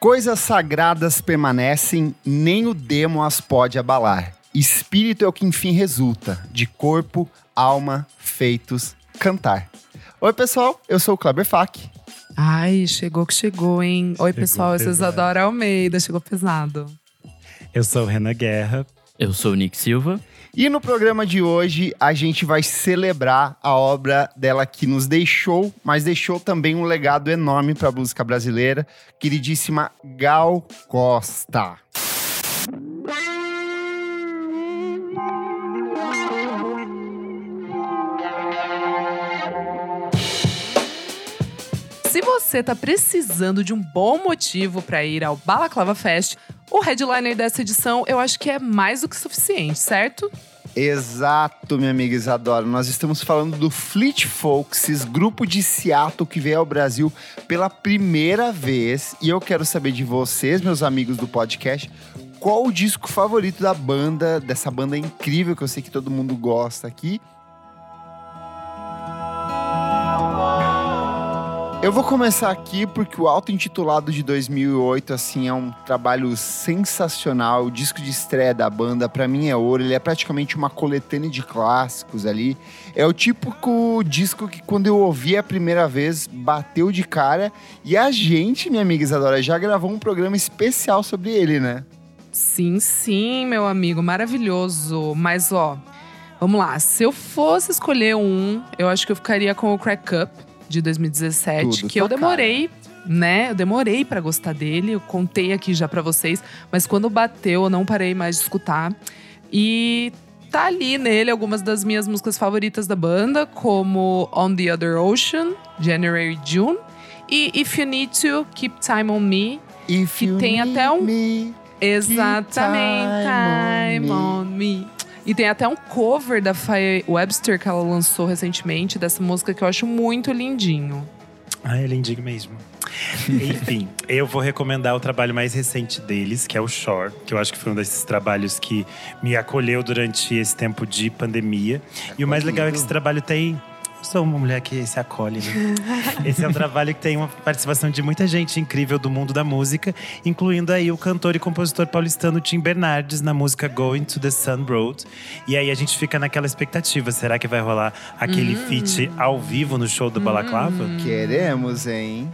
Coisas sagradas permanecem, nem o demo as pode abalar. Espírito é o que enfim resulta, de corpo, alma, feitos, cantar. Oi, pessoal, eu sou o Kleber Fak. Ai, chegou que chegou, hein? Oi, Chegou pessoal, eu sou pesado. Isadora Almeida, chegou pesado. Eu sou o Renan Guerra. Eu sou o Nick Silva. E no programa de hoje a gente vai celebrar a obra dela que nos deixou, mas deixou também um legado enorme para a música brasileira, queridíssima Gal Costa. Se você tá precisando de um bom motivo para ir ao Balaclava Fest, o headliner dessa edição eu acho que é mais do que suficiente, certo? Exato, minha amiga Isadora. Nós estamos falando do Fleet Foxes, grupo de Seattle que veio ao Brasil pela primeira vez. E eu quero saber de vocês, meus amigos do podcast, qual o disco favorito da banda, dessa banda incrível que eu sei que todo mundo gosta aqui. Eu vou começar aqui porque o auto-intitulado de 2008, assim, é um trabalho sensacional. O disco de estreia da banda, pra mim, é ouro. Ele é praticamente uma coletânea de clássicos ali. É o típico disco que, quando eu ouvi a primeira vez, bateu de cara. E a gente, minha amiga Isadora, já gravou um programa especial sobre ele, né? Sim, sim, meu amigo, maravilhoso. Mas ó, vamos lá. Se eu fosse escolher um, eu acho que eu ficaria com o Crack Up de 2017, Tudo que eu demorei, né? Eu demorei pra gostar dele. Eu contei aqui já pra vocês, mas quando bateu, eu não parei mais de escutar. E tá ali nele algumas das minhas músicas favoritas da banda, como On the Other Ocean, January June, e If You Need to, Keep Time on Me, If Que you tem need até um- me. Exatamente. time Time on on me. E tem até um cover da Faye Webster que ela lançou recentemente dessa música que eu acho muito lindinho. Ai, é lindinho mesmo. Enfim, eu vou recomendar o trabalho mais recente deles, que é o Shore, que eu acho que foi um desses trabalhos que me acolheu durante esse tempo de pandemia. E o mais legal é que esse trabalho tem. Eu sou uma mulher que se acolhe, né? Esse é um trabalho que tem uma participação de muita gente incrível do mundo da música, incluindo aí o cantor e compositor paulistano Tim Bernardes na música Going to the Sun Road. E aí a gente fica naquela expectativa: será que vai rolar aquele feat ao vivo no show do Balaclava? Queremos, hein?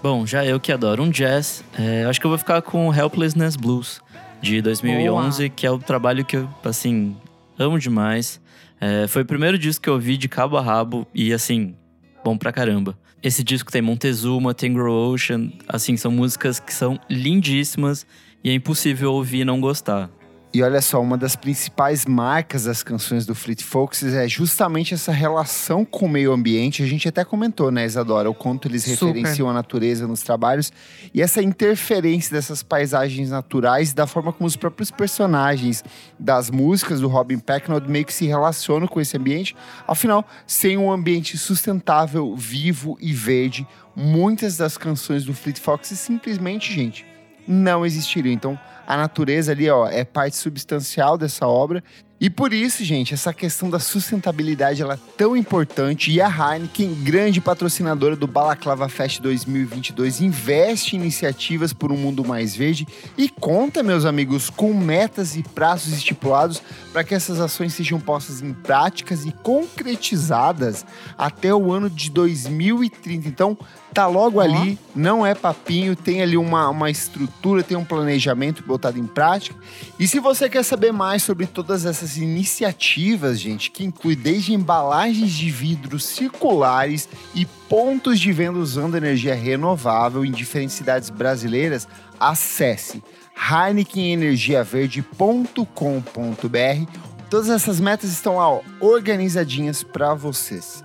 Bom, já eu que adoro um jazz, é, acho que eu vou ficar com o Helplessness Blues, de 2011, que é o trabalho que eu, assim, amo demais. É, foi o primeiro disco que eu ouvi de cabo a rabo e, assim, bom pra caramba. Esse disco tem Montezuma, tem Grow Ocean, assim, são músicas que são lindíssimas e é impossível ouvir e não gostar. E olha só, uma das principais marcas das canções do Fleet Foxes é justamente essa relação com o meio ambiente. A gente até comentou, né, Isadora, o quanto eles Super. referenciam a natureza nos trabalhos. E essa interferência dessas paisagens naturais, da forma como os próprios personagens das músicas do Robin Pecknold meio que se relacionam com esse ambiente. Afinal, sem um ambiente sustentável, vivo e verde, muitas das canções do Fleet Foxes simplesmente, gente, não existiriam. Então, a natureza ali, ó, é parte substancial dessa obra. E por isso, gente, essa questão da sustentabilidade ela é tão importante. E a Heineken, grande patrocinadora do Balaclava Fest 2022, investe em iniciativas por um mundo mais verde e conta, meus amigos, com metas e prazos estipulados para que essas ações sejam postas em práticas e concretizadas até o ano de 2030. Então, tá logo ali, não é papinho, tem ali uma, uma estrutura, tem um planejamento botado em prática. E se você quer saber mais sobre todas essas iniciativas, gente, que inclui desde embalagens de vidro circulares e pontos de venda usando energia renovável em diferentes cidades brasileiras, acesse heinekenenergiaverde.com.br. Todas essas metas estão lá, ó, organizadinhas para vocês.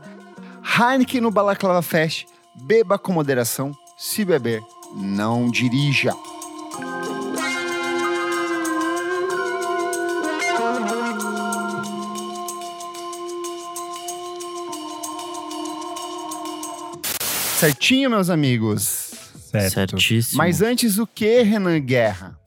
Heineken no Balaclava Fest. Beba com moderação. Se beber, não dirija. Certinho, meus amigos? Certo. Certíssimo. Mas antes, o que, Renan Guerra?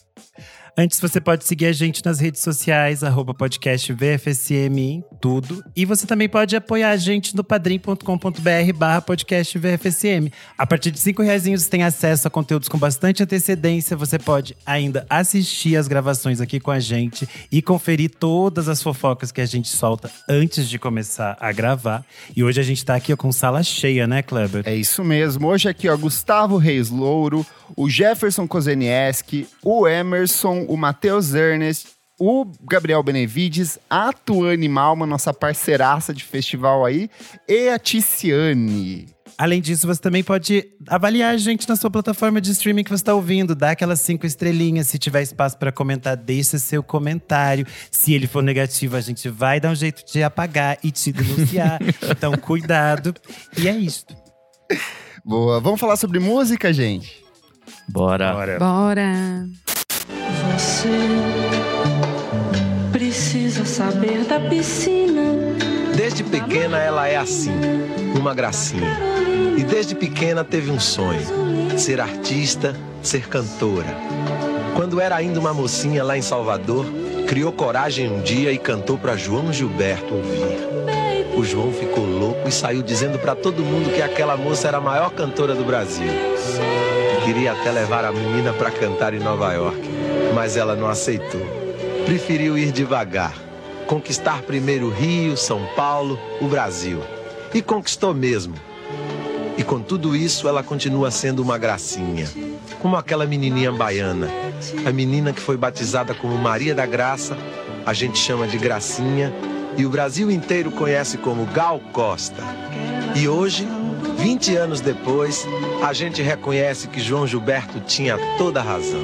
Antes, você pode seguir a gente nas redes sociais, arroba podcast VFSM em tudo. E você também pode apoiar a gente no padrim.com.br barra podcast VFSM. A partir de cinco reais você tem acesso a conteúdos com bastante antecedência. Você pode ainda assistir as gravações aqui com a gente e conferir todas as fofocas que a gente solta antes de começar a gravar. E hoje a gente tá aqui com sala cheia, né, Kleber? É isso mesmo. Hoje aqui, ó, Gustavo Reis Louro, o Jefferson Kozenieski, o Emerson, o Matheus Ernest, o Gabriel Benevides, a Tuane Malma, nossa parceiraça de festival aí, e a Ticiane. Além disso, você também pode avaliar a gente na sua plataforma de streaming que você está ouvindo. Dá aquelas cinco estrelinhas. Se tiver espaço para comentar, deixa seu comentário. Se ele for negativo, a gente vai dar um jeito de apagar e te denunciar. então, cuidado. E é isso. Boa. Vamos falar sobre música, gente? Bora. Bora. Bora. Você precisa saber da piscina. Desde pequena ela é assim, uma gracinha. E desde pequena teve um sonho: ser artista, ser cantora. Quando era ainda uma mocinha lá em Salvador, criou coragem um dia e cantou para João Gilberto ouvir. O João ficou louco e saiu dizendo para todo mundo que aquela moça era a maior cantora do Brasil. Queria até levar a menina para cantar em Nova York, mas ela não aceitou preferiu ir devagar, conquistar primeiro Rio, São Paulo, o Brasil. E conquistou mesmo. E com tudo isso, ela continua sendo uma gracinha. Como aquela menininha baiana. A menina que foi batizada como Maria da Graça, a gente chama de Gracinha, e o Brasil inteiro conhece como Gal Costa. E hoje, 20 anos depois, a gente reconhece que João Gilberto tinha toda a razão.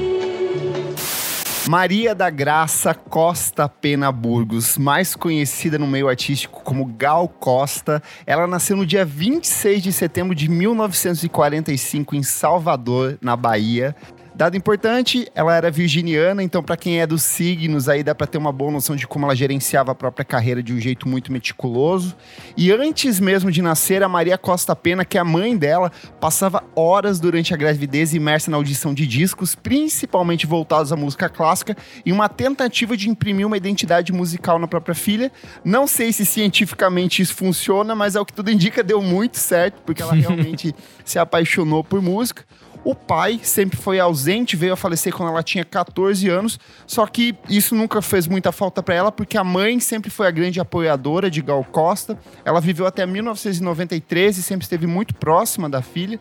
Maria da Graça Costa Pena Burgos, mais conhecida no meio artístico como Gal Costa, ela nasceu no dia 26 de setembro de 1945 em Salvador, na Bahia. Dado importante, ela era virginiana, então para quem é dos signos aí dá para ter uma boa noção de como ela gerenciava a própria carreira de um jeito muito meticuloso. E antes mesmo de nascer, a Maria Costa Pena, que é a mãe dela, passava horas durante a gravidez imersa na audição de discos, principalmente voltados à música clássica, em uma tentativa de imprimir uma identidade musical na própria filha. Não sei se cientificamente isso funciona, mas é o que tudo indica, deu muito certo, porque ela realmente se apaixonou por música. O pai sempre foi ausente, veio a falecer quando ela tinha 14 anos, só que isso nunca fez muita falta para ela, porque a mãe sempre foi a grande apoiadora de Gal Costa. Ela viveu até 1993 e sempre esteve muito próxima da filha.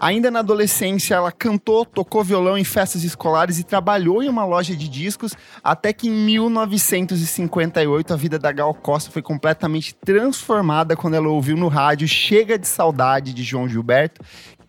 Ainda na adolescência, ela cantou, tocou violão em festas escolares e trabalhou em uma loja de discos, até que em 1958 a vida da Gal Costa foi completamente transformada quando ela ouviu no rádio Chega de Saudade de João Gilberto,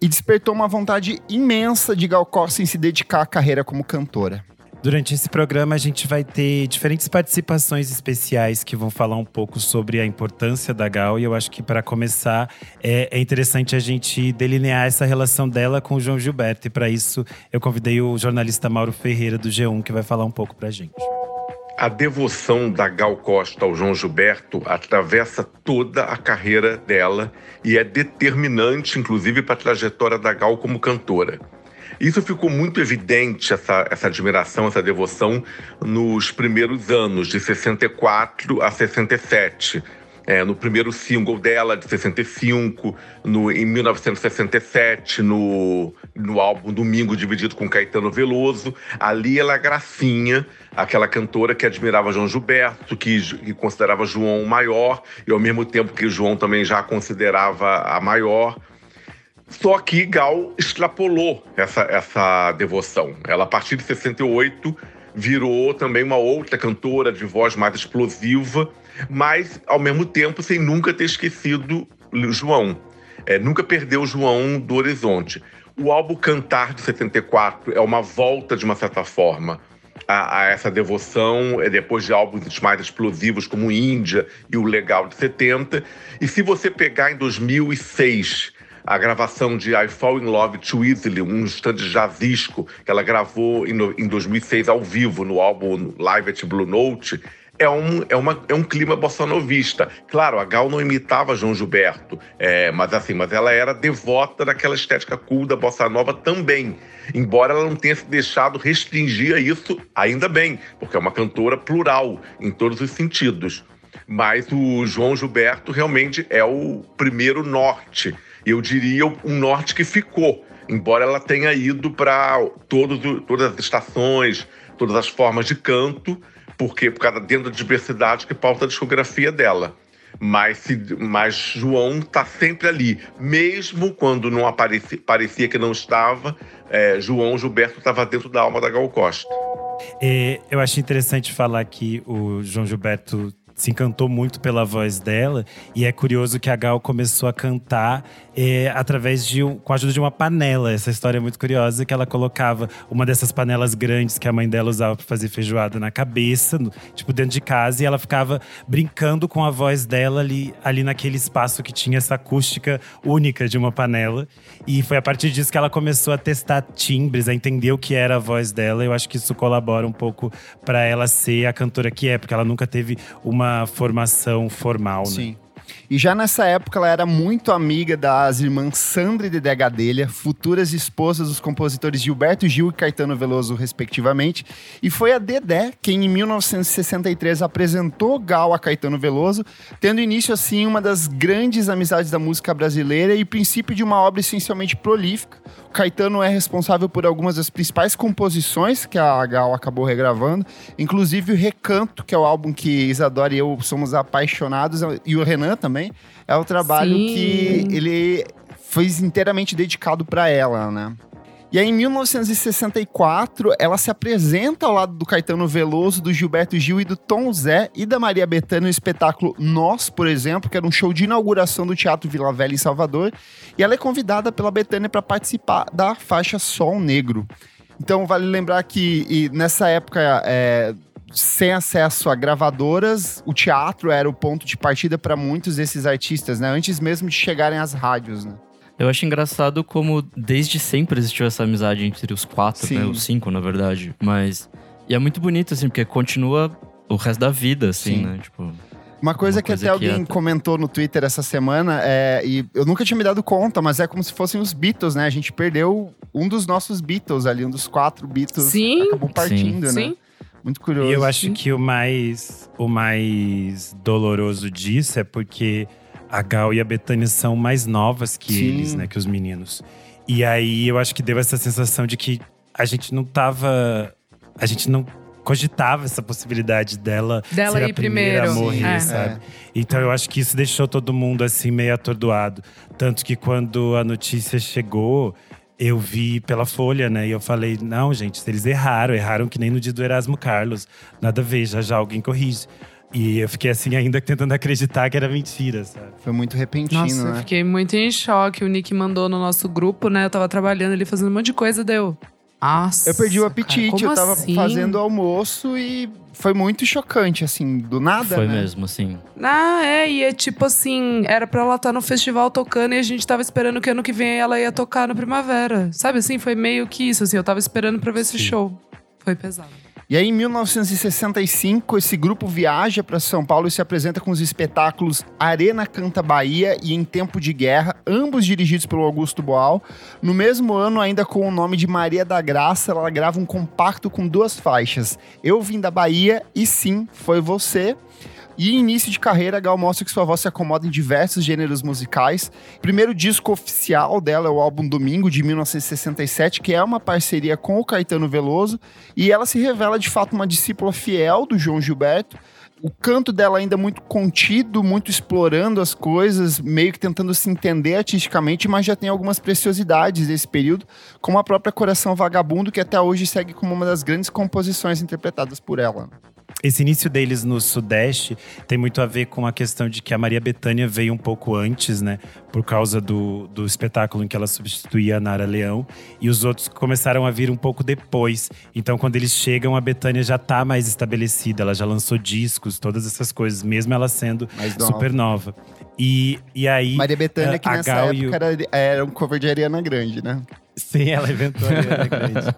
e despertou uma vontade imensa de Gal Costa em se dedicar à carreira como cantora. Durante esse programa, a gente vai ter diferentes participações especiais que vão falar um pouco sobre a importância da Gal. E eu acho que, para começar, é, é, interessante a gente delinear essa relação dela com o João Gilberto. E, para isso, eu convidei o jornalista Mauro Ferreira, do G1, que vai falar um pouco para a gente. A devoção da Gal Costa ao João Gilberto atravessa toda a carreira dela e é determinante, inclusive, para a trajetória da Gal como cantora. Isso ficou muito evidente, essa, essa admiração, essa devoção, nos primeiros anos, de 64 a 67, é, no primeiro single dela, de 65, no, em 1967, no, no álbum Domingo Dividido com Caetano Veloso. Ali ela é gracinha, aquela cantora que admirava João Gilberto, que, que considerava João maior, e ao mesmo tempo que João também já considerava a maior. Só que Gal extrapolou essa, essa devoção. Ela, a partir de 68, virou também uma outra cantora de voz mais explosiva, mas ao mesmo tempo sem nunca ter esquecido João. É, nunca perdeu João do horizonte. O álbum Cantar de 74 é uma volta, de uma certa forma, a, a, essa devoção, é depois de álbuns mais explosivos como Índia e o Legal de 70. E se você pegar em 2006 a gravação de I Fall in Love Too Easily, um instante jazzisco que ela gravou em, em 2006 ao vivo no álbum Live at Blue Note, é um, é, uma, é um clima bossanovista. Claro, a Gal não imitava João Gilberto, é, mas assim, mas ela era devota daquela estética cool da bossa nova também. Embora ela não tenha se deixado restringir a isso, ainda bem, porque é uma cantora plural em todos os sentidos. Mas o João Gilberto realmente é o primeiro norte. Eu diria um norte que ficou, embora ela tenha ido para todas as estações, todas as formas de canto, porque por causa dentro da diversidade que pauta a discografia dela. Mas, se, mas João está sempre ali, mesmo quando não aparecia, parecia que não estava, é, João Gilberto estava dentro da alma da Gal Costa. É, eu acho interessante falar que o João Gilberto se encantou muito pela voz dela e é curioso que a Gal começou a cantar é, através de um, com a ajuda de uma panela. Essa história é muito curiosa que ela colocava uma dessas panelas grandes que a mãe dela usava para fazer feijoada na cabeça, no, tipo dentro de casa, e ela ficava brincando com a voz dela ali, ali naquele espaço que tinha essa acústica única de uma panela. E foi a partir disso que ela começou a testar timbres, a entender o que era a voz dela. Eu acho que isso colabora um pouco para ela ser a cantora que é, porque ela nunca teve uma formação formal, né? Sim. E já nessa época ela era muito amiga das irmãs Sandra e Dedé Gadelha, futuras esposas dos compositores Gilberto Gil e Caetano Veloso, respectivamente. E foi a Dedé quem, em 1963, apresentou Gal a Caetano Veloso, tendo início, assim, uma das grandes amizades da música brasileira e princípio de uma obra essencialmente prolífica. Caetano é responsável por algumas das principais composições que a Gal acabou regravando, inclusive o Recanto, que é o álbum que Isadora e eu somos apaixonados, e o Renan também. É o trabalho Sim. que ele foi inteiramente dedicado para ela, né? E aí, em 1964, ela se apresenta ao lado do Caetano Veloso, do Gilberto Gil e do Tom Zé e da Maria Bethânia no espetáculo Nós, por exemplo, que era um show de inauguração do Teatro Vila Velha em Salvador. E ela é convidada pela Bethânia para participar da faixa Sol Negro. Então, vale lembrar que nessa época, é, sem acesso a gravadoras, o teatro era o ponto de partida para muitos desses artistas, né? Antes mesmo de chegarem às rádios, né? Eu acho engraçado como desde sempre existiu essa amizade entre os quatro, Sim. né? Os cinco, na verdade. Mas. E é muito bonito, assim, porque continua o resto da vida, assim, Sim. né? Tipo. Uma coisa Uma que coisa até que alguém até- comentou no Twitter essa semana, é, e eu nunca tinha me dado conta, mas é como se fossem os Beatles, né? A gente perdeu um dos nossos Beatles ali, um dos quatro Beatles. Sim. Acabou partindo, né? Sim. Muito curioso. E eu acho que o mais, o mais doloroso disso é porque a Gal e a Betânia são mais novas que Sim. eles, né? Que os meninos. E aí eu acho que deu essa sensação de que a gente não tava. A gente não cogitava essa possibilidade dela, Dela ser a ir primeira a primeiro. morrer, É. sabe? Então eu acho que isso deixou todo mundo assim meio atordoado. Tanto que quando a notícia chegou, eu vi pela Folha, né? E eu falei, não, gente, eles erraram, erraram que nem no dia do Erasmo Carlos. Nada a ver, já já alguém corrige. E eu fiquei assim, ainda tentando acreditar que era mentira, sabe? Foi muito repentino, Nossa, eu né? fiquei muito em choque. O Nick mandou no nosso grupo, né? Eu tava trabalhando ali, fazendo um monte de coisa, deu. Nossa. Eu perdi o cara, apetite, como eu tava assim? fazendo almoço e foi muito chocante, assim, do nada, Foi né? mesmo, assim. Ah, é, e é tipo assim, era pra ela estar no festival tocando e a gente tava esperando que ano que vem ela ia tocar no Primavera. Sabe assim, foi meio que isso, assim, eu tava esperando pra ver esse Sim. show. Foi pesado. E aí, em 1965, esse grupo viaja para São Paulo e se apresenta com os espetáculos Arena Canta Bahia e Em Tempo de Guerra, ambos dirigidos pelo Augusto Boal. No mesmo ano, ainda com o nome de Maria da Graça, ela grava um compacto com duas faixas: Eu Vim da Bahia e Sim, Foi Você. E início de carreira, Gal mostra que sua voz se acomoda em diversos gêneros musicais. O primeiro disco oficial dela é o álbum Domingo, de 1967, que é uma parceria com o Caetano Veloso. E ela se revela, de fato, uma discípula fiel do João Gilberto. O canto dela ainda muito contido, muito explorando as coisas, meio que tentando se entender artisticamente, mas já tem algumas preciosidades desse período, como a própria Coração Vagabundo, que até hoje segue como uma das grandes composições interpretadas por ela. Esse início deles no Sudeste tem muito a ver com a questão de que a Maria Bethânia veio um pouco antes, né? Por causa do, do espetáculo em que ela substituía a Nara Leão. E os outros começaram a vir um pouco depois. Então, quando eles chegam, a Bethânia já tá mais estabelecida. Ela já lançou discos, todas essas coisas, mesmo ela sendo super nova. E, e aí. Maria Bethânia, que a nessa Gal e o- época era, era um cover de Ariana Grande, né? Sim, ela inventou a Ariana Grande.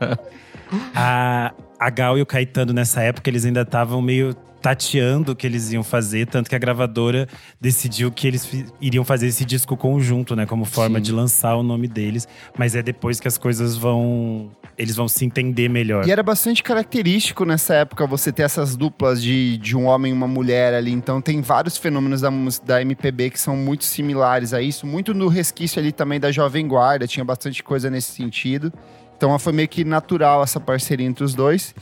A, a Gal e o Caetano, nessa época, eles ainda estavam meio tateando o que eles iam fazer, tanto que a gravadora decidiu que eles iriam fazer esse disco conjunto, né, como forma Sim. de lançar o nome deles, mas é depois que as coisas vão eles vão se entender melhor. E era bastante característico nessa época você ter essas duplas de, de um homem e uma mulher ali. Então tem vários fenômenos da, da MPB que são muito similares a isso. Muito no resquício ali também da Jovem Guarda, tinha bastante coisa nesse sentido. Então foi meio que natural essa parceria entre os dois.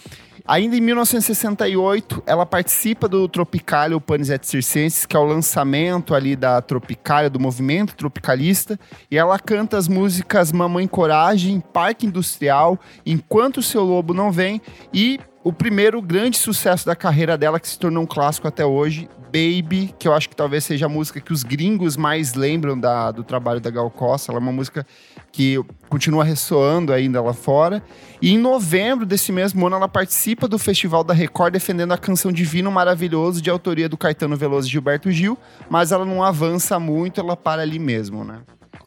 Ainda em 1968, ela participa do Tropicália, o Panis et Circenses, que é o lançamento ali da Tropicália, do movimento tropicalista. E ela canta as músicas Mamãe Coragem, Parque Industrial, Enquanto o Seu Lobo Não Vem e o primeiro grande sucesso da carreira dela, que se tornou um clássico até hoje, Baby, que eu acho que talvez seja a música que os gringos mais lembram da- do trabalho da Gal Costa. Ela é uma música que continua ressoando ainda lá fora. E em novembro desse mesmo ano, ela participa do Festival da Record defendendo a canção Divino Maravilhoso, de autoria do Caetano Veloso e Gilberto Gil, mas ela não avança muito, ela para ali mesmo, né?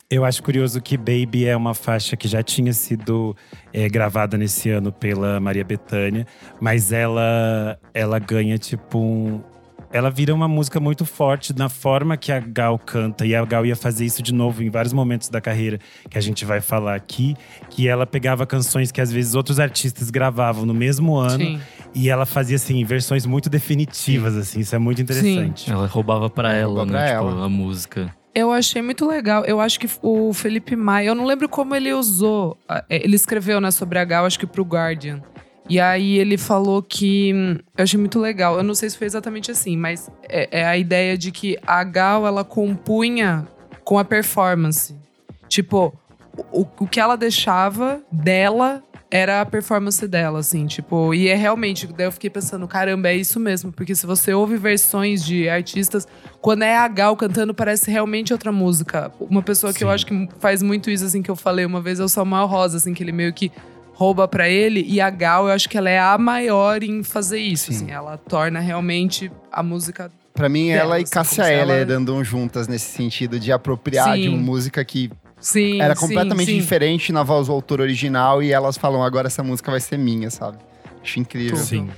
Eu acho curioso que Baby é uma faixa que já tinha sido é, gravada nesse ano pela Maria Bethânia, mas ela, ela ganha tipo um. Ela vira uma música muito forte na forma que a Gal canta, e a Gal ia fazer isso de novo em vários momentos da carreira que a gente vai falar aqui. Que ela pegava canções que às vezes outros artistas gravavam no mesmo ano, Sim. e ela fazia assim, versões muito definitivas, assim. Isso é muito interessante. Ela roubava pra ela, roubava né? pra tipo, ela. a música. Eu achei muito legal. Eu acho que o Felipe Maia, eu não lembro como ele usou. Ele escreveu, né, sobre a Gal, acho que pro Guardian. E aí ele falou que. hum, Eu achei muito legal. Eu não sei se foi exatamente assim, mas é, é a ideia de que a Gal ela compunha com a performance. Tipo, o, o que ela deixava dela era a performance dela, assim, tipo, e é realmente, daí eu fiquei pensando, caramba, é isso mesmo, porque se você ouve versões de artistas, quando é a Gal cantando, parece realmente outra música. Uma pessoa que eu Sim. acho que faz muito isso, assim, que eu falei uma vez, é o Samuel Rosa, assim, que ele meio que rouba pra ele, e a Gal, eu acho que ela é a maior em fazer isso, Sim. assim, ela torna realmente a música Pra mim, Dela, ela e assim, Cássia Eller ela- andam juntas nesse sentido de apropriar Sim. de uma música que Sim, era completamente sim. diferente na voz do autor original e elas falam, agora essa música vai ser minha, sabe? Acho incrível. Sim.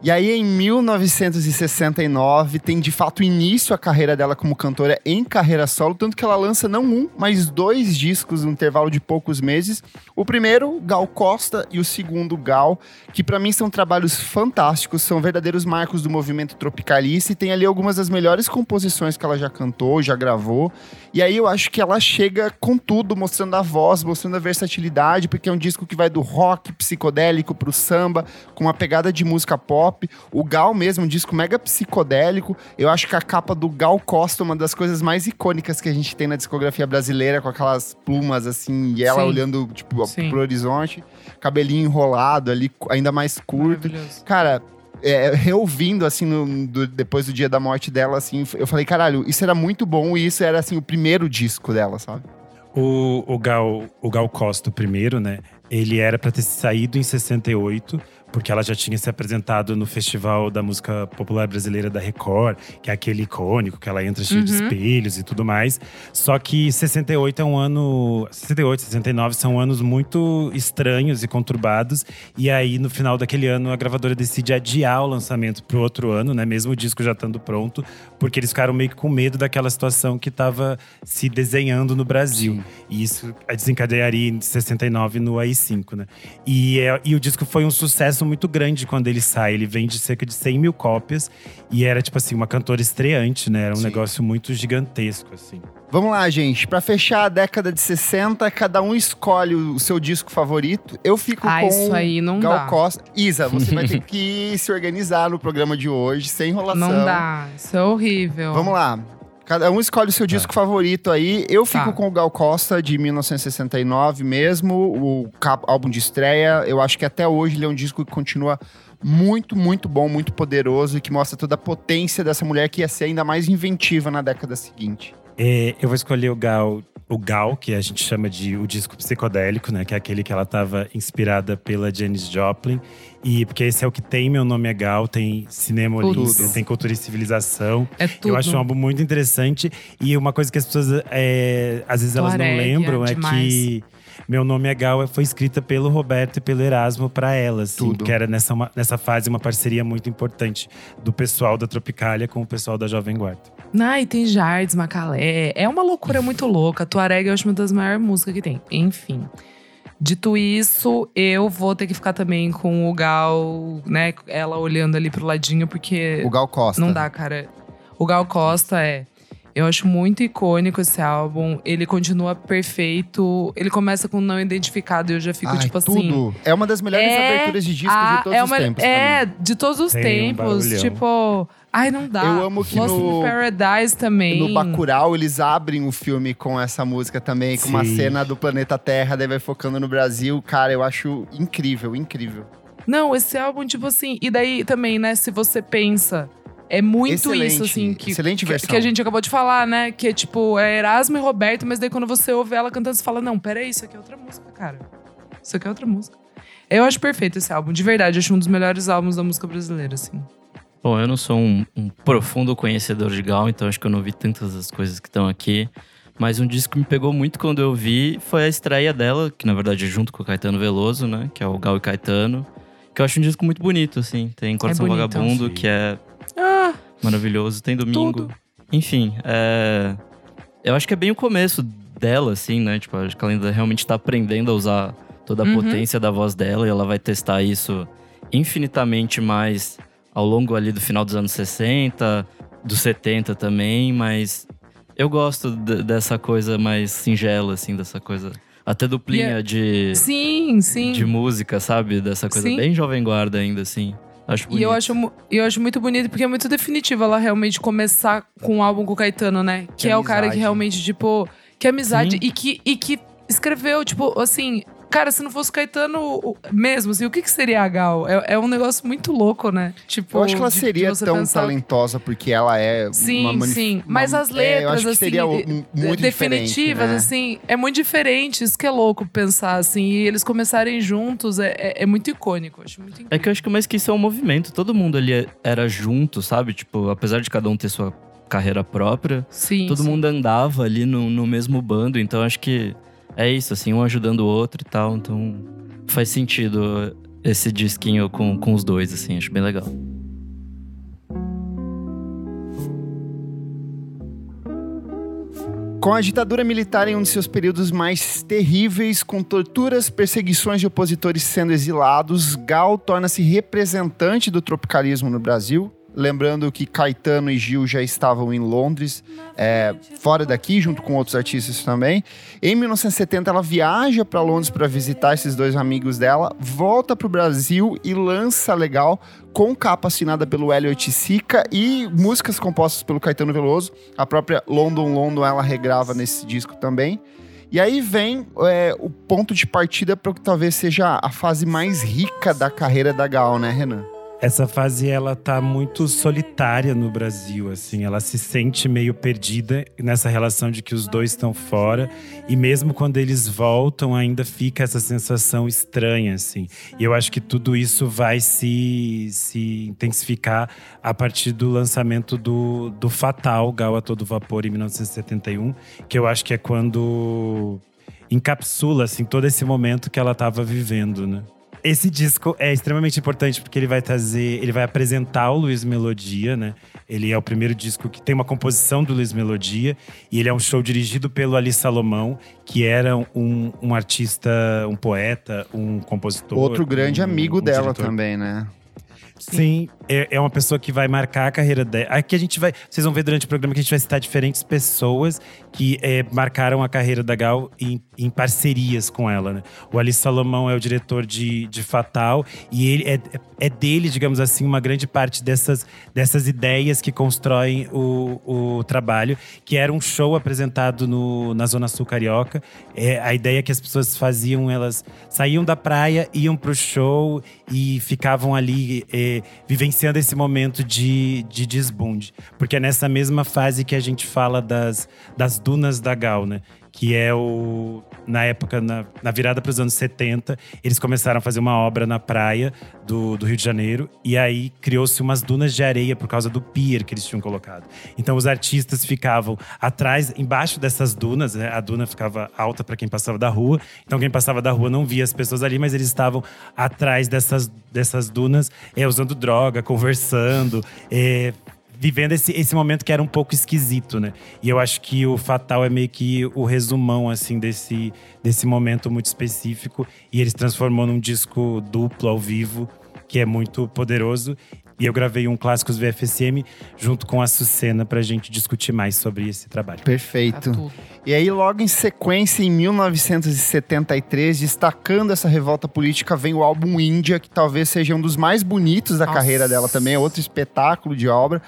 E aí, em 1969, tem de fato início a carreira dela como cantora em carreira solo, tanto que ela lança não um, mas dois discos no intervalo de poucos meses. O primeiro, Gal Costa, e o segundo, Gal, que pra mim são trabalhos fantásticos, são verdadeiros marcos do movimento tropicalista e tem ali algumas das melhores composições que ela já cantou, já gravou. E aí eu acho que ela chega com tudo, mostrando a voz, mostrando a versatilidade, porque é um disco que vai do rock psicodélico pro samba, com uma pegada de música pop. O Gal mesmo, um disco mega psicodélico. Eu acho que a capa do Gal Costa é uma das coisas mais icônicas que a gente tem na discografia brasileira, com aquelas plumas assim, e ela Sim. olhando tipo Sim. pro horizonte, cabelinho enrolado ali, ainda mais curto. Cara, é, reouvindo, assim, no- do- depois do dia da morte dela, assim, eu falei, caralho, isso era muito bom e isso era, assim, o primeiro disco dela, sabe? O, o, Gal, o Gal Costa, o primeiro, né? Ele era pra ter saído em 68, porque ela já tinha se apresentado no Festival da Música Popular Brasileira da Record, que é aquele icônico, que ela entra cheia de Uhum. espelhos e tudo mais. Só que 68 é um ano. 68, 69 são anos muito estranhos e conturbados. E aí, no final daquele ano, a gravadora decide adiar o lançamento pro outro ano, né? Mesmo o disco já estando pronto, porque eles ficaram meio que com medo daquela situação que estava se desenhando no Brasil. E isso desencadearia em 69 no AI5, né? E, é- e o disco foi um sucesso muito grande quando ele sai. Ele vende cerca de 100 mil cópias. E era, tipo assim, uma cantora estreante, né? Era um Sim. negócio muito gigantesco, assim. Vamos lá, gente. Pra fechar a década de 60, cada um escolhe o seu disco favorito. Eu fico Ah, com isso aí não Gal dá. Costa. Isa, você vai ter que se organizar no programa de hoje, sem enrolação. Não dá, isso é horrível. Vamos lá. Cada um escolhe o seu disco favorito aí. Eu fico Tá. com o Gal Costa, de 1969 mesmo. O álbum de estreia. Eu acho que até hoje ele é um disco que continua muito, muito bom, muito poderoso. E que mostra toda a potência dessa mulher que ia ser ainda mais inventiva na década seguinte. É, eu vou escolher o Gal, o Gal, que a gente chama de o disco psicodélico, né? Que é aquele que ela estava inspirada pela Janis Joplin. E porque esse é o que tem Meu Nome é Gal, tem Cinema. Olímpico, tem Cultura e Civilização. É tudo. Eu acho um álbum muito interessante. E uma coisa que as pessoas, é, às vezes, elas não lembram é é, demais. que. Meu Nome é Gal foi escrita pelo Roberto e pelo Erasmo para ela, assim, Tudo. que era nessa, uma- nessa fase uma parceria muito importante do pessoal da Tropicália com o pessoal da Jovem Guarda. Ah, e tem Jardes, Macalé. É uma loucura muito louca. Tuareg eu acho uma das maiores músicas que tem. Enfim. Dito isso, eu vou ter que ficar também com o Gal, né? Ela olhando ali pro ladinho, porque O Gal Costa. não dá, cara. O Gal Costa é. Eu acho muito icônico esse álbum. Ele continua perfeito. Ele começa com não identificado e eu já fico, Ai, tipo assim. tudo. É uma das melhores É aberturas de disco a- de todos é os uma- tempos. pra É, de todos os Tem um tempos. barulhão. tipo. Ai, não dá. Eu amo que Lost no- in Paradise também. No Bacurau, eles abrem o filme com essa música também, com uma Sim. cena do planeta Terra, daí vai focando no Brasil. Cara, eu acho incrível, incrível. Não, esse álbum, tipo assim. E daí também, né, se você pensa. É muito Excelente, isso, assim, que, excelente que, versão. que a gente acabou de falar, né? Que é tipo, é Erasmo e Roberto, mas daí quando você ouve ela cantando, você fala: Não, peraí, isso aqui é outra música, cara. Isso aqui é outra música. Eu acho perfeito esse álbum, de verdade. Acho um dos melhores álbuns da música brasileira, assim. Bom, eu não sou um, um profundo conhecedor de Gal, então acho que eu não vi tantas das coisas que estão aqui. Mas um disco que me pegou muito quando eu vi foi a estreia dela, que na verdade é junto com o Caetano Veloso, né? Que é o Gal e Caetano. Que eu acho um disco muito bonito, assim. Tem Coração bonito. Vagabundo, Sim. que é Ah, maravilhoso. Tem Domingo. Tudo. Enfim, é... eu acho que é bem o começo dela, assim, né? Tipo, acho que ela ainda realmente tá aprendendo a usar toda a Uhum. potência da voz dela e ela vai testar isso infinitamente mais ao longo ali do final dos anos 60, dos 70 também, mas eu gosto de- dessa coisa mais singela, assim, dessa coisa até duplinha Yeah. de, sim, sim. de música, sabe? Dessa coisa Sim. bem jovem guarda ainda, assim. Acho bonito. E eu acho, eu acho muito bonito, porque é muito definitivo ela realmente começar com um álbum com o Caetano, né? Que, Que é o cara que amizade. realmente, tipo, que é amizade Sim. e que, e que escreveu, tipo, assim. Cara, se não fosse o Caetano mesmo, assim, o que, que seria a Gal? É, é um negócio muito louco, né? Tipo, Eu acho que ela de- de seria você tão pensar- talentosa porque ela é Sim, uma manif- sim. uma- Mas as é, letras, eu acho que assim, seria um- de- muito definitivas, né? assim, é muito diferente. Isso que é louco pensar, assim. E eles começarem juntos é, é, é muito icônico. Acho muito incrível. É que eu acho que mais que isso é um movimento. Todo mundo ali é- era junto, sabe? Tipo, apesar de cada um ter sua carreira própria, Sim. todo sim. mundo andava ali no, no mesmo bando. Então acho que é isso, assim, um ajudando o outro e tal. Então faz sentido esse disquinho com, com os dois, assim, acho bem legal. Com a ditadura militar em um de seus períodos mais terríveis, com torturas, perseguições de opositores sendo exilados, Gal torna-se representante do tropicalismo no Brasil. Lembrando que Caetano e Gil já estavam em Londres, é, fora daqui, junto com outros artistas também. Em 1970, ela viaja para Londres para visitar esses dois amigos dela, volta para o Brasil e lança Legal com capa assinada pelo Elliot Sica e músicas compostas pelo Caetano Veloso. A própria London London ela regrava nesse disco também. E aí vem é, o ponto de partida para o que talvez seja a fase mais rica da carreira da Gal, né, Renan? Essa fase ela tá muito solitária no Brasil, assim, ela se sente meio perdida nessa relação de que os dois estão fora e mesmo quando eles voltam ainda fica essa sensação estranha, assim. E eu acho que tudo isso vai se, se intensificar a partir do lançamento do, do Fatal, Gal a Todo Vapor em 1971, que eu acho que é quando encapsula assim todo esse momento que ela estava vivendo, né? Esse disco é extremamente importante porque ele vai trazer, ele vai apresentar o Luiz Melodia, né? Ele é o primeiro disco que tem uma composição do Luiz Melodia e ele é um show dirigido pelo Ali Salomão, que era um, um artista, um poeta, um compositor. Outro grande um- amigo um dela diretor. também, né? Sim, é, é uma pessoa que vai marcar a carreira dela. Aqui a gente vai. Vocês vão ver durante o programa que a gente vai citar diferentes pessoas que é, marcaram a carreira da Gal em, em parcerias com ela, né? O Ali Salomão é o diretor de, de Fatal e ele é, é dele, digamos assim, uma grande parte dessas, dessas ideias que constroem o, o trabalho, que era um show apresentado no, na Zona Sul Carioca. É, a ideia que as pessoas faziam, elas saíam da praia, iam pro show e ficavam ali é, vivenciando esse momento de, de desbunde. Porque é nessa mesma fase que a gente fala das, das dunas da Gal, né? que é o. Na época, na, na virada para os anos 70, eles começaram a fazer uma obra na praia do, do Rio de Janeiro. E aí criou-se umas dunas de areia por causa do pier que eles tinham colocado. Então os artistas ficavam atrás, embaixo dessas dunas, né? a duna ficava alta para quem passava da rua. Então quem passava da rua não via as pessoas ali, mas eles estavam atrás dessas, dessas dunas, é, usando droga, conversando, é, vivendo esse, esse momento que era um pouco esquisito, né? E eu acho que o Fatal é meio que o resumão, assim, desse, desse momento muito específico. E eles transformou num disco duplo, ao vivo, que é muito poderoso. E eu gravei um Clássicos VFSM junto com a Sucena pra gente discutir mais sobre esse trabalho. Perfeito. Tá. E aí, logo em sequência, em 1973, destacando essa revolta política, vem o álbum Índia, que talvez seja um dos mais bonitos da Nossa. carreira dela também, é outro espetáculo de obra.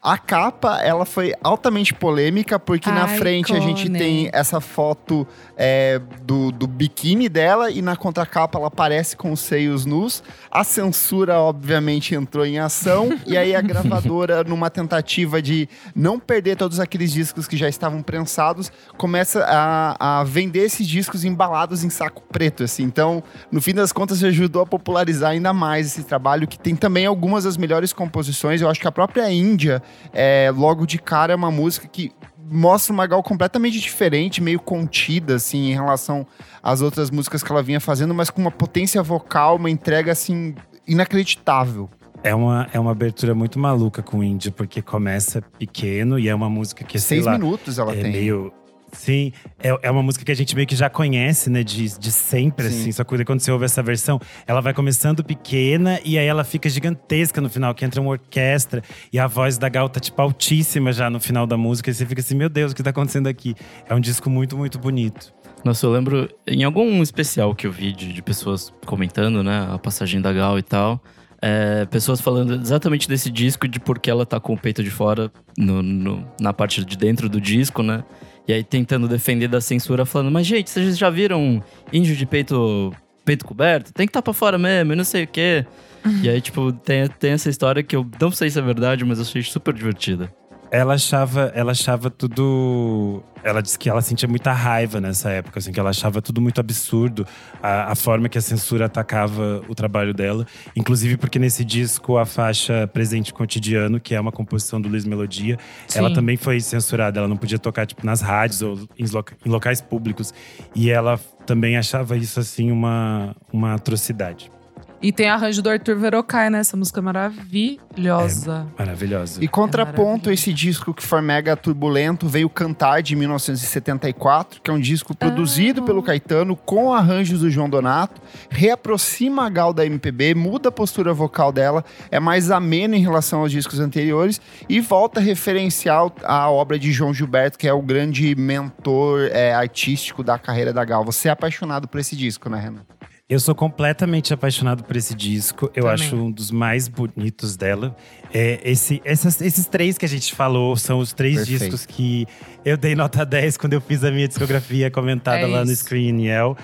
A capa, ela foi altamente polêmica, porque na frente a gente tem essa foto é, do, do biquíni dela e na contracapa ela aparece com os seios nus. A censura, obviamente, entrou em ação. e aí a gravadora, numa tentativa de não perder todos aqueles discos que já estavam prensados, começa a, a vender esses discos embalados em saco preto, assim. Então, no fim das contas, ajudou a popularizar ainda mais esse trabalho, que tem também algumas das melhores composições. Eu acho que a própria Índia, é, logo de cara, é uma música que mostra uma Gal completamente diferente, meio contida, assim, em relação às outras músicas que ela vinha fazendo, mas com uma potência vocal, uma entrega, assim, inacreditável. É uma, é uma abertura muito maluca com o Índia, porque começa pequeno e é uma música que, sei Seis lá, minutos ela é tem. meio. Sim, é, é uma música que a gente meio que já conhece, né? De, de sempre, Sim. assim. Só que quando você ouve essa versão, ela vai começando pequena e aí ela fica gigantesca no final, que entra uma orquestra e a voz da Gal tá, tipo, altíssima já no final da música. E você fica assim, meu Deus, o que tá acontecendo aqui? É um disco muito, muito bonito. Nossa, eu lembro em algum especial que eu vi de, de pessoas comentando, né, a passagem da Gal e tal. é, pessoas falando exatamente desse disco, de por que ela tá com o peito de fora no- no- na parte de dentro do disco, né? E aí tentando defender da censura, falando, mas gente, vocês já viram índio de peito, peito coberto? Tem que estar tá pra fora mesmo, e não sei o quê. e aí, tipo, tem, tem essa história que eu não sei se é verdade, mas eu achei super divertida. Ela achava, ela achava tudo. Ela disse que ela sentia muita raiva nessa época, assim, que ela achava tudo muito absurdo, a, a forma que a censura atacava o trabalho dela. Inclusive porque nesse disco a faixa Presente Cotidiano, que é uma composição do Luiz Melodia, ela Sim. também foi censurada. Ela não podia tocar tipo nas rádios ou em, loca- em locais públicos. E ela também achava isso assim uma, uma atrocidade. E tem arranjo do Arthur Verocai, né? Essa música é maravilhosa. Maravilhosa. E contraponto maravilhoso. esse disco que foi mega turbulento, veio Cantar de 1974, que é um disco produzido Amo. pelo Caetano com arranjos do João Donato, reaproxima a Gal da MPB, muda a postura vocal dela, é mais ameno em relação aos discos anteriores e volta a referenciar a obra de João Gilberto, que é o grande mentor é, artístico da carreira da Gal. Você é apaixonado por esse disco, né, Renan? Eu sou completamente apaixonado por esse disco. Eu Também. acho um dos mais bonitos dela. É, esse, essas- esses três que a gente falou são os três Perfeito. discos que eu dei nota 10 quando eu fiz a minha discografia comentada É lá no isso. Screen Yell.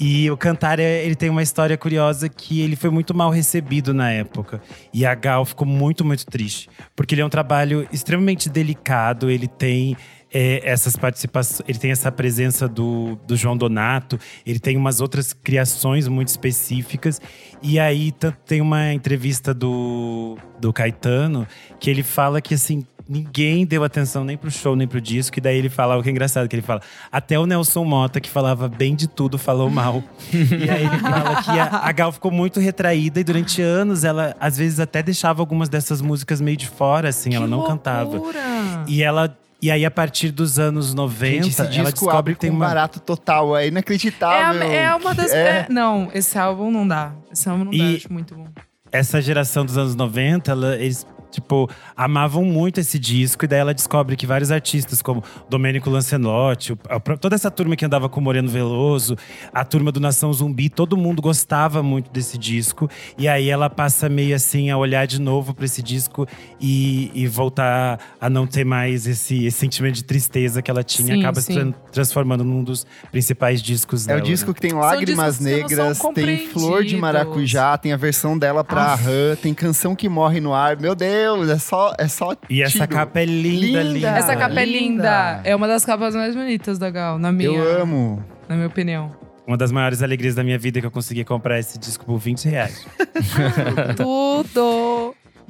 E o Cantar, é- ele tem uma história curiosa que ele foi muito mal recebido na época. E a Gal ficou muito, muito triste. Porque ele é um trabalho extremamente delicado, ele tem é, essas participações, ele tem essa presença do, do João Donato, ele tem umas outras criações muito específicas. E aí tem uma entrevista do, do Caetano que ele fala que assim. Ninguém deu atenção nem pro show, nem pro disco. E daí ele fala, o que é engraçado, que ele fala… Até o Nelson Mota, que falava bem de tudo, falou mal. e aí ele fala que a, a Gal ficou muito retraída. E durante anos, ela às vezes até deixava algumas dessas músicas meio de fora, assim. ela Que não cantava. loucura! E ela… E aí, a partir dos anos 90, Gente, ela descobre que tem uma… barato total, é É, inacreditável. a- é uma das. É. é- não, esse álbum não dá. Esse álbum não dá, E- eu acho muito bom. essa geração dos anos 90, ela- eles, tipo, amavam muito esse disco. E daí ela descobre que vários artistas, como Domênico Lancelotti, a- toda essa turma que andava com o Moreno Veloso, a turma do Nação Zumbi, todo mundo gostava muito desse disco. E aí ela passa meio assim a olhar de novo para esse disco e, e voltar a não ter mais esse, esse sentimento de tristeza que ela tinha. Sim, acaba se sim. tran- transformando num dos principais discos É dela. o disco né? que tem lágrimas negras, tem flor de maracujá, tem a versão dela pra Aff. Aham, tem canção que morre no ar. Meu Deus! Deus, é só, é só E essa tiro. capa é linda, Linda. linda. Essa capa é linda. linda. É uma das capas mais bonitas da Gal, na minha, Eu amo. na minha opinião. Uma das maiores alegrias da minha vida é que eu consegui comprar esse disco por 20 reais. Tudo.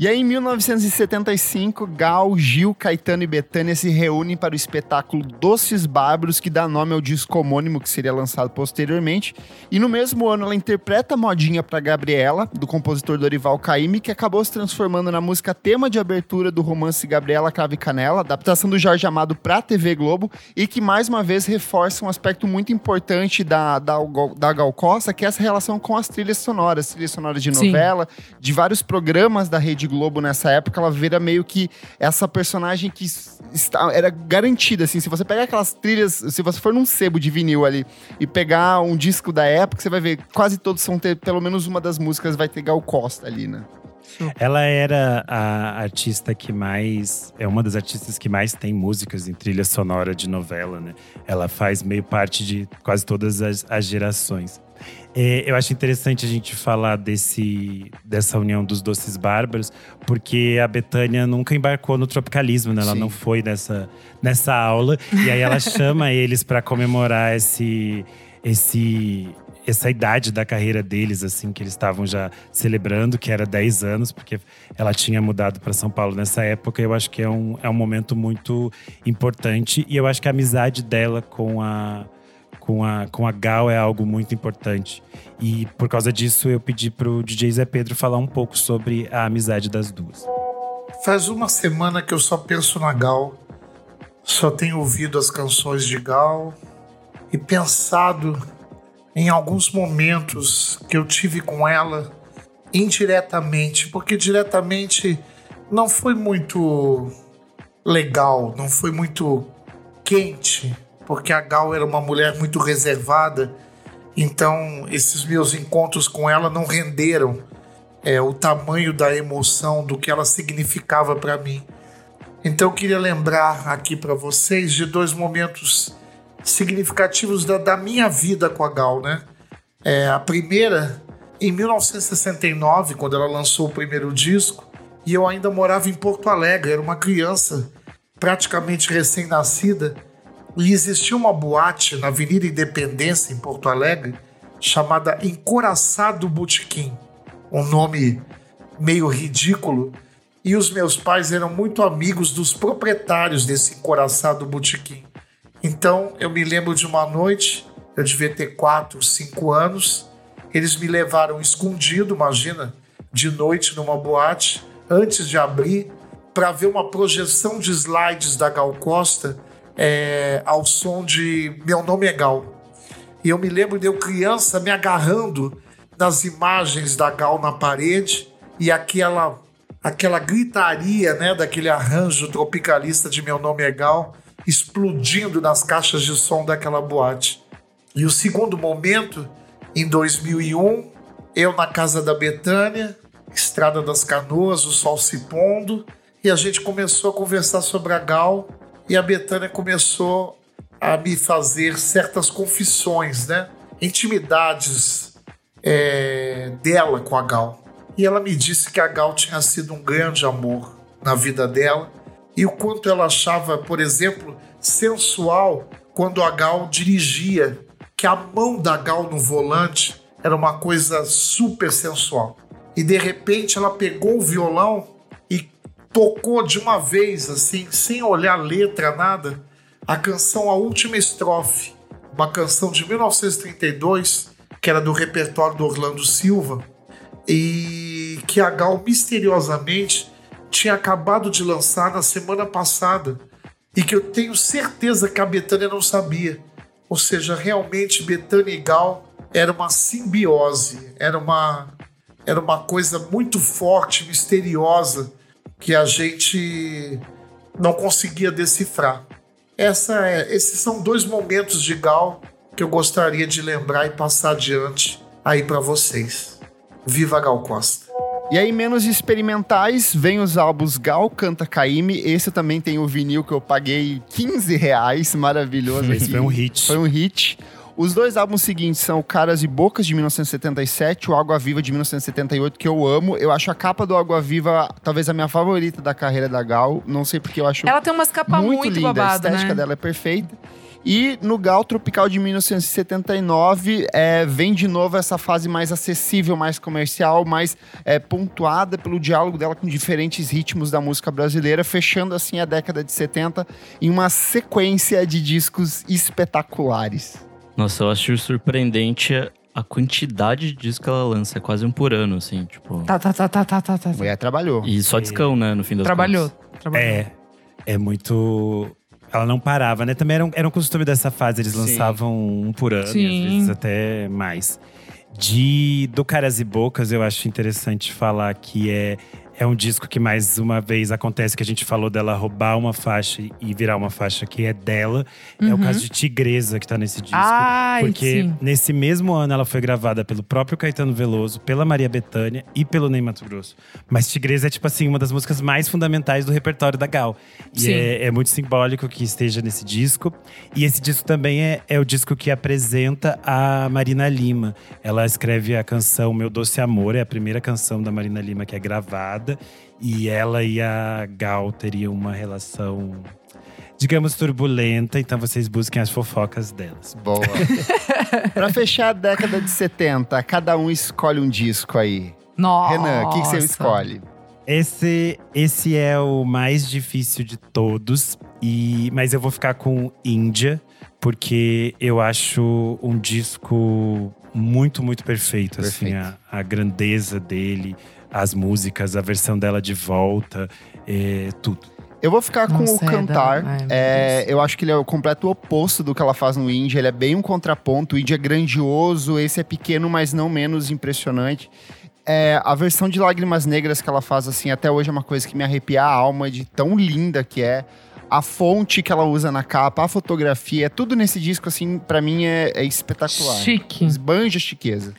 E aí, em 1975, Gal, Gil, Caetano e Betânia se reúnem para o espetáculo Doces Bárbaros, que dá nome ao disco homônimo que seria lançado posteriormente. E no mesmo ano, ela interpreta Modinha para Gabriela, do compositor Dorival Caymmi, que acabou se transformando na música tema de abertura do romance Gabriela Crave Canela, adaptação do Jorge Amado para a TV Globo, e que mais uma vez reforça um aspecto muito importante da, da, da Gal Costa, que é essa relação com as trilhas sonoras, trilhas sonoras de Sim. novela, de vários programas da Rede Globo nessa época, ela vira meio que essa personagem que está, era garantida, assim. Se você pegar aquelas trilhas, se você for num sebo de vinil ali e pegar um disco da época, você vai ver quase todos são ter, pelo menos uma das músicas vai ter Gal Costa ali, né? Ela era a artista que mais. É uma das artistas que mais tem músicas em trilha sonora de novela, né? Ela faz meio parte de quase todas as, as gerações. É, eu acho interessante a gente falar desse, dessa união dos Doces Bárbaros, porque a Betânia nunca embarcou no tropicalismo, né? Ela Sim. não foi nessa, nessa aula. E aí ela chama eles para comemorar esse, esse, essa idade da carreira deles, assim, que eles estavam já celebrando, que era 10 anos, porque ela tinha mudado para São Paulo nessa época. Eu acho que é um, é um momento muito importante. E eu acho que a amizade dela com a, com a, com a Gal é algo muito importante. E por causa disso, eu pedi pro DJ Zé Pedro falar um pouco sobre a amizade das duas. Faz uma semana que eu só penso na Gal, só tenho ouvido as canções de Gal e pensado em alguns momentos que eu tive com ela indiretamente, porque diretamente não foi muito legal, não foi muito quente, porque a Gal era uma mulher muito reservada, então esses meus encontros com ela não renderam é, o tamanho da emoção do que ela significava para mim. Então eu queria lembrar aqui para vocês de dois momentos significativos da, da minha vida com a Gal, né? É, a primeira, em 1969, quando ela lançou o primeiro disco, e eu ainda morava em Porto Alegre, era uma criança praticamente recém-nascida, e existia uma boate na Avenida Independência, em Porto Alegre, chamada Encoraçado Botequim um nome meio ridículo. E os meus pais eram muito amigos dos proprietários desse encoraçado botequim. Então eu me lembro de uma noite, eu devia ter 4, 5 anos. Eles me levaram escondido, imagina, de noite numa boate, antes de abrir, para ver uma projeção de slides da Gal Costa é, ao som de Meu Nome é Gal. E eu me lembro de eu criança me agarrando nas imagens da Gal na parede e aquela aquela gritaria, né, daquele arranjo tropicalista de Meu Nome é Gal explodindo nas caixas de som daquela boate. E o segundo momento, em 2001, eu na casa da Betânia, Estrada das Canoas, o sol se pondo, e a gente começou a conversar sobre a Gal e a Betânia começou a me fazer certas confissões, né? Intimidades é, dela com a Gal. E ela me disse que a Gal tinha sido um grande amor na vida dela e o quanto ela achava, por exemplo, sensual quando a Gal dirigia, que a mão da Gal no volante era uma coisa super sensual. E de repente ela pegou o violão tocou de uma vez, assim, sem olhar letra, nada, a canção A Última Estrofe, uma canção de 1932, que era do repertório do Orlando Silva, e que a Gal misteriosamente tinha acabado de lançar na semana passada e que eu tenho certeza que a Betânia não sabia. Ou seja, realmente Betânia e Gal era uma simbiose, era uma era uma coisa muito forte, misteriosa que a gente não conseguia decifrar. Essa é, esses são dois momentos de Gal que eu gostaria de lembrar e passar adiante aí para vocês. Viva Gal Costa! E aí, menos experimentais, vem os álbuns Gal Canta Caime. Esse também tem o vinil que eu paguei 15 reais, maravilhoso. Esse foi um hit. Foi um hit. Os dois álbuns seguintes são Caras e Bocas, de 1977, o Água Viva, de 1978, que eu amo. Eu acho a capa do Água Viva talvez a minha favorita da carreira da Gal. Não sei porque eu acho Ela tem umas capas muito, muito, linda. a babada, estética né? dela é perfeita. E no Gal Tropical de 1979, é, vem de novo essa fase mais acessível, mais comercial, mais é, pontuada pelo diálogo dela com diferentes ritmos da música brasileira, fechando assim a década de 70 em uma sequência de discos espetaculares. Nossa, eu acho surpreendente a- quantidade de discos que ela lança. É quase um por ano, assim, tipo. Tá, tá, tá, tá, tá, tá, tá. A mulher trabalhou. E só discão, né, no fim das Trabalhou. contas. trabalhou. É. É muito. Ela não parava, né? Também era um, era um costume dessa fase. Eles Sim. lançavam um por ano, e Sim. às vezes até mais. De do Caras e Bocas, eu acho interessante falar que é, é um disco que mais uma vez acontece que a gente falou dela roubar uma faixa e virar uma faixa que é dela. É o caso de Tigresa que tá nesse disco. Uhum. Ai, Porque sim. nesse mesmo ano ela foi gravada pelo próprio Caetano Veloso, pela Maria Bethânia e pelo Ney Mato Grosso. Mas Tigresa é, tipo assim, uma das músicas mais fundamentais do repertório da Gal. E é, é muito simbólico que esteja nesse disco. E esse disco também é, é o disco que apresenta a Marina Lima. Ela escreve a canção Meu Doce Amor, é a primeira canção da Marina Lima que é gravada. E ela e a Gal teriam uma relação, digamos, turbulenta. Então vocês busquem as fofocas delas. Boa. pra fechar a década de 70, cada um escolhe um disco aí. Nossa. Renan, o que, que você escolhe? Esse, esse é o mais difícil de todos, e mas eu vou ficar com Índia, porque eu acho um disco muito, muito perfeito. Assim, Perfeito. a, a grandeza dele, as músicas, a versão dela de volta, é, tudo. Eu vou ficar com Nossa, o é Cantar. da- ai, É, eu acho que ele é o completo oposto do que ela faz no Indie. Ele é bem um contraponto. O Indie é grandioso, esse é pequeno, mas não menos impressionante. É, a versão de Lágrimas Negras que ela faz, assim, até hoje é uma coisa que me arrepia a alma de tão linda que é. A fonte que ela usa na capa, a fotografia, tudo nesse disco, assim, pra mim é, é espetacular. Chique. Esbanja a chiqueza.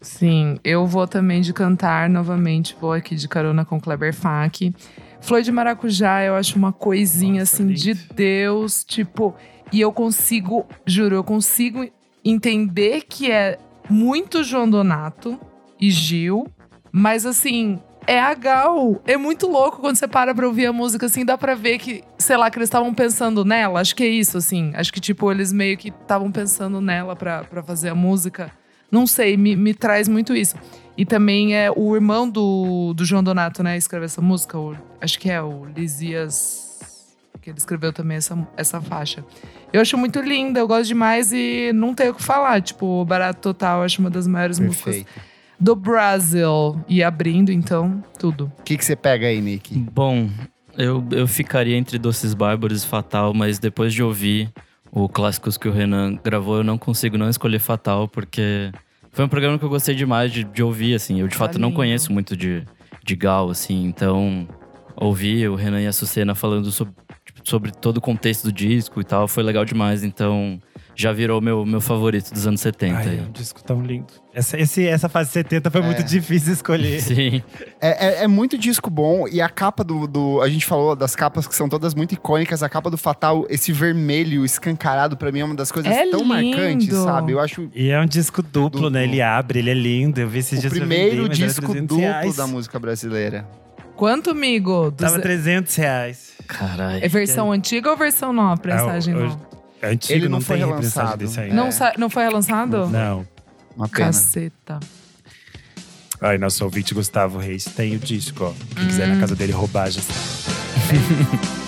Sim, eu vou também de cantar novamente. Vou aqui de carona com Kleber Fak. Flor de Maracujá, eu acho uma coisinha Nossa, assim lindo. de Deus, tipo, e eu consigo, juro, eu consigo entender que é muito João Donato e Gil, mas assim, é a Gal. É muito louco quando você para pra ouvir a música, assim, dá pra ver que, sei lá, que eles estavam pensando nela. Acho que é isso, assim. Acho que, tipo, eles meio que estavam pensando nela pra, pra fazer a música. Não sei, me, me traz muito isso. E também é o irmão do, do João Donato, né? Escreveu essa música. o- acho que é o Lisias. Que ele escreveu também essa, essa faixa. Eu acho muito linda, eu gosto demais e não tenho o que falar. Tipo, Barato Total, acho uma das maiores músicas Perfeito. do Brasil. E abrindo, então, tudo. O que, que você pega aí, Nick? Bom, eu, eu ficaria entre Doces Bárbaros e Fatal, mas depois de ouvir o Clássicos que o Renan gravou, eu não consigo não escolher Fatal, porque foi um programa que eu gostei demais de, de ouvir, assim. Eu, de fato, não conheço muito de, de Gal, assim, então ouvir o Renan e a Sucena falando sobre, tipo, sobre todo o contexto do disco e tal, foi legal demais, então já virou meu, meu favorito dos anos 70. Ai, aí. é um disco tão lindo. Essa, esse, essa fase 70 foi muito difícil escolher. Sim. É, é- é muito disco bom e a capa do, do- A gente falou das capas que são todas muito icônicas. A capa do Fatal, esse vermelho escancarado, pra mim é uma das coisas É tão lindo. marcantes, sabe? Eu acho E é um disco duplo, Duplo. né? Ele abre, ele é lindo. Eu vi esses o dias pra primeiro disco 300 duplo reais. da música brasileira. Quanto, amigo? Tava Duze- 300 reais. Caralho. É versão antiga ou versão nova? Prensagem É, o- o- nova? É antigo, Ele não não, foi tem relançado. desse aí. É. Não, sa- não foi relançado? Não. Uma pena. Caceta. Ai, nosso ouvinte Gustavo Reis tem o disco, ó. Quem quiser ir na casa dele roubar, já sabe.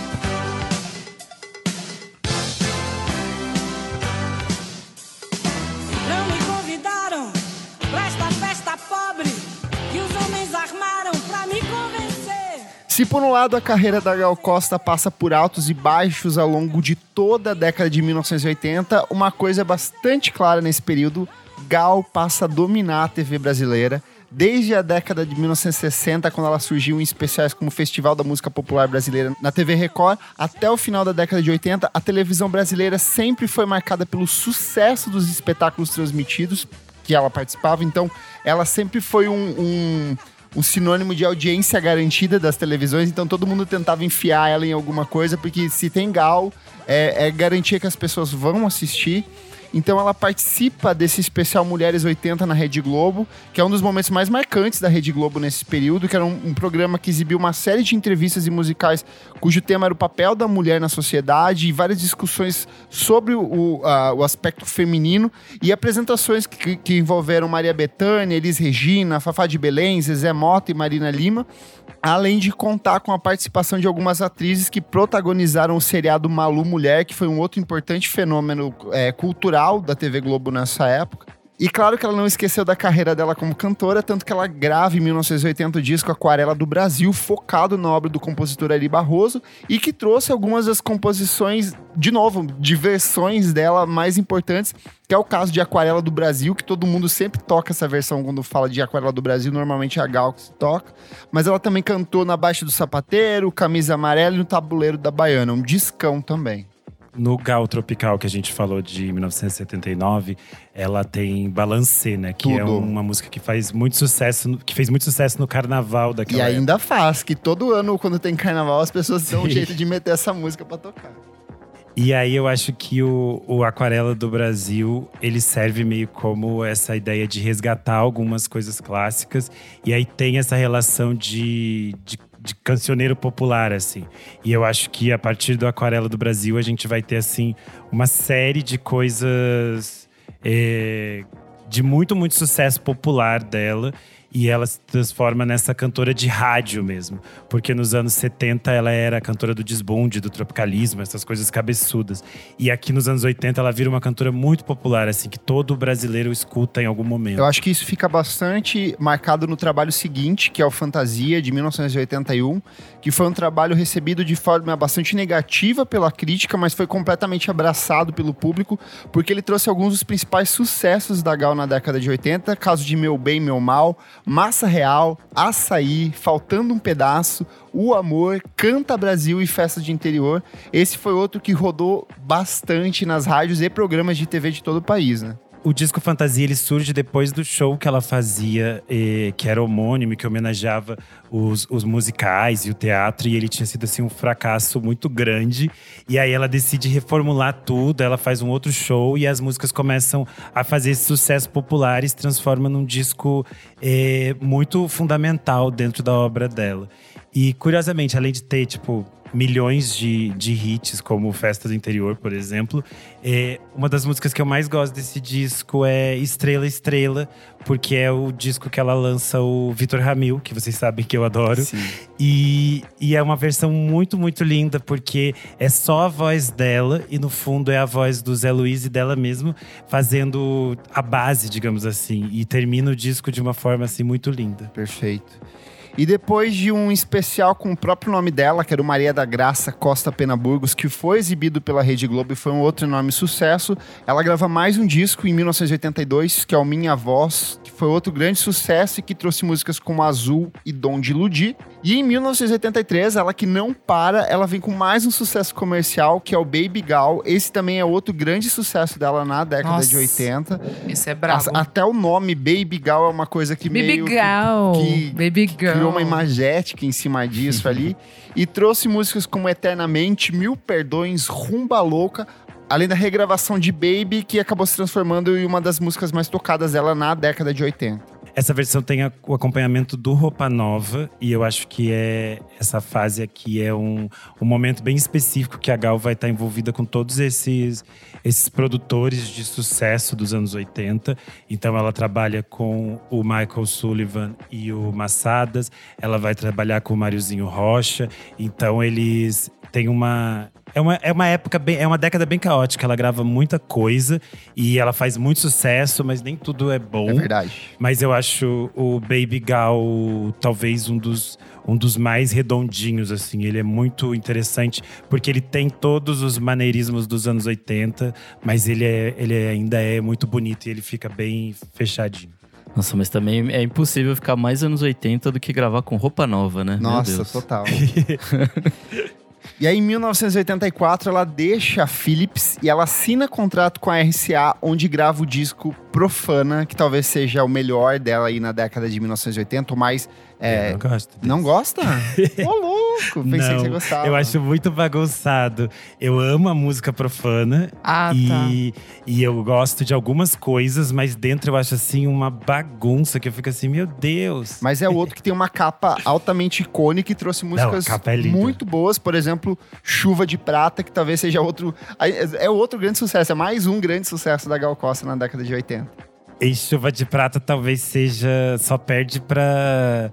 Se por um lado a carreira da Gal Costa passa por altos e baixos ao longo de toda a década de 1980, uma coisa é bastante clara nesse período: Gal passa a dominar a TV brasileira. Desde a década de 1960, quando ela surgiu em especiais como Festival da Música Popular Brasileira na TV Record, até o final da década de 80, a televisão brasileira sempre foi marcada pelo sucesso dos espetáculos transmitidos que ela participava. Então, ela sempre foi um- um, um sinônimo de audiência garantida das televisões, então todo mundo tentava enfiar ela em alguma coisa, porque se tem Gal, é, é garantia que as pessoas vão assistir. Então ela participa desse especial Mulheres 80 na Rede Globo, que é um dos momentos mais marcantes da Rede Globo nesse período, que era um, um programa que exibiu uma série de entrevistas e musicais cujo tema era o papel da mulher na sociedade e várias discussões sobre o, o aspecto feminino e apresentações que, que envolveram Maria Bethânia, Elis Regina, Fafá de Belém, Zezé Mota e Marina Lima. Além de contar com a participação de algumas atrizes que protagonizaram o seriado Malu Mulher, que foi um outro importante fenômeno é, cultural da TV Globo nessa época. E claro que ela não esqueceu da carreira dela como cantora, tanto que ela grava em 1980 o disco Aquarela do Brasil, focado na obra do compositor Ari Barroso, e que trouxe algumas das composições, de novo, de versões dela mais importantes, que é o caso de Aquarela do Brasil, que todo mundo sempre toca essa versão quando fala de Aquarela do Brasil, normalmente é a Gal que se toca. Mas ela também cantou na Baixa do Sapateiro, Camisa Amarela e no Tabuleiro da Baiana, um discão também. No Gal Tropical que a gente falou de 1979, ela tem Balancê, né? Que é Tudo. uma música que faz muito sucesso, no- que fez muito sucesso no carnaval E daquela ainda faz, que todo ano, quando tem carnaval, as pessoas dão um Sim. jeito de meter essa música pra tocar. E aí eu acho que o, o Aquarela do Brasil, ele serve meio como essa ideia de resgatar algumas coisas clássicas. E aí tem essa relação de, de, de cancioneiro popular, assim. E eu acho que a partir do Aquarela do Brasil, a gente vai ter, assim, uma série de coisas é, de muito, muito sucesso popular dela. E ela se transforma nessa cantora de rádio mesmo. Porque nos anos 70 ela era a cantora do desbunde, do tropicalismo, essas coisas cabeçudas. E aqui nos anos 80 ela vira uma cantora muito popular, assim, que todo brasileiro escuta em algum momento. Eu acho que isso fica bastante marcado no trabalho seguinte, que é o Fantasia, de 1981, que foi um trabalho recebido de forma bastante negativa pela crítica, mas foi completamente abraçado pelo público, porque ele trouxe alguns dos principais sucessos da Gal na década de 80, caso de Meu Bem, Meu Mal, Massa Real, Açaí, Faltando um Pedaço, O Amor, Canta Brasil e Festa de Interior. Esse foi outro que rodou bastante nas rádios e programas de TV de todo o país, né? O disco Fantasia ele surge depois do show que ela fazia, eh, que era homônimo, que homenageava os, os musicais e o teatro, e ele tinha sido assim um fracasso muito grande. E aí ela decide reformular tudo, ela faz um outro show e as músicas começam a fazer esse sucesso popular e se transforma num disco eh, muito fundamental dentro da obra dela. E curiosamente, além de ter, tipo, milhões de, de hits, como Festa do Interior, por exemplo. É, uma das músicas que eu mais gosto desse disco é Estrela Estrela, porque é o disco que ela lança o Vitor Ramil, que vocês sabem que eu adoro. E, e é uma versão muito, muito linda, porque é só a voz dela e no fundo é a voz do Zé Luiz e dela mesmo, fazendo a base, digamos assim. E termina o disco de uma forma assim muito linda. Perfeito. E depois de um especial com o próprio nome dela, que era o Maria da Graça Costa Pena Burgos, que foi exibido pela Rede Globo e foi um outro enorme sucesso, ela grava mais um disco em 1982, que é o Minha Voz, que foi outro grande sucesso e que trouxe músicas como Azul e Dom de Iludir. E em 1983, ela que não para, ela vem com mais um sucesso comercial, que é o Baby Gal. Esse também é outro grande sucesso dela na década Nossa, de 80. Esse é brabo. Até o nome Baby Gal é uma coisa que Baby meio que- Girl. que Baby Girl. Criou uma imagética em cima disso ali e trouxe músicas como Eternamente, Mil Perdões, Rumba Louca, além da regravação de Baby, que acabou se transformando em uma das músicas mais tocadas dela na década de 80. Essa versão tem a- o acompanhamento do Roupa Nova, e eu acho que é essa fase aqui é um, um momento bem específico que a Gal vai estar envolvida com todos esses, esses produtores de sucesso dos anos 80. Então ela trabalha com o Michael Sullivan e o Massadas, ela vai trabalhar com o Mariozinho Rocha. Então eles têm uma. É uma, é uma época bem. É uma década bem caótica. Ela grava muita coisa e ela faz muito sucesso, mas nem tudo é bom. É verdade. Mas eu acho o Baby Gal talvez um dos, um dos mais redondinhos, assim. Ele é muito interessante, porque ele tem todos os maneirismos dos anos 80, mas ele, é, ele ainda é muito bonito e ele fica bem fechadinho. Nossa, mas também é impossível ficar mais anos 80 do que gravar com roupa nova, né? Meu Nossa, Deus. total. E aí, em 1984, ela deixa a Philips e ela assina contrato com a RCA, onde grava o disco Profana, que talvez seja o melhor dela aí na década de 1980, ou mais. É, Eu não gosto. não gosta? Ô! Louco. Pensei não, que você gostava. Eu acho muito bagunçado. Eu amo a música profana. Ah, tá. e, e eu gosto de algumas coisas, mas dentro eu acho assim uma bagunça que eu fico assim, meu Deus. Mas é outro que tem uma capa altamente icônica e trouxe músicas capa é muito boas. Por exemplo, Chuva de Prata, que talvez seja outro. É outro grande sucesso. É mais um grande sucesso da Gal Costa na década de 80. E Chuva de Prata talvez seja. Só perde pra.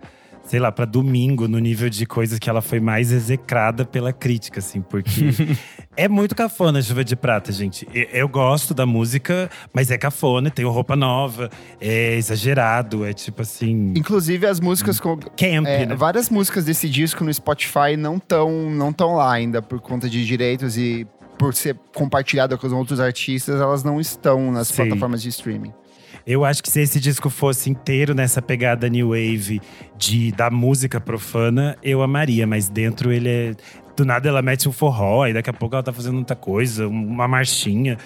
Sei lá, pra domingo, no nível de coisas que ela foi mais execrada pela crítica, assim, porque é muito cafona Chuva de Prata, gente. Eu gosto da música, mas é cafona, tem roupa nova, é exagerado, é tipo assim. Inclusive, as músicas com. Camp, É, né? várias músicas desse disco no Spotify não estão não tão lá ainda por conta de direitos e por ser compartilhada com os outros artistas, elas não estão nas Sim. plataformas de streaming. Eu acho que se esse disco fosse inteiro nessa pegada new wave de da música profana, eu amaria, mas dentro ele é do nada ela mete um forró e daqui a pouco ela tá fazendo outra coisa, um- uma marchinha.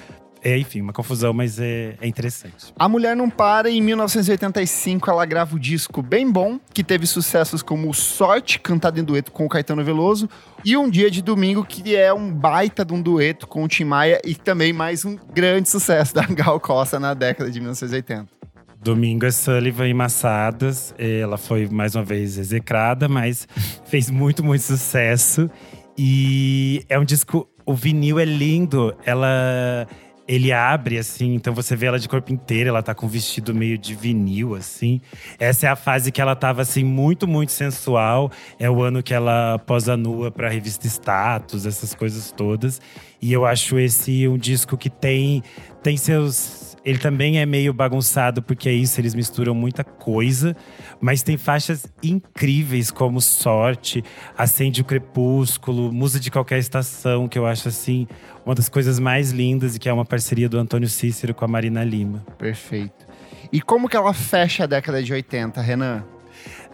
É, enfim, uma confusão, mas é, é interessante. A Mulher Não Para, em 1985, ela grava o disco Bem Bom, que teve sucessos como Sorte, cantado em dueto com o Caetano Veloso, e Um Dia de Domingo, que é um baita de um dueto com o Tim Maia, e também mais um grande sucesso da Gal Costa na década de 1980. Domingo é Sullivan e Massadas. Ela foi mais uma vez execrada, mas fez muito, muito sucesso. E é um disco. O vinil é lindo. Ela. Ele abre, assim, então você vê ela de corpo inteiro, ela tá com um vestido meio de vinil, assim. Essa é a fase que ela tava, assim, muito, muito sensual. É o ano que ela posa nua pra revista Status, essas coisas todas. E eu acho esse um disco que tem, tem seus. Ele também é meio bagunçado, porque é isso, eles misturam muita coisa, mas tem faixas incríveis como Sorte, Acende o Crepúsculo, Musa de Qualquer Estação, que eu acho assim uma das coisas mais lindas e que é uma parceria do Antônio Cícero com a Marina Lima. Perfeito. E como que ela fecha a década de 80, Renan?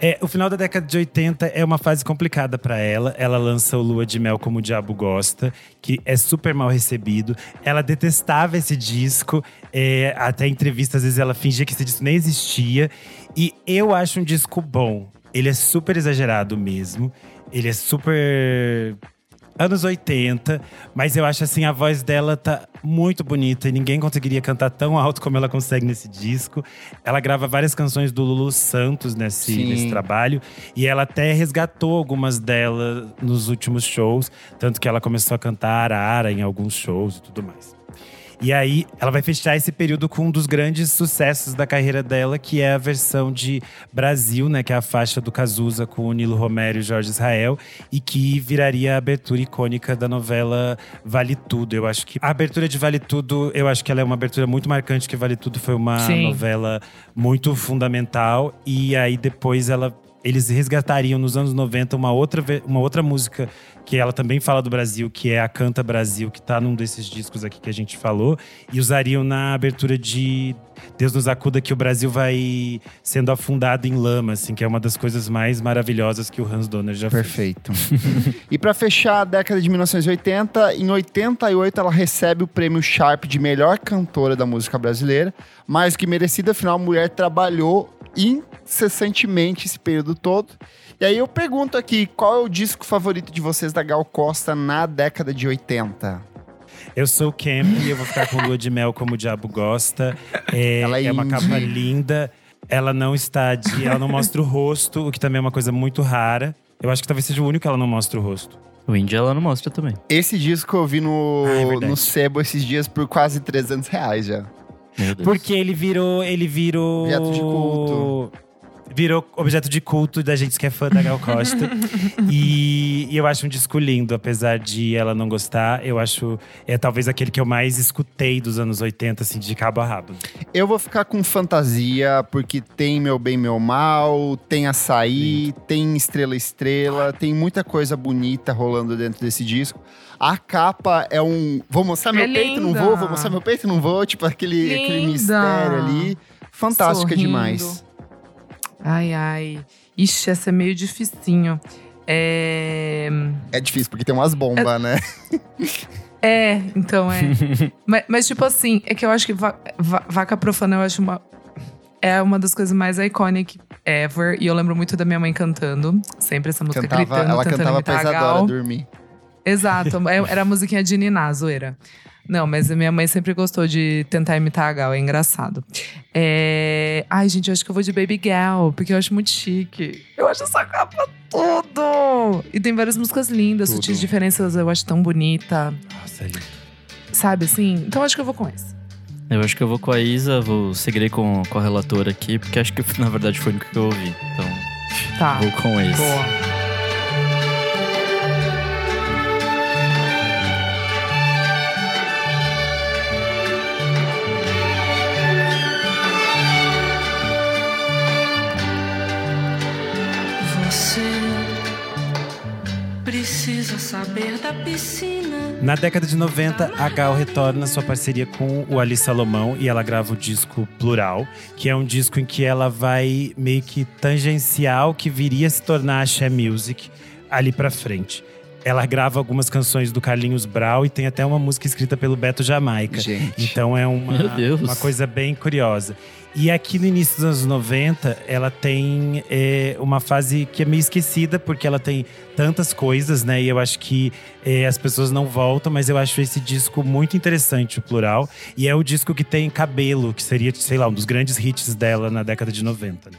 É, o final da década de 80 é uma fase complicada pra ela. Ela lança o Lua de Mel como o Diabo Gosta, que é super mal recebido. Ela detestava esse disco. é, até em entrevistas, às vezes, ela fingia que esse disco nem existia. E eu acho um disco bom. Ele é super exagerado mesmo. Ele é super anos 80, mas eu acho assim, a voz dela tá muito bonita e ninguém conseguiria cantar tão alto como ela consegue nesse disco. Ela grava várias canções do Lulu Santos nesse, Sim. nesse trabalho e ela até resgatou algumas delas nos últimos shows, tanto que ela começou a cantar Arara em alguns shows e tudo mais. E aí, ela vai fechar esse período com um dos grandes sucessos da carreira dela, que é a versão de Brasil, né? Que é a faixa do Cazuza com o Nilo Romero e Jorge Israel. E que viraria a abertura icônica da novela Vale Tudo. Eu acho que a abertura de Vale Tudo, eu acho que ela é uma abertura muito marcante, que Vale Tudo foi uma Sim. novela muito fundamental. E aí, depois, ela… Eles resgatariam nos anos 90 uma outra, uma outra música que ela também fala do Brasil, que é a Canta Brasil, que tá num desses discos aqui que a gente falou, e usariam na abertura de Deus nos acuda que o Brasil vai sendo afundado em lama, assim, que é uma das coisas mais maravilhosas que o Hans Donner já fez. Perfeito. e pra fechar a década de 1980, em 88 ela recebe o prêmio Sharp de melhor cantora da música brasileira, mais que merecida, afinal a mulher trabalhou incessantemente esse período todo. E aí eu pergunto aqui, qual é o disco favorito de vocês da Gal Costa na década de 80? Eu sou o Camp e eu vou ficar com Lua de Mel como o Diabo Gosta. É, Ela é é uma capa linda. Ela não está de. Ela não mostra o rosto, o que também é uma coisa muito rara. Eu acho que talvez seja o único que ela não mostra o rosto. O Indie ela não mostra também. Esse disco eu vi no, Ah, é no Sebo esses dias por quase 300 reais já. Meu Deus. Porque ele virou. Ele virou. Objeto de culto. Virou objeto de culto da gente que é fã da Gal Costa. e, e eu acho um disco lindo, apesar de ela não gostar. Eu acho. É talvez aquele que eu mais escutei dos anos 80, assim, de cabo a rabo. Eu vou ficar com fantasia, porque tem Meu Bem, Meu Mal, tem Açaí, tem Estrela Estrela, tem muita coisa bonita rolando dentro desse disco. A capa é um. Vou mostrar meu É peito, não linda. vou, vou mostrar meu peito, não vou. Tipo, aquele, aquele Linda. mistério ali. Fantástica Sorrindo. demais. Ai, ai. Ixi, essa é meio dificinho. É. É difícil, porque tem umas bombas, né? É, então é. mas, mas, tipo assim, é que eu acho que va- va- vaca profana eu acho uma. é uma das coisas mais iconic ever. E eu lembro muito da minha mãe cantando. Sempre essa música Cantava, gritando, ela cantava imitar pra a Gal. Isadora dormir. Exato, é- era a musiquinha de Niná, zoeira. Não, mas a minha mãe sempre gostou de tentar imitar a Gal, é engraçado. É... Ai, gente, eu acho que eu vou de Baby Gal, porque eu acho muito chique. Eu acho essa capa tudo! E tem várias músicas lindas, Tudo. Sutis Diferenças, eu acho tão bonita. Nossa, ele- Sabe assim? Então acho que eu vou com esse. Eu acho que eu vou com a Isa, vou seguirei com, com a relatora aqui, porque acho que na verdade foi o único que eu ouvi. Então, Tá. vou com esse. Boa. Na década de 90, a Gal retorna sua parceria com o Ali Salomão e ela grava o disco Plural, que é um disco em que ela vai meio que tangenciar o que viria a se tornar a She Music ali pra frente. Ela grava algumas canções do Carlinhos Brau e tem até uma música escrita pelo Beto Jamaica. Gente. Então é uma, Meu Deus. uma coisa bem curiosa. E aqui no início dos anos 90, ela tem é, uma fase que é meio esquecida, porque ela tem tantas coisas, né? E eu acho que é, as pessoas não voltam, mas eu acho esse disco muito interessante, o plural. E é o disco que tem cabelo, que seria, sei lá, um dos grandes hits dela na década de 90. Né?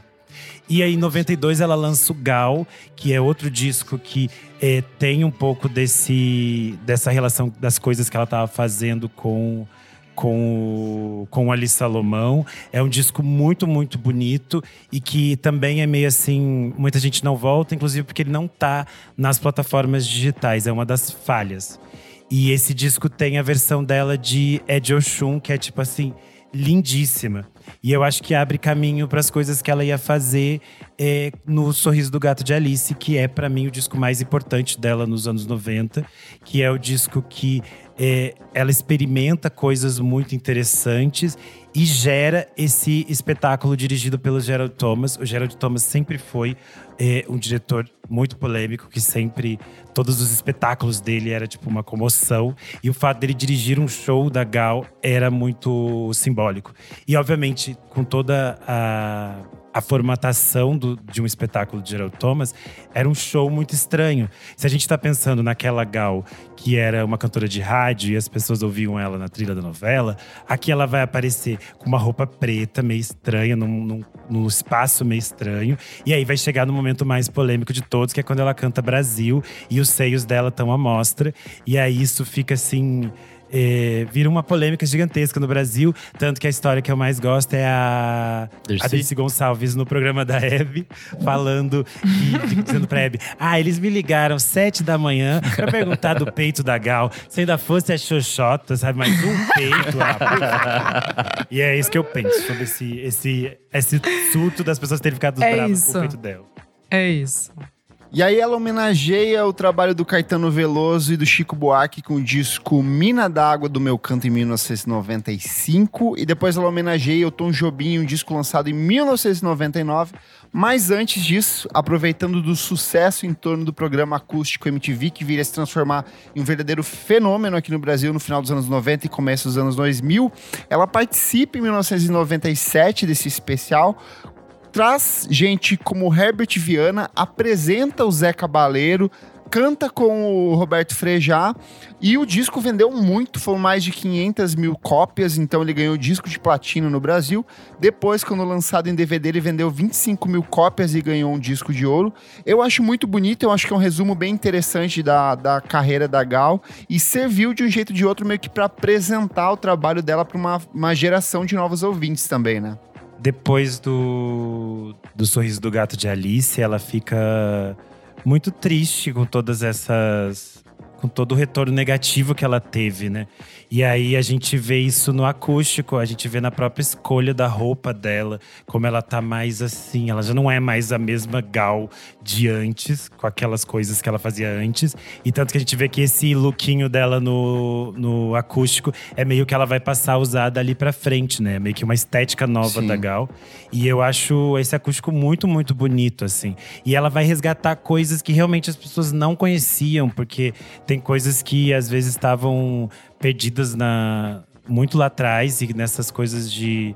E aí, em 92, ela lança o Gal, que é outro disco que é, tem um pouco desse, dessa relação das coisas que ela estava fazendo com, com, o- com Ali Salomão. É um disco muito, muito bonito e que também é meio assim. Muita gente não volta, inclusive porque ele não tá nas plataformas digitais, é uma das falhas. E esse disco tem a versão dela de Ed Oshun, que é tipo assim, lindíssima. E eu acho que abre caminho para as coisas que ela ia fazer é, no Sorriso do Gato de Alice, que é para mim o disco mais importante dela nos anos 90, que é o disco que é, ela experimenta coisas muito interessantes e gera esse espetáculo dirigido pelo Gerald Thomas. O Gerald Thomas sempre foi é, um diretor muito polêmico, que sempre todos os espetáculos dele era tipo uma comoção e o fato dele dirigir um show da Gal era muito simbólico. E obviamente com toda a a formatação do- de um espetáculo de Gerald Thomas era um show muito estranho. Se a gente está pensando naquela Gal, que era uma cantora de rádio e as pessoas ouviam ela na trilha da novela, aqui ela vai aparecer com uma roupa preta, meio estranha, num, num- num espaço meio estranho. E aí vai chegar no momento mais polêmico de todos, que é quando ela canta Brasil e os seios dela estão à mostra. E aí isso fica assim. É, vira uma polêmica gigantesca no Brasil. Tanto que a história que eu mais gosto é a, Dercy? a Dercy Gonçalves no programa da Hebe, falando e dizendo pra Hebe: Ah, eles me ligaram sete da manhã pra perguntar do peito da Gal. Se ainda fosse a Xoxota, sabe? Mais um peito. ah, por favor." e é isso que eu penso sobre esse, esse, esse surto das pessoas terem ficado É bravas com isso. o peito dela. É isso. E aí ela homenageia o trabalho do Caetano Veloso e do Chico Buarque com o disco Mina d'Água do Meu Canto em 1995. E depois ela homenageia o Tom Jobim, um disco lançado em 1999. Mas antes disso, aproveitando do sucesso em torno do programa acústico MTV, que viria a se transformar em um verdadeiro fenômeno aqui no Brasil no final dos anos 90 e começo dos anos 2000, ela participa em 1997 desse especial traz gente como Herbert Viana, apresenta o Zé Cabaleiro, canta com o Roberto Frejá e o disco vendeu muito, foram mais de 500 mil cópias, então ele ganhou disco de platina no Brasil. Depois, quando lançado em DVD, ele vendeu 25 mil cópias e ganhou um disco de ouro. Eu acho muito bonito, eu acho que é um resumo bem interessante da, da carreira da Gal e serviu de um jeito ou de outro meio que para apresentar o trabalho dela para uma, uma geração de novos ouvintes também, né? Depois do, do Sorriso do Gato de Alice, ela fica muito triste com todas essas. com todo o retorno negativo que ela teve, né? E aí a gente vê isso no acústico, a gente vê na própria escolha da roupa dela, como ela tá mais assim, ela já não é mais a mesma Gal de antes, com aquelas coisas que ela fazia antes. E tanto que a gente vê que esse lookinho dela no, no acústico é meio que ela vai passar a usar dali pra frente, né? Meio que uma estética nova Sim. da Gal. E eu acho esse acústico muito, muito bonito, assim. E ela vai resgatar coisas que realmente as pessoas não conheciam, porque tem coisas que às vezes estavam perdidas na muito lá atrás e nessas coisas de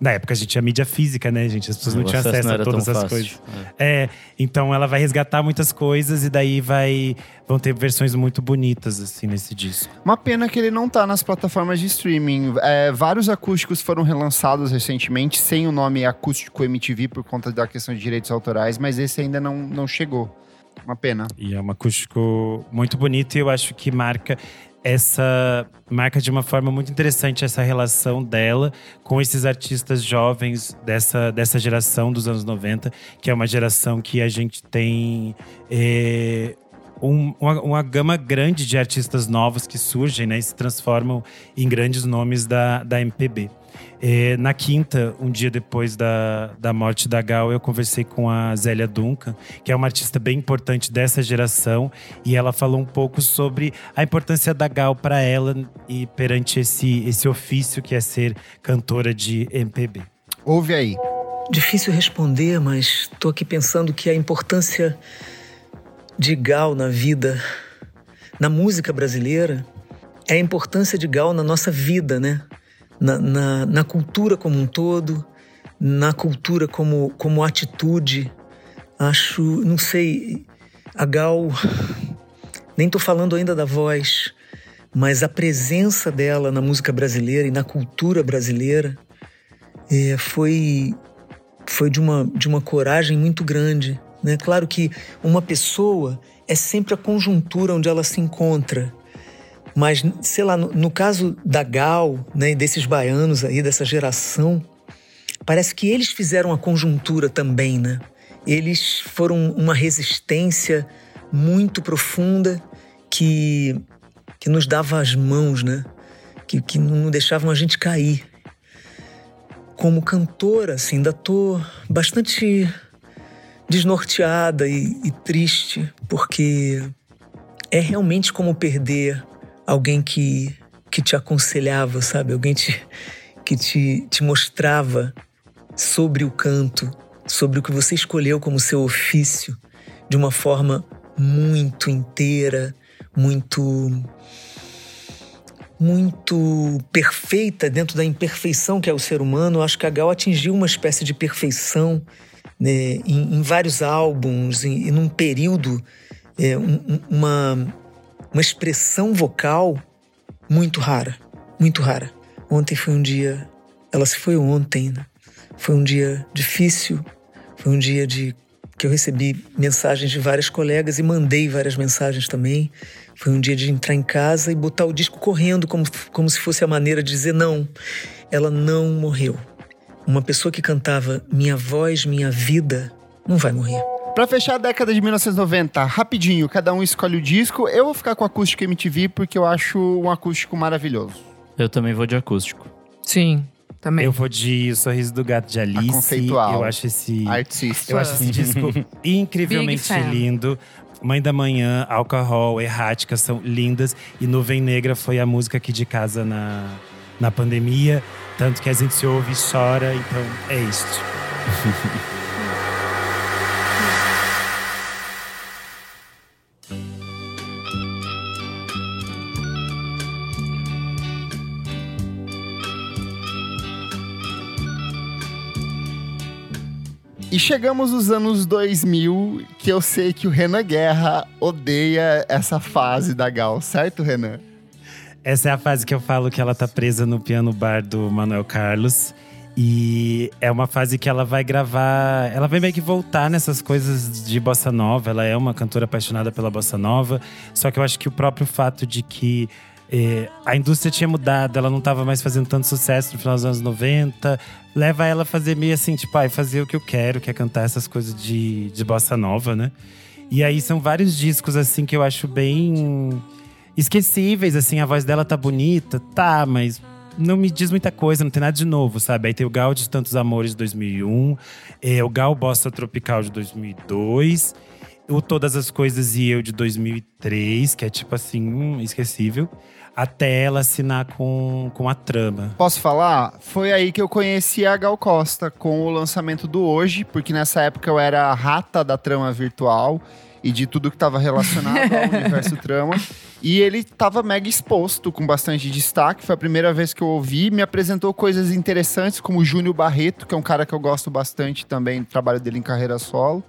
Na época a gente tinha mídia física, né, gente? As pessoas não O tinham acesso acesso não a todas tão as fácil. coisas. É, então ela vai resgatar muitas coisas e daí vai vão ter versões muito bonitas assim nesse disco. Uma pena que ele não tá nas plataformas de streaming. É, vários acústicos foram relançados recentemente sem o nome Acústico MTV por conta da questão de direitos autorais, mas esse ainda não, não chegou. Uma pena. E é um acústico muito bonito e eu acho que marca essa marca de uma forma muito interessante essa relação dela com esses artistas jovens dessa, dessa geração dos anos 90, que é uma geração que a gente tem é, um- uma, uma gama grande de artistas novos que surgem né, e se transformam em grandes nomes da, da MPB. É, na quinta, um dia depois da, da morte da Gal, eu conversei com a Zélia Duncan, que é uma artista bem importante dessa geração, e ela falou um pouco sobre a importância da Gal para ela e perante esse, esse ofício que é ser cantora de MPB. Ouve aí. Difícil responder, mas estou aqui pensando que a importância de Gal na vida, na música brasileira, é a importância de Gal na nossa vida, né? Na, na, na cultura como um todo, na cultura como, como atitude. Acho, não sei, a Gal, nem estou falando ainda da voz, mas a presença dela na música brasileira e na cultura brasileira é, foi foi de uma, de uma coragem muito grande. Né? Claro que uma pessoa é sempre a conjuntura onde ela se encontra. Mas, sei lá, no, no caso da Gal, né, desses baianos aí, dessa geração, parece que eles fizeram a conjuntura também, né? Eles foram uma resistência muito profunda que, que nos dava as mãos, né? Que, que não deixavam a gente cair como cantora, assim, ainda tô bastante desnorteada e, e triste, porque é realmente como perder alguém que, que te aconselhava, sabe? Alguém te, que te, te mostrava sobre o canto, sobre o que você escolheu como seu ofício, de uma forma muito inteira, muito muito perfeita dentro da imperfeição que é o ser humano. Eu acho que a Gal atingiu uma espécie de perfeição né, em, em vários álbuns, em, em num período, é, um- um- uma, uma expressão vocal muito rara, muito rara. Ontem foi um dia, ela se foi ontem, né? Foi um dia difícil, foi um dia de que eu recebi mensagens de várias colegas e mandei várias mensagens também. Foi um dia de entrar em casa e botar o disco correndo, como, como se fosse a maneira de dizer: não, ela não morreu. Uma pessoa que cantava Minha Voz, Minha Vida não vai morrer. Pra fechar a década de 1990, rapidinho, cada um escolhe o disco. Eu vou ficar com o acústico MTV porque eu acho um acústico maravilhoso. Eu também vou de acústico. Sim, também. Eu vou de O Sorriso do Gato de Alice. conceitual. Eu acho esse Artista. Eu acho esse disco incrivelmente lindo. Mãe da Manhã, Alcohol, Errática são lindas. E Nuvem Negra foi a música aqui de casa na, na pandemia. Tanto que a gente se ouve e chora. Então é isto. E chegamos nos anos 2000, que eu sei que o Renan Guerra odeia essa fase da Gal, certo, Renan? Essa é a fase que eu falo que ela tá presa no piano bar do Manuel Carlos. E é uma fase que ela vai gravar. Ela vai meio que voltar nessas coisas de bossa nova. Ela é uma cantora apaixonada pela bossa nova. Só que eu acho que o próprio fato de que eh, a indústria tinha mudado, ela não estava mais fazendo tanto sucesso no final dos anos 90, leva ela a fazer meio assim, tipo, ai, fazer o que eu quero, que é cantar essas coisas de, de bossa nova, né? E aí são vários discos, assim, que eu acho bem esquecíveis, assim, a voz dela tá bonita, tá, mas não me diz muita coisa, não tem nada de novo, sabe? Aí tem o Gal de Tantos Amores de 2001, é, o Gal Bossa Tropical de 2002, o Todas as Coisas e Eu de 2003, que é tipo assim, hum, esquecível, até ela assinar com, com a trama. Posso falar? Foi aí que eu conheci a Gal Costa com o lançamento do Hoje, porque nessa época eu era a rata da trama virtual. e de tudo que estava relacionado ao universo trama. E ele estava mega exposto, com bastante destaque. Foi a primeira vez que eu ouvi. Me apresentou coisas interessantes, como o Júnior Barreto, que é um cara que eu gosto bastante também, do trabalho dele em carreira solo.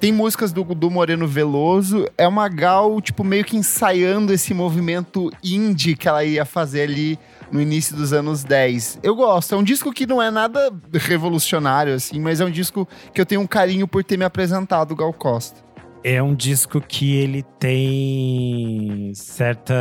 Tem músicas do, do Moreno Veloso. É uma Gal, tipo, meio que ensaiando esse movimento indie que ela ia fazer ali no início dos anos 10. Eu gosto. É um disco que não é nada revolucionário, assim, mas é um disco que eu tenho um carinho por ter me apresentado Gal Costa. É um disco que ele tem certa.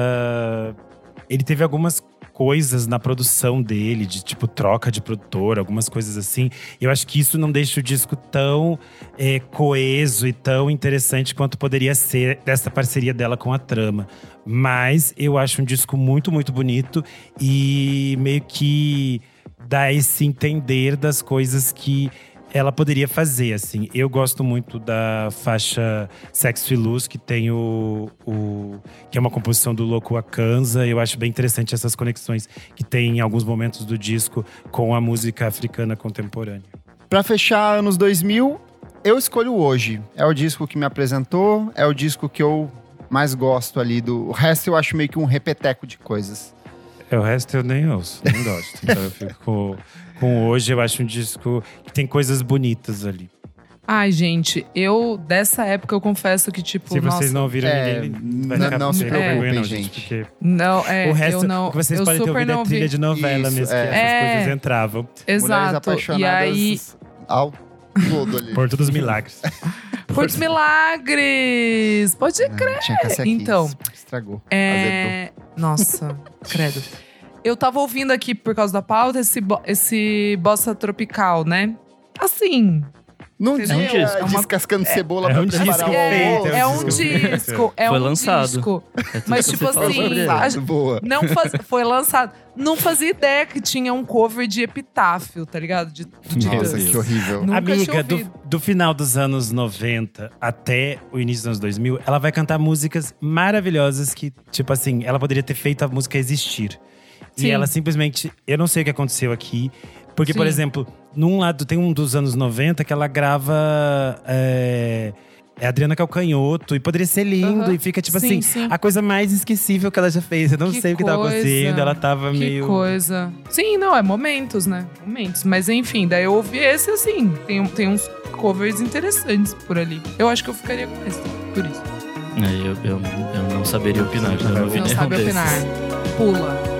Ele teve algumas coisas na produção dele, de tipo troca de produtor, algumas coisas assim. Eu acho que isso não deixa o disco tão é, coeso e tão interessante quanto poderia ser dessa parceria dela com a trama. Mas eu acho um disco muito, muito bonito e meio que dá esse entender das coisas que ela poderia fazer, assim. Eu gosto muito da faixa Sexo e Luz, que tem o, o que é uma composição do Louco Akanza. Eu acho bem interessante essas conexões que tem em alguns momentos do disco com a música africana contemporânea. Para fechar anos 2000, eu escolho hoje. É o disco que me apresentou, é o disco que eu mais gosto ali do. O resto eu acho meio que um repeteco de coisas. É, o resto eu nem ouço, nem gosto. Então eu fico com, hoje, eu acho um disco que tem coisas bonitas ali. Ai, gente, eu dessa época eu confesso que tipo, Se vocês nossa, não ouviram É, ninguém, vai não- ficar não se preocupem, não, gente. Porque não, é, o resto, eu não, vocês eu podem ter ouvido ouvi. trilha de novela Isso, mesmo, que é. essas É. coisas entravam. Exato. E aí, ao todo ali. Por todos os milagres. Portos Milagres! Pode crer! Tinha que ser aqui. Então, Estragou. Azedou. É... Nossa, credo. Eu tava ouvindo aqui, por causa da pauta, esse, bo- esse bossa tropical, né? Assim, Não Entendeu? tinha É uma- descascando cebola é pra um preparar disco o é, almoço. é um disco disco, é Foi um lançado. disco. É Mas, tipo assim, a- Lançado, boa. Não faz, foi lançado. Não fazia ideia que tinha um cover de epitáfio, tá ligado? De, de Nossa, Deus. que horrível. Nunca Amiga, do, do final dos anos 90 até o início dos anos 2000, ela vai cantar músicas maravilhosas que, tipo assim, ela poderia ter feito a música existir. Sim. E ela simplesmente. Eu não sei o que aconteceu aqui. Porque, por Sim. exemplo, num lado tem um dos anos 90 que ela grava. É, é Adriana Calcanhoto, e poderia ser lindo, Aham. e fica, tipo Sim, assim, sim. a coisa mais esquecível que ela já fez. Eu não Que sei o que tava coisa. acontecendo, ela tava Que meio. coisa. Sim, não, é momentos, né? Momentos. Mas enfim, daí eu ouvi esse assim. Tem, um- tem uns covers interessantes por ali. Eu acho que eu ficaria com esse, por isso. É, eu, eu, eu não saberia opinar, eu não ouvi Não nenhum sabe desses. opinar. Pula.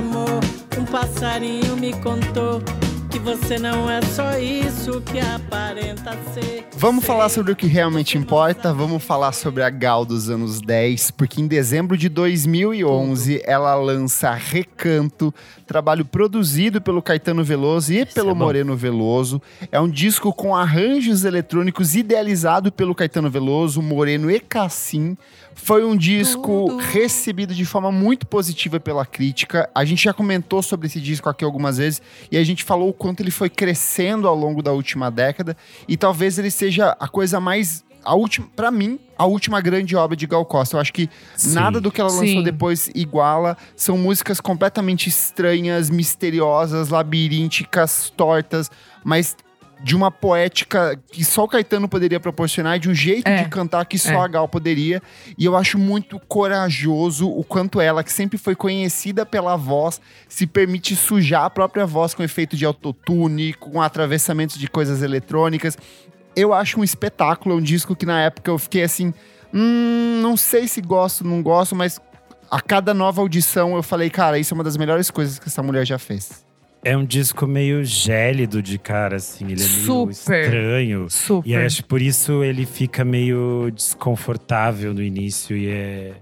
Amor. Um passarinho me contou que você não é só isso que aparenta ser. Vamos falar sobre o que realmente importa, vamos falar sobre a Gal dos anos 10, porque em dezembro de 2011 ela lança Recanto, trabalho produzido pelo Caetano Veloso e pelo é. Moreno Veloso. É um disco com arranjos eletrônicos idealizado pelo Caetano Veloso, Moreno e Cassim. Foi um disco Tudo. recebido de forma muito positiva pela crítica. A gente já comentou sobre esse disco aqui algumas vezes e a gente falou o quanto ele foi crescendo ao longo da última década e talvez ele seja a coisa mais a última, para mim, a última grande obra de Gal Costa. Eu acho que Sim. nada do que ela lançou Sim. depois iguala. São músicas completamente estranhas, misteriosas, labirínticas, tortas, mas de uma poética que só o Caetano poderia proporcionar de um jeito É. de cantar que só É. a Gal poderia. E eu acho muito corajoso o quanto ela, que sempre foi conhecida pela voz, se permite sujar a própria voz com efeito de autotune, com atravessamentos de coisas eletrônicas. Eu acho um espetáculo, é um disco que na época eu fiquei assim, hum, não sei se gosto, não gosto, mas a cada nova audição eu falei, cara, isso é uma das melhores coisas que essa mulher já fez. É um disco meio gélido de cara, assim. Ele é meio Super. estranho. Super. E acho que por isso ele fica meio desconfortável no início e é.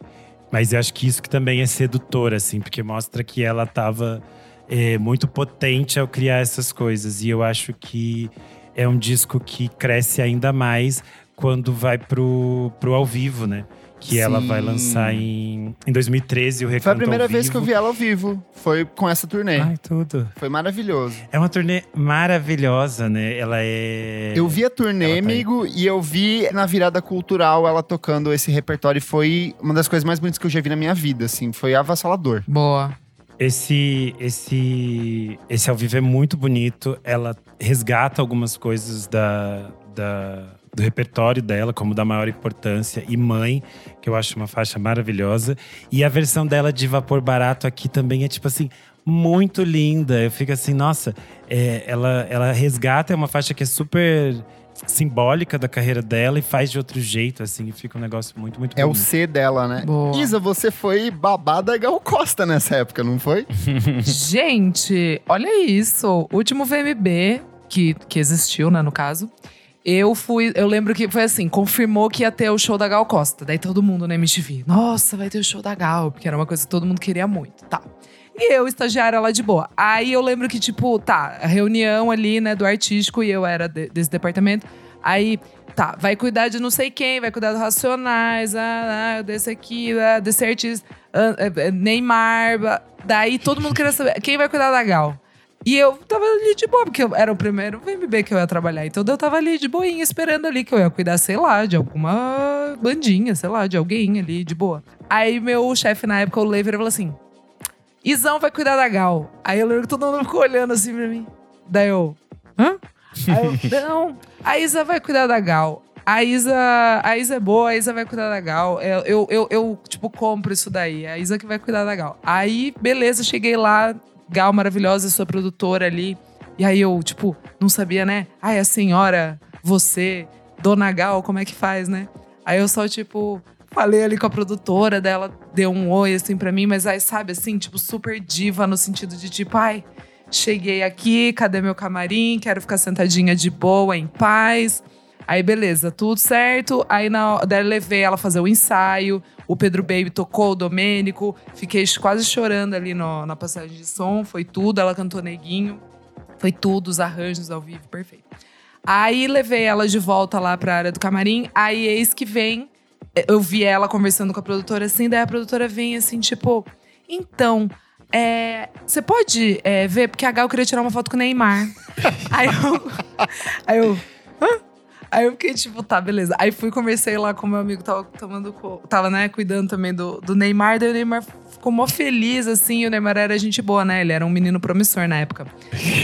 Mas eu acho que isso que também é sedutor, assim, porque mostra que ela tava é, muito potente ao criar essas coisas. E eu acho que é um disco que cresce ainda mais quando vai pro, pro ao vivo, né? Que ela Sim. vai lançar em, em 2013 o Recanto Foi a primeira ao vez que eu vi ela ao vivo. Foi com essa turnê. Ai, tudo. Foi maravilhoso. É uma turnê maravilhosa, né? Ela é. Eu vi a turnê, Ela tá aí. amigo, e eu vi na virada cultural ela tocando esse repertório. E foi uma das coisas mais bonitas que eu já vi na minha vida, assim. Foi avassalador. Boa. Esse, esse, esse ao vivo é muito bonito. Ela resgata algumas coisas da, da, do repertório dela, como da maior importância, e Mãe, que eu acho uma faixa maravilhosa. E a versão dela de Vapor Barato aqui também é tipo assim, muito linda. Eu fico assim, nossa, é, ela, ela resgata, é uma faixa que é super simbólica da carreira dela e faz de outro jeito, assim, e fica um negócio muito, muito É o. C dela, né? Boa. Isa, você foi babada Gal Costa nessa época, não foi? Gente, olha isso. O último VMB, que, que existiu, né, no caso. Eu fui, eu lembro que foi assim, confirmou que ia ter o show da Gal Costa. Daí todo mundo na MTV, nossa, vai ter o show da Gal, porque era uma coisa que todo mundo queria muito, tá. E eu, estagiária lá de boa. Aí eu lembro que, tipo, tá, a reunião ali, né, do artístico, e eu era de- desse departamento. Aí, tá, vai cuidar de não sei quem, vai cuidar do Racionais, ah, ah, desse aqui, ah, desse artista, ah, é, é, Neymar. Daí todo mundo queria saber quem vai cuidar da Gal. E eu tava ali de boa, porque eu- era o primeiro VMB que eu ia trabalhar. Então eu tava ali de boinha, esperando ali que eu ia cuidar, sei lá, de alguma bandinha, sei lá, de alguém ali, de boa. Aí meu chefe na época, o Lever, falou assim: Izão vai cuidar da Gal. Aí eu lembro que todo mundo ficou olhando assim pra mim. Daí eu, hã? Aí eu, não, a Isa vai cuidar da Gal. A Isa, a Isa é boa, a Isa vai cuidar da Gal. Eu, eu, eu, eu, tipo, compro isso daí. A Isa que vai cuidar da Gal. Aí, beleza, cheguei lá. Gal maravilhosa, sua produtora ali. E aí eu, tipo, não sabia, né? Ai, a senhora, você, Dona Gal, como é que faz, né? Aí eu só, tipo, falei ali com a produtora dela, deu um oi, assim, pra mim. Mas aí, sabe, assim, tipo, super diva no sentido de, tipo, ai, cheguei aqui, cadê meu camarim? Quero ficar sentadinha de boa, em paz. Aí, beleza, tudo certo. Aí, na, daí levei ela fazer o ensaio. O Pedro Baby tocou o Domênico. Fiquei quase chorando ali no- na passagem de som. Foi tudo. Ela cantou Neguinho. Foi tudo, os arranjos ao vivo, perfeito. Aí, levei ela de volta lá pra área do camarim. Aí, eis que vem. Eu vi ela conversando com a produtora assim. Daí, a produtora vem assim, tipo... Então, é, você pode é, ver? Porque a Gal queria tirar uma foto com o Neymar. aí eu... Aí eu... Hã? Aí eu fiquei tipo, tá, beleza. Aí fui, conversei lá com meu amigo, tava tomando, tava, né, cuidando também do, do Neymar. Daí o Neymar ficou mó feliz, assim. e O Neymar era gente boa, né? Ele era um menino promissor na época.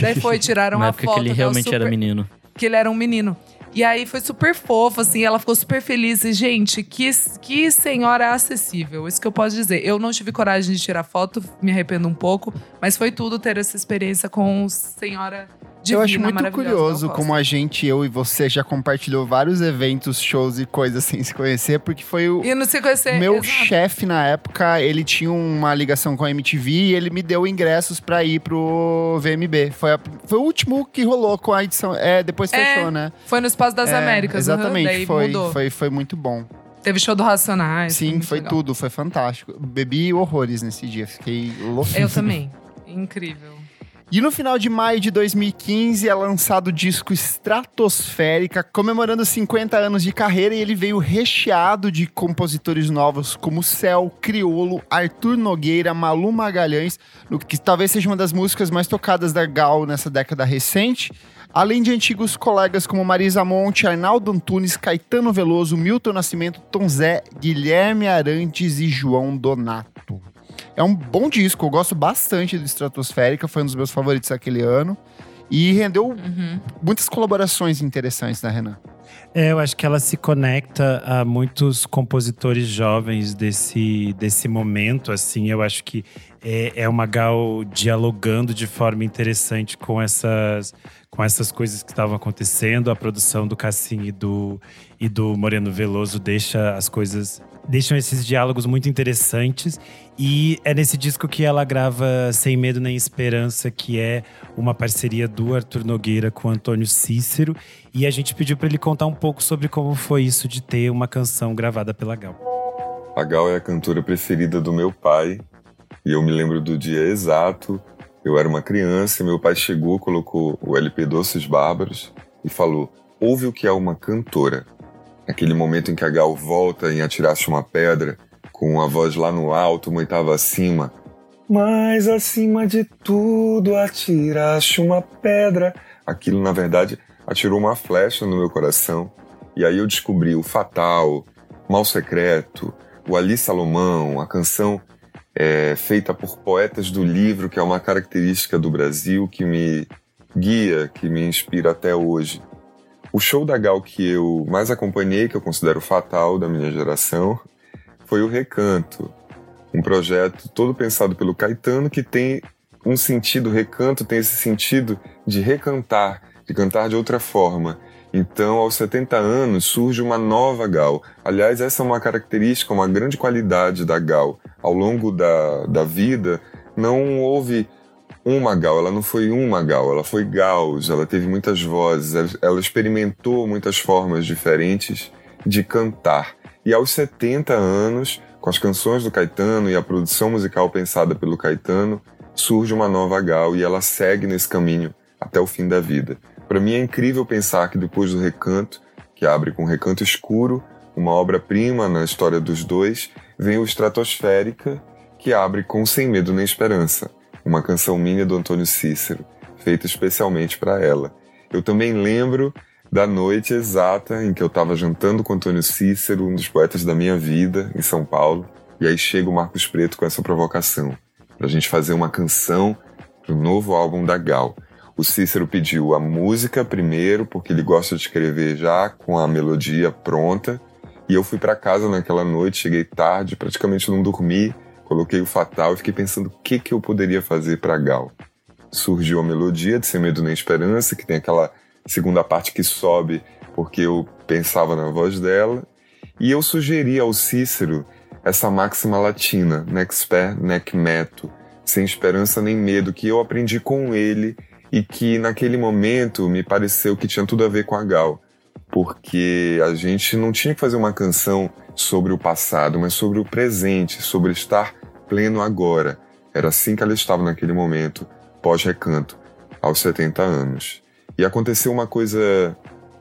Daí foi, tiraram época foto. que ele realmente era super- menino. que ele era um menino. E aí foi super fofo, assim, ela ficou super feliz. E, gente, que, que senhora acessível, isso que eu posso dizer. Eu não tive coragem de tirar foto, me arrependo um pouco, mas foi tudo ter essa experiência com senhora divina, eu acho muito curioso como a gente, eu e você, já compartilhou vários eventos, shows e coisas sem se conhecer, porque foi o. E não se conhecer. Meu chefe na época, ele tinha uma ligação com a MTV e ele me deu ingressos pra ir pro VMB. Foi, a- foi o último que rolou com a edição. É, depois É, fechou, né? Foi no Espaço das É, Américas. Exatamente, daí foi, mudou. foi, foi muito bom. Teve show do Racionais. Sim, foi legal. tudo, foi fantástico. Bebi horrores nesse dia, fiquei louco. Eu também. Incrível. E no final de maio de 2015 é lançado o disco Estratosférica, comemorando 50 anos de carreira, e ele veio recheado de compositores novos como Céu, Criolo, Arthur Nogueira, Malu Magalhães, no que talvez seja uma das músicas mais tocadas da Gal nessa década recente, além de antigos colegas como Marisa Monte, Arnaldo Antunes, Caetano Veloso, Milton Nascimento, Tom Zé, Guilherme Arantes e João Donato. É um bom disco, eu gosto bastante do Estratosférica, foi um dos meus favoritos daquele ano. E rendeu Uhum. muitas colaborações interessantes, né, Renan? É, eu acho que ela se conecta a muitos compositores jovens desse, desse momento, assim. Eu acho que é, é uma Gal dialogando de forma interessante com essas, com essas coisas que estavam acontecendo. A produção do Cassim e do, e do Moreno Veloso deixa as coisas… Deixam esses diálogos muito interessantes. E é nesse disco que ela grava Sem Medo Nem Esperança, que é uma parceria do Arthur Nogueira com Antônio Cícero. E a gente pediu para ele contar um pouco sobre como foi isso de ter uma canção gravada pela Gal. A Gal é a cantora preferida do meu pai. E eu me lembro do dia exato. Eu era uma criança, meu pai chegou, colocou o LP Doces Bárbaros e falou: Ouve o que é uma cantora. Aquele momento em que a Gal volta em Atiraste uma Pedra, com a voz lá no alto, uma oitava acima. Mas acima de tudo atiraste uma pedra. Aquilo, na verdade, atirou uma flecha no meu coração. E aí eu descobri o Fatal, Mal Secreto, o Ali Salomão, a canção é, feita por poetas do livro, que é uma característica do Brasil que me guia, que me inspira até hoje. O show da Gal que eu mais acompanhei, que eu considero fatal da minha geração, foi o Recanto, um projeto todo pensado pelo Caetano que tem um sentido, recanto tem esse sentido de recantar, de cantar de outra forma. Então, aos 70 anos, surge uma nova Gal. Aliás, essa é uma característica, uma grande qualidade da Gal. Ao longo da, da vida, não houve uma Gal, ela não foi uma Gal, ela foi Gauss, ela teve muitas vozes, ela experimentou muitas formas diferentes de cantar. E aos 70 anos, com as canções do Caetano e a produção musical pensada pelo Caetano, surge uma nova Gal e ela segue nesse caminho até o fim da vida. Para mim é incrível pensar que depois do Recanto, que abre com Recanto Escuro, uma obra-prima na história dos dois, vem o Estratosférica, que abre com Sem Medo nem Esperança, uma canção minha do Antônio Cícero, feita especialmente para ela. Eu também lembro da noite exata em que eu estava jantando com Antônio Cícero, um dos poetas da minha vida, em São Paulo, e aí chega o Marcos Preto com essa provocação, para a gente fazer uma canção para o novo álbum da Gal. O Cícero pediu a música primeiro, porque ele gosta de escrever já com a melodia pronta. E eu fui para casa naquela noite, cheguei tarde, praticamente não dormi, coloquei o fatal e fiquei pensando o que, que eu poderia fazer para Gal. Surgiu a melodia de Sem Medo Nem Esperança, que tem aquela segunda parte que sobe porque eu pensava na voz dela. E eu sugeri ao Cícero essa máxima latina, nec sper, nec meto, sem esperança nem medo, que eu aprendi com ele e que naquele momento me pareceu que tinha tudo a ver com a Gal, porque a gente não tinha que fazer uma canção sobre o passado, mas sobre o presente, sobre estar pleno agora. Era assim que ela estava naquele momento, pós-recanto, aos 70 anos. E aconteceu uma coisa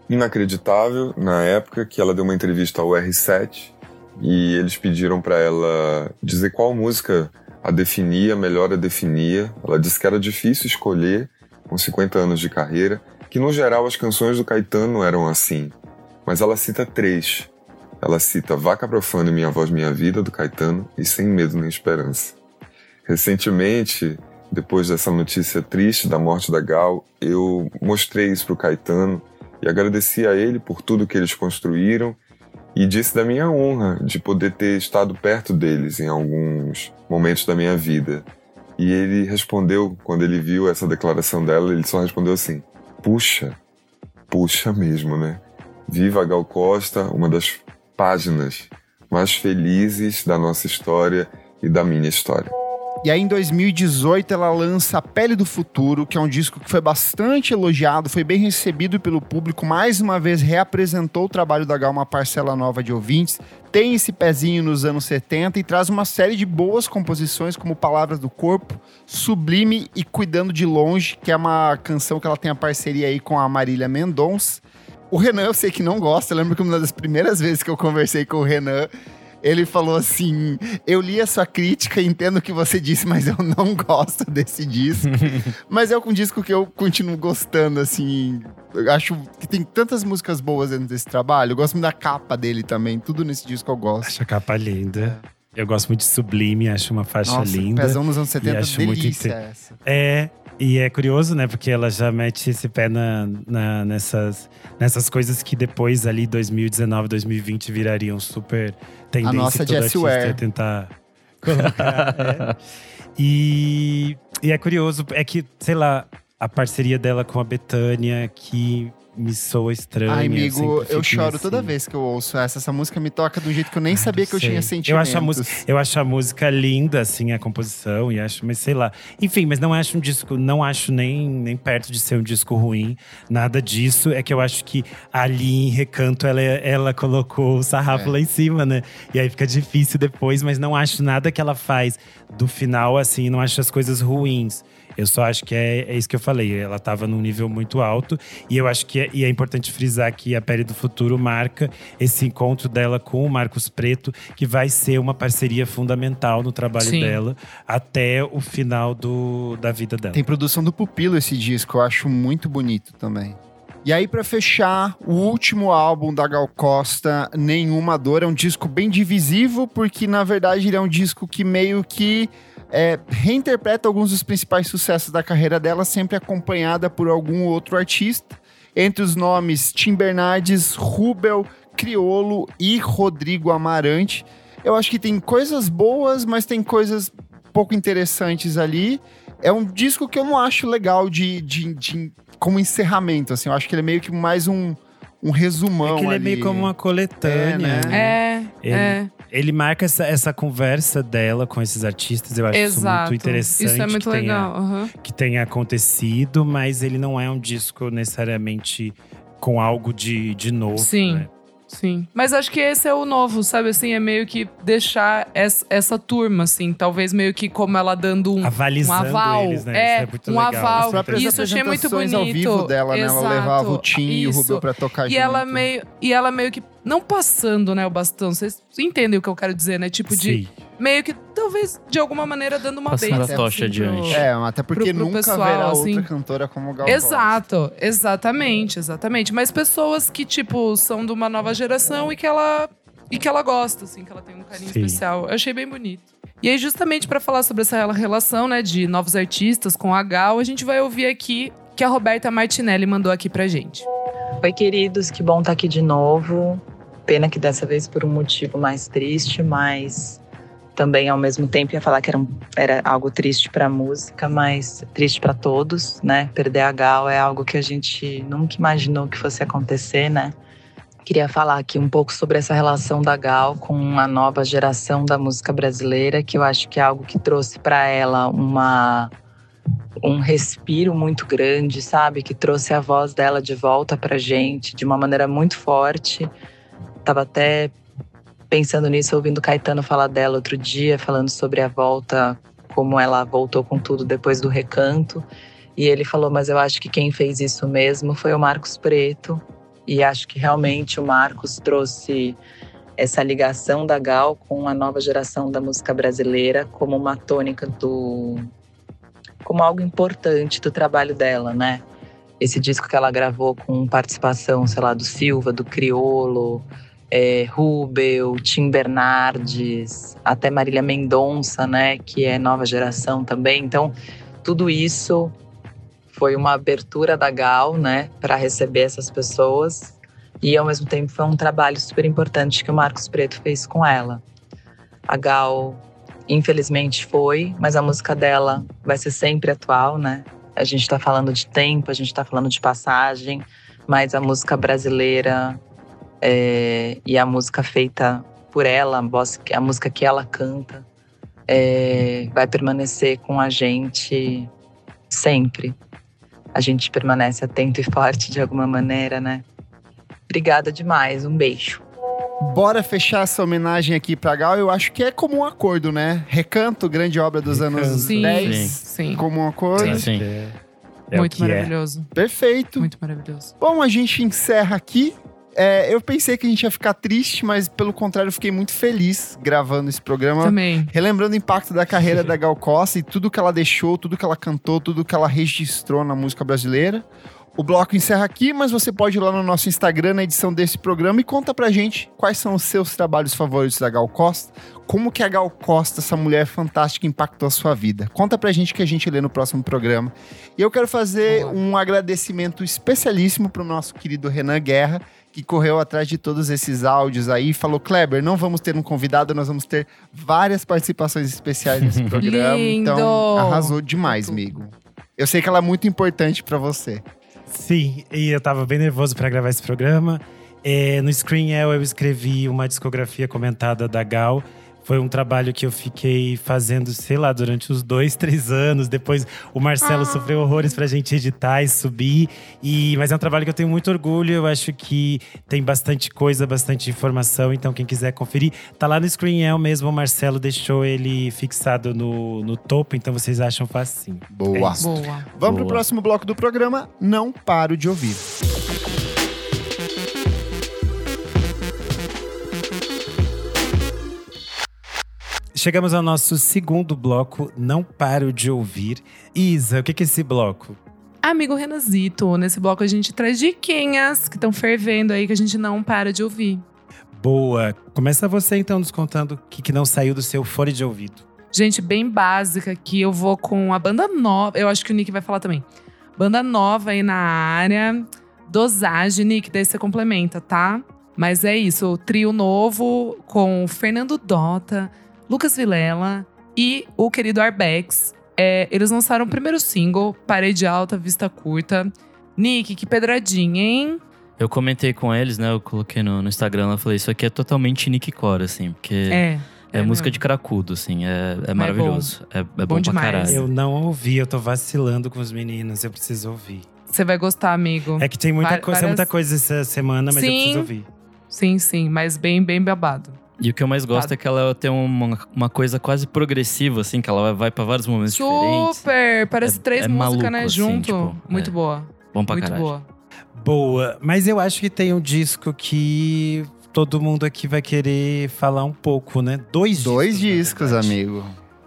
inacreditável na época que ela deu uma entrevista ao R7 e eles pediram para ela dizer qual música a definia, melhor a definia. Ela disse que era difícil escolher com 50 anos de carreira, que no geral as canções do Caetano eram assim, mas ela cita três. Ela cita Vaca Profana Minha Voz Minha Vida, do Caetano, e Sem Medo Nem Esperança. Recentemente, depois dessa notícia triste da morte da Gal, eu mostrei isso para o Caetano e agradeci a ele por tudo que eles construíram e disse da minha honra de poder ter estado perto deles em alguns momentos da minha vida. E ele respondeu, quando ele viu essa declaração dela, ele só respondeu assim: Puxa, puxa mesmo, né? Viva Gal Costa, uma das páginas mais felizes da nossa história e da minha história. E aí, em 2018, ela lança Pele do Futuro, que é um disco que foi bastante elogiado, foi bem recebido pelo público. Mais uma vez, reapresentou o trabalho da Gal, uma parcela nova de ouvintes. Tem esse pezinho nos anos 70 e traz uma série de boas composições, como Palavras do Corpo, Sublime e Cuidando de Longe, que é uma canção que ela tem a parceria aí com a Marília Mendonça. O Renan, eu sei que não gosta. Eu lembro que uma das primeiras vezes que eu conversei com o Renan, ele falou assim: Eu li a sua crítica e entendo o que você disse, mas eu não gosto desse disco. mas é um disco que eu continuo gostando, assim. Eu acho que tem tantas músicas boas dentro desse trabalho. Eu gosto muito da capa dele também. Tudo nesse disco eu gosto. Acho a capa linda. Eu gosto muito de Sublime, acho uma faixa Nossa, linda. Pezão nos anos 70, E acho delícia muito essa. É, e é curioso, né? Porque ela já mete esse pé na, na- nessas, nessas coisas que depois, ali, 2019, 2020, virariam super tendência. nossa que todo Jessie Ware. tentar colocar. é. E, e é curioso, é que, sei lá, a parceria dela com a Betânia, que me soa estranha. Ai, amigo, sempre eu fico choro assim. toda vez que eu ouço essa. Essa música me toca de um jeito que eu nem sabia que eu Sei. tinha sentimentos. Eu acho, a música, eu acho a música linda, assim, a composição, e acho, mas sei lá. Enfim, mas não acho um disco, não acho nem, nem perto de ser um disco ruim, nada disso. É que eu acho que ali em Recanto ela, ela colocou o sarrafo É. lá em cima, né? E aí fica difícil depois, mas não acho nada que ela faz do final, assim, não acho as coisas ruins. Eu só acho que é, é isso que eu falei. Ela estava num nível muito alto. E eu acho que é, e é importante frisar que a Pele do Futuro marca esse encontro dela com o Marcos Preto, que vai ser uma parceria fundamental no trabalho Sim. dela até o final do, da vida dela. Tem produção do Pupilo esse disco, eu acho muito bonito também. E aí, pra fechar, o último álbum da Gal Costa, Nenhuma Dor, é um disco bem divisivo, porque na verdade ele é um disco que meio que é, reinterpreta alguns dos principais sucessos da carreira dela, sempre acompanhada por algum outro artista. Entre os nomes Tim Bernardes, Rubel, Criolo e Rodrigo Amarante. Eu acho que tem coisas boas, mas tem coisas pouco interessantes ali. É um disco que eu não acho legal de, de, de como encerramento, assim. Eu acho que ele é meio que mais um, um resumão É que ele é ali. meio como uma coletânea. É, né? É, Ele, é. ele marca essa, essa conversa dela com esses artistas. Eu acho Exato. isso muito interessante. Isso é muito que tenha- legal. aham. que tenha acontecido, mas ele não é um disco necessariamente com algo de, de novo. Sim. né? Sim. Mas acho que esse é o novo, sabe? Assim, é meio que deixar essa, essa turma, assim. Talvez meio que como ela dando um, um Avalizando aval. eles, né? É, Isso é muito um legal. aval. As próprias Isso eu achei muito bonito. ao vivo dela, né? Ela levava o Tim e o. Rubel pra tocar E junto. ela meio e ela meio que não passando, né, o bastão. Vocês entendem o que eu quero dizer, né? Tipo de Sim. Meio que talvez de alguma maneira dando uma Passando bênção, a tocha assim, pro- adiante. É, até porque pro- pro nunca pessoal, haverá assim. outra cantora como Gal Costa. Exato, exatamente, exatamente. Mas pessoas que, tipo, são de uma nova geração e que ela. E que ela gosta, assim, que ela tem um carinho Sim. especial. Eu achei bem bonito. E aí, justamente pra falar sobre essa relação, né, de novos artistas com a Gal, a gente vai ouvir aqui que a Roberta Martinelli mandou aqui pra gente. Oi, queridos, que bom estar aqui de novo. Pena que dessa vez por um motivo mais triste, mas também ao mesmo tempo ia falar que era, um- era algo triste para a música, mas triste para todos, né? Perder a Gal é algo que a gente nunca imaginou que fosse acontecer, né? Queria falar aqui um pouco sobre essa relação da Gal com a nova geração da música brasileira, que eu acho que é algo que trouxe para ela uma um respiro muito grande, sabe? Que trouxe a voz dela de volta pra gente de uma maneira muito forte. Tava até pensando nisso, ouvindo Caetano falar dela outro dia, falando sobre a volta, como ela voltou com tudo depois do recanto. E ele falou: Mas eu acho que quem fez isso mesmo foi o Marcos Preto. E acho que realmente o Marcos trouxe essa ligação da Gal com a nova geração da música brasileira como uma tônica do como algo importante do trabalho dela, né? Esse disco que ela gravou com participação, sei lá, do Silva, do Criolo, é, Rubel, Tim Bernardes, até Marília Mendonça, né? Que é nova geração também. Então, tudo isso foi uma abertura da Gal, né? Para receber essas pessoas. E, ao mesmo tempo, foi um trabalho super importante que o Marcos Preto fez com ela. A Gal infelizmente foi, mas a música dela vai ser sempre atual, né? A gente tá falando de tempo, a gente tá falando de passagem, mas a música brasileira é, e a música feita por ela, a, voz- a música que ela canta, é, vai permanecer com a gente sempre. A gente permanece atento e forte de alguma maneira, né? Obrigada demais, um beijo. Bora fechar essa homenagem aqui pra Gal. Eu acho que é como um acordo, né? Recanto, grande obra dos anos Sim, 10. sim. Como um acordo. Sim, sim. É, é muito é. maravilhoso. Perfeito. Muito maravilhoso. Bom, a gente encerra aqui. É, eu pensei que a gente ia ficar triste, mas pelo contrário, eu fiquei muito feliz gravando esse programa. Também. Relembrando o impacto da carreira da Gal Costa e tudo que ela deixou, tudo que ela cantou, tudo que ela registrou na música brasileira. O bloco encerra aqui, mas você pode ir lá no nosso Instagram, na edição desse programa, e conta pra gente quais são os seus trabalhos favoritos da Gal Costa, como que a Gal Costa, essa mulher fantástica, impactou a sua vida. Conta pra gente que a gente lê no próximo programa. E eu quero fazer um agradecimento especialíssimo pro nosso querido Renan Guerra, que correu atrás de todos esses áudios aí e falou: Kleber, não vamos ter um convidado, nós vamos ter várias participações especiais nesse programa. Lindo! Então, arrasou demais, amigo. Eu sei que ela é muito importante pra você. Sim, e eu tava bem nervoso pra gravar esse programa. É, no Screen El eu escrevi uma discografia comentada da Gal. Foi um trabalho que eu fiquei fazendo, sei lá, durante uns dois, três anos. Depois o Marcelo sofreu horrores pra gente editar e subir. E, mas é um trabalho que eu tenho muito orgulho. Eu acho que tem bastante coisa, bastante informação. Então, quem quiser conferir, tá lá no Screen El mesmo. O Marcelo deixou ele fixado no, no topo, então vocês acham facinho. Boa. É. Boa. Vamos pro Boa. próximo bloco do programa. Não paro de ouvir. Chegamos ao nosso segundo bloco, Não Paro de Ouvir. Isa, o que é esse bloco? amigo Renazito. Nesse bloco a gente traz diquinhas que estão fervendo aí que a gente não para de ouvir. Boa. Começa você então nos contando o que, que não saiu do seu fone de ouvido. Gente, bem básica aqui. Eu vou com a banda nova. Eu acho que o Nick vai falar também. Banda nova aí na área. Dosagem, Nick, daí você complementa, tá? Mas é isso, o trio novo com Fernando Dota, Lucas Vilela e o querido Arbex. É, eles lançaram o primeiro single, Parede Alta, Vista Curta. Nick, que pedradinha, hein? Eu comentei com eles, né? Eu coloquei no, no Instagram, eu falei, isso aqui é totalmente Nick Core, assim, porque É. é, música de cracudo, assim, é, é maravilhoso. É, é bom, Bom pra demais. caralho. Eu não ouvi, eu tô vacilando com os meninos, eu preciso ouvir. Você vai gostar, amigo. É que tem muita Va- coisa, várias- muita coisa essa semana, mas eu Sim. preciso ouvir. Sim, sim, mas bem, bem babado. E o que eu mais gosto é que ela tem uma, uma coisa quase progressiva, assim, que ela vai pra vários momentos diferentes. Super! Parece É- três é músicas, né? assim, junto. tipo, Muito é. boa. Bom pra Muito caralho. boa. Boa, mas eu acho que tem um disco que todo mundo aqui vai querer falar um pouco, né? Dois Dois discos, discos, amigo.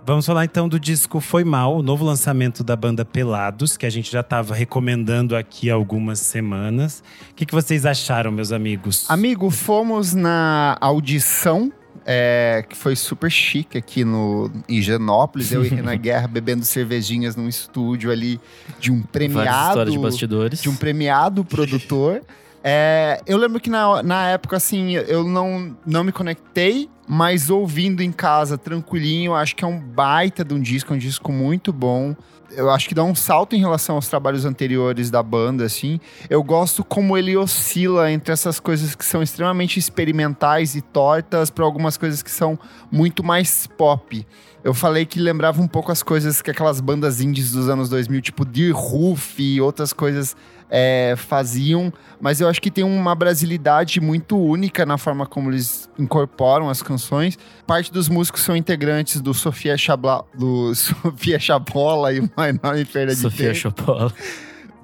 Vamos falar então do disco Foi Mal, o novo lançamento da banda Pelados, que a gente já estava recomendando aqui há algumas semanas. O que, que vocês acharam, meus amigos? Amigo, fomos na audição, é, que foi super chique aqui no, em Genópolis. Eu e Renan Guerra bebendo cervejinhas num estúdio ali de um premiado. de bastidores. de um premiado produtor. É, eu lembro que na, na época, assim, eu não, não me conectei, mas ouvindo em casa, tranquilinho, acho que é um baita de um disco, é um disco muito bom. Eu acho que dá um salto em relação aos trabalhos anteriores da banda, assim. Eu gosto como ele oscila entre essas coisas que são extremamente experimentais e tortas para algumas coisas que são muito mais pop. Eu falei que lembrava um pouco as coisas que aquelas bandas indies dos anos 2000, tipo Deer Roof e outras coisas é, faziam, mas eu acho que tem uma brasilidade muito única na forma como eles incorporam as canções. Parte dos músicos são integrantes do Sofia Chabla, do Sofia Chabola e uma enorme perda de Sofia tempo. Chopola.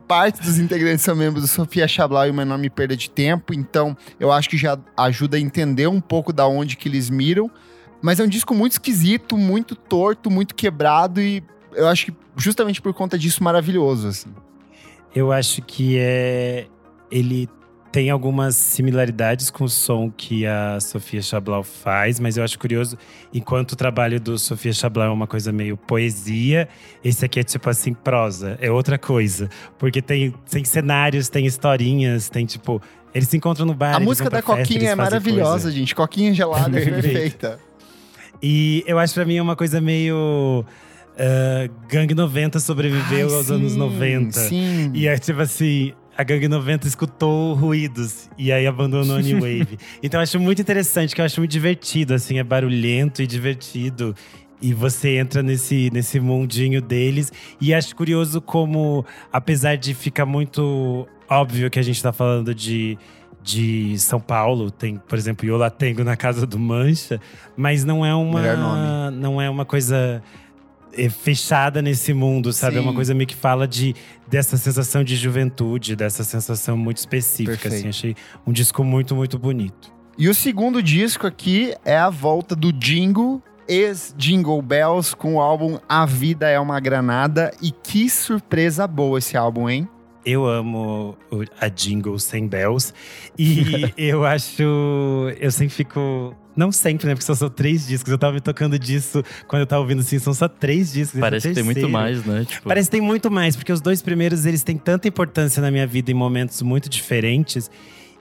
Parte dos integrantes são membros do Sofia Chablau e uma enorme perda de tempo, então eu acho que já ajuda a entender um pouco da onde que eles miram. Mas é um disco muito esquisito, muito torto, muito quebrado e eu acho que justamente por conta disso maravilhoso, assim. Eu acho que é. Ele tem algumas similaridades com o som que a Sofia Chablau faz, mas eu acho curioso, enquanto o trabalho do Sofia Chablau é uma coisa meio poesia, esse aqui é tipo assim, prosa, é outra coisa. Porque tem, tem cenários, tem historinhas, tem tipo. Eles se encontram no bar. A música da festa, Coquinha é maravilhosa, coisa. gente. Coquinha gelada é perfeita. E eu acho pra mim é uma coisa meio. ah, Gangue 90 sobreviveu Ai, aos anos sim, 90. Sim. E é tipo assim, a Gangue 90 escutou ruídos e aí abandonou a New Wave. então eu acho muito interessante, que eu acho muito divertido, assim, é barulhento e divertido. E você entra nesse, nesse mundinho deles. E acho curioso como, apesar de ficar muito óbvio que a gente tá falando de, de São Paulo, tem, por exemplo, Yola Tengo na casa do Mancha, mas não é uma, não é uma coisa é, fechada nesse mundo, sabe? É uma Sim. coisa meio que fala de dessa sensação de juventude, dessa sensação muito específica. Perfeito. Assim, achei um disco muito, muito bonito. E o segundo disco aqui é a volta do Jingle, ex-Jingle Bells, com o álbum A Vida é uma Granada. E que surpresa boa esse álbum, hein? Eu amo a jingle sem bells. E eu acho. Eu sempre fico. Não sempre, né? Porque só são três discos. Eu tava me tocando disso quando eu tava ouvindo assim. São só três discos. é Parece que tem muito mais, né? Tipo, Parece que tem muito mais, porque os dois primeiros eles têm tanta importância na minha vida em momentos muito diferentes.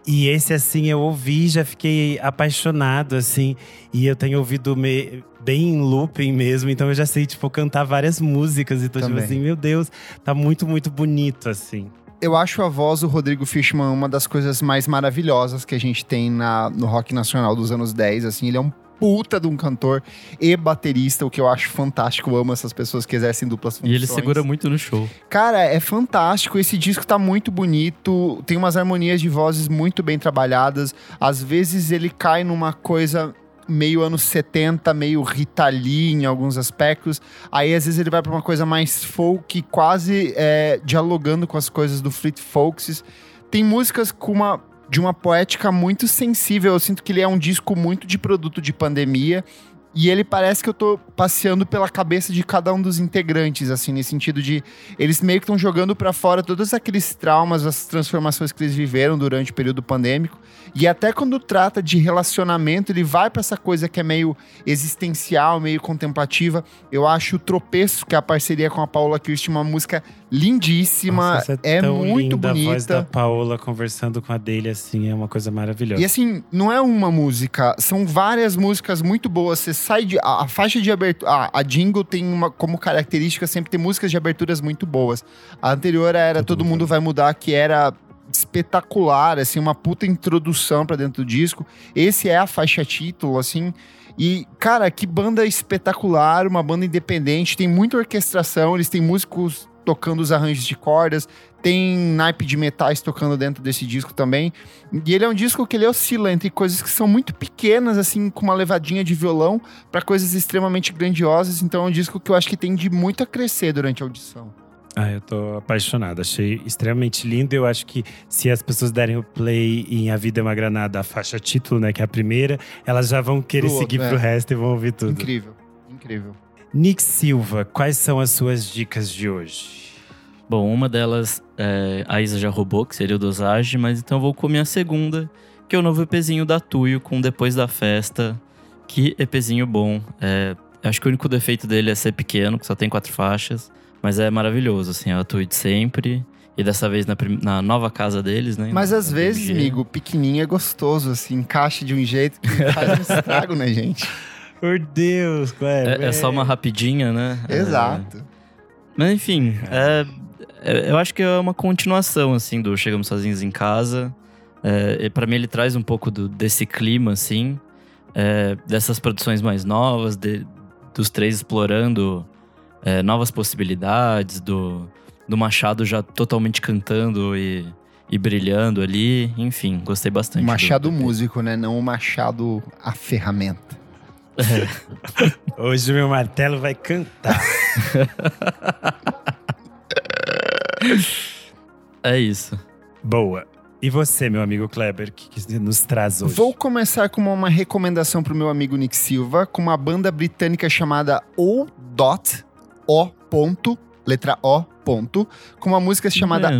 E esse, assim, eu ouvi e já fiquei apaixonado, assim. E eu tenho ouvido me- bem em looping mesmo, então eu já sei, tipo, cantar várias músicas. Então, tipo Também. assim, meu Deus, tá muito, muito bonito, assim. Eu acho a voz do Rodrigo Fishman uma das coisas mais maravilhosas que a gente tem na, no rock nacional dos anos 10. Assim, ele é um puta de um cantor e baterista, o que eu acho fantástico. Eu amo essas pessoas que exercem duplas funções. E ele segura muito no show. Cara, é fantástico. Esse disco tá muito bonito. Tem umas harmonias de vozes muito bem trabalhadas. Às vezes ele cai numa coisa meio anos 70, meio Rita Lee em alguns aspectos. Aí às vezes ele vai pra uma coisa mais folk, quase é, dialogando com as coisas do Fleet Folks. Tem músicas com uma de uma poética muito sensível. Eu sinto que ele é um disco muito de produto de pandemia. E ele parece que eu tô passeando pela cabeça de cada um dos integrantes, assim, nesse sentido de eles meio que estão jogando pra fora todos aqueles traumas, as transformações que eles viveram durante o período pandêmico. E até quando trata de relacionamento, ele vai pra essa coisa que é meio existencial, meio contemplativa. Eu acho o Tropeço, que é a parceria com a Paula Kirsten, uma música lindíssima, Nossa, é, tão muito linda bonita. A voz da Paola conversando com a dele, assim, é uma coisa maravilhosa. E assim, não é uma música, são várias músicas muito boas. Você sai de. A, a faixa de abertura. A, a jingle tem uma, como característica sempre ter músicas de aberturas muito boas. A anterior era Todo, Mundo Vai Mudar, que era espetacular, assim, uma puta introdução pra dentro do disco. Esse é a faixa título, assim. E, cara, que banda espetacular, uma banda independente, tem muita orquestração, eles têm músicos tocando os arranjos de cordas, tem naipe de metais tocando dentro desse disco também. E ele é um disco que ele oscila entre coisas que são muito pequenas, assim, com uma levadinha de violão, para coisas extremamente grandiosas. Então é um disco que eu acho que tem de muito a crescer durante a audição. Ah, eu tô apaixonado. Achei extremamente lindo. Eu acho que se as pessoas derem o play em A Vida é uma Granada, a faixa título, né, que é a primeira, elas já vão querer seguir outro, pro é. resto e vão ouvir tudo. Incrível, incrível. Nick Silva, quais são as suas dicas de hoje? Bom, uma delas é, a Isa já roubou, que seria o Dosage, mas então eu vou com a minha segunda, que é o novo EPzinho da Tuyo com Depois da Festa. Que EPzinho bom. É, acho que o único defeito dele é ser pequeno, que só tem quatro faixas. Mas é maravilhoso, assim, é a Tuyo de sempre. E dessa vez na, na nova casa deles, né? Mas na- às na vezes, amigo, pequenininho é gostoso, assim, encaixa de um jeito que faz um estrago na gente. Por Deus, Kleber. É, é só uma rapidinha, né? É, Exato. Mas enfim, é, é- eu acho que é uma continuação, assim, do Chegamos Sozinhos em Casa. É, e pra mim ele traz um pouco do- desse clima, assim, é, dessas produções mais novas, de- dos três explorando é, novas possibilidades, do, do Machado já totalmente cantando e, e brilhando ali. Enfim, gostei bastante. Do- machado do- músico, né? Não o machado a ferramenta. Hoje o meu martelo vai cantar. É isso. Boa. E você, meu amigo Kleber, o que, que nos traz hoje? Vou começar com uma recomendação pro meu amigo Nick Silva, com uma banda britânica chamada O Dot, O ponto, letra O ponto, com uma música chamada.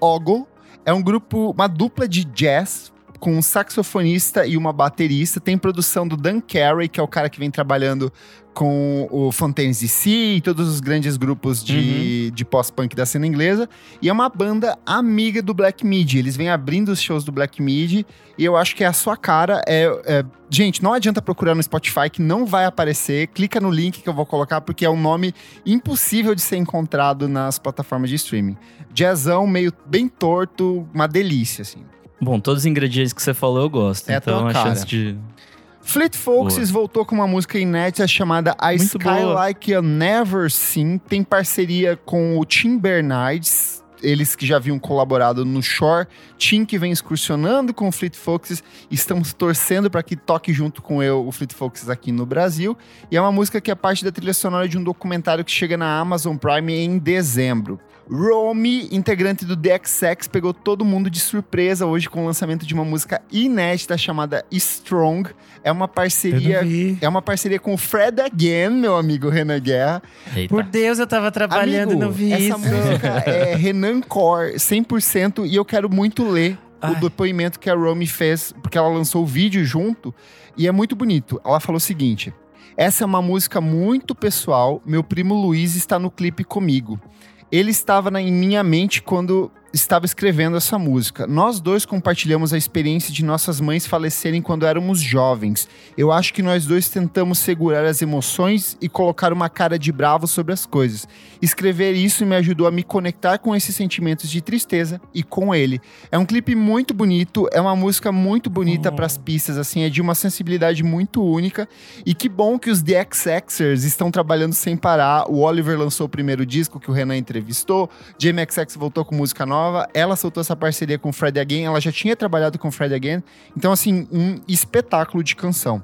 Ogle. É um grupo, uma dupla de jazz com um saxofonista e uma baterista. Tem produção do Dan Carey, que é o cara que vem trabalhando com o Fontaines DC e todos os grandes grupos de, de pós-punk da cena inglesa. E é uma banda amiga do Black Midi. Eles vêm abrindo os shows do Black Midi e eu acho que é a sua cara. É, é- Gente, não adianta procurar no Spotify que não vai aparecer. Clica no link que eu vou colocar porque é um nome impossível de ser encontrado nas plataformas de streaming. Jazzão meio bem torto, uma delícia, assim. Bom, todos os ingredientes que você falou eu gosto. É a então tua a cara. chance de. Fleet Foxes voltou com uma música inédita chamada A Muito Sky boa. Like You Never Seen. Tem parceria com o Tim Bernardes, eles que já haviam colaborado no Shore. Tim que vem excursionando com o Fleet Foxes. Estamos torcendo para que toque junto com eu o Fleet Foxes aqui no Brasil. E é uma música que é parte da trilha sonora de um documentário que chega na Amazon Prime em dezembro. Romy, integrante do DXX, pegou todo mundo de surpresa hoje com o lançamento de uma música inédita chamada Strong. É uma parceria, é uma parceria com o Fred Again, meu amigo Renan Guerra. Eita. Por Deus, eu tava trabalhando Amigo, e não vi essa isso. música é Renan Core 100% e eu quero muito ler o Ai. depoimento que a Romy fez, porque ela lançou o vídeo junto e é muito bonito. Ela falou o seguinte: Essa é uma música muito pessoal. Meu primo Luiz está no clipe comigo. Ele estava na- em minha mente quando estava escrevendo essa música. Nós dois compartilhamos a experiência de nossas mães falecerem quando éramos jovens. Eu acho que nós dois tentamos segurar as emoções e colocar uma cara de bravo sobre as coisas. Escrever isso me ajudou a me conectar com esses sentimentos de tristeza e com ele. É um clipe muito bonito, é uma música muito bonita para as pistas, assim, é de uma sensibilidade muito única. E que bom que os The XXers estão trabalhando sem parar. O Oliver lançou o primeiro disco que o Renan entrevistou, Jamie XX voltou com música nova, ela soltou essa parceria com o Fred Again, ela já tinha trabalhado com o Fred Again. Então, assim, um espetáculo de canção.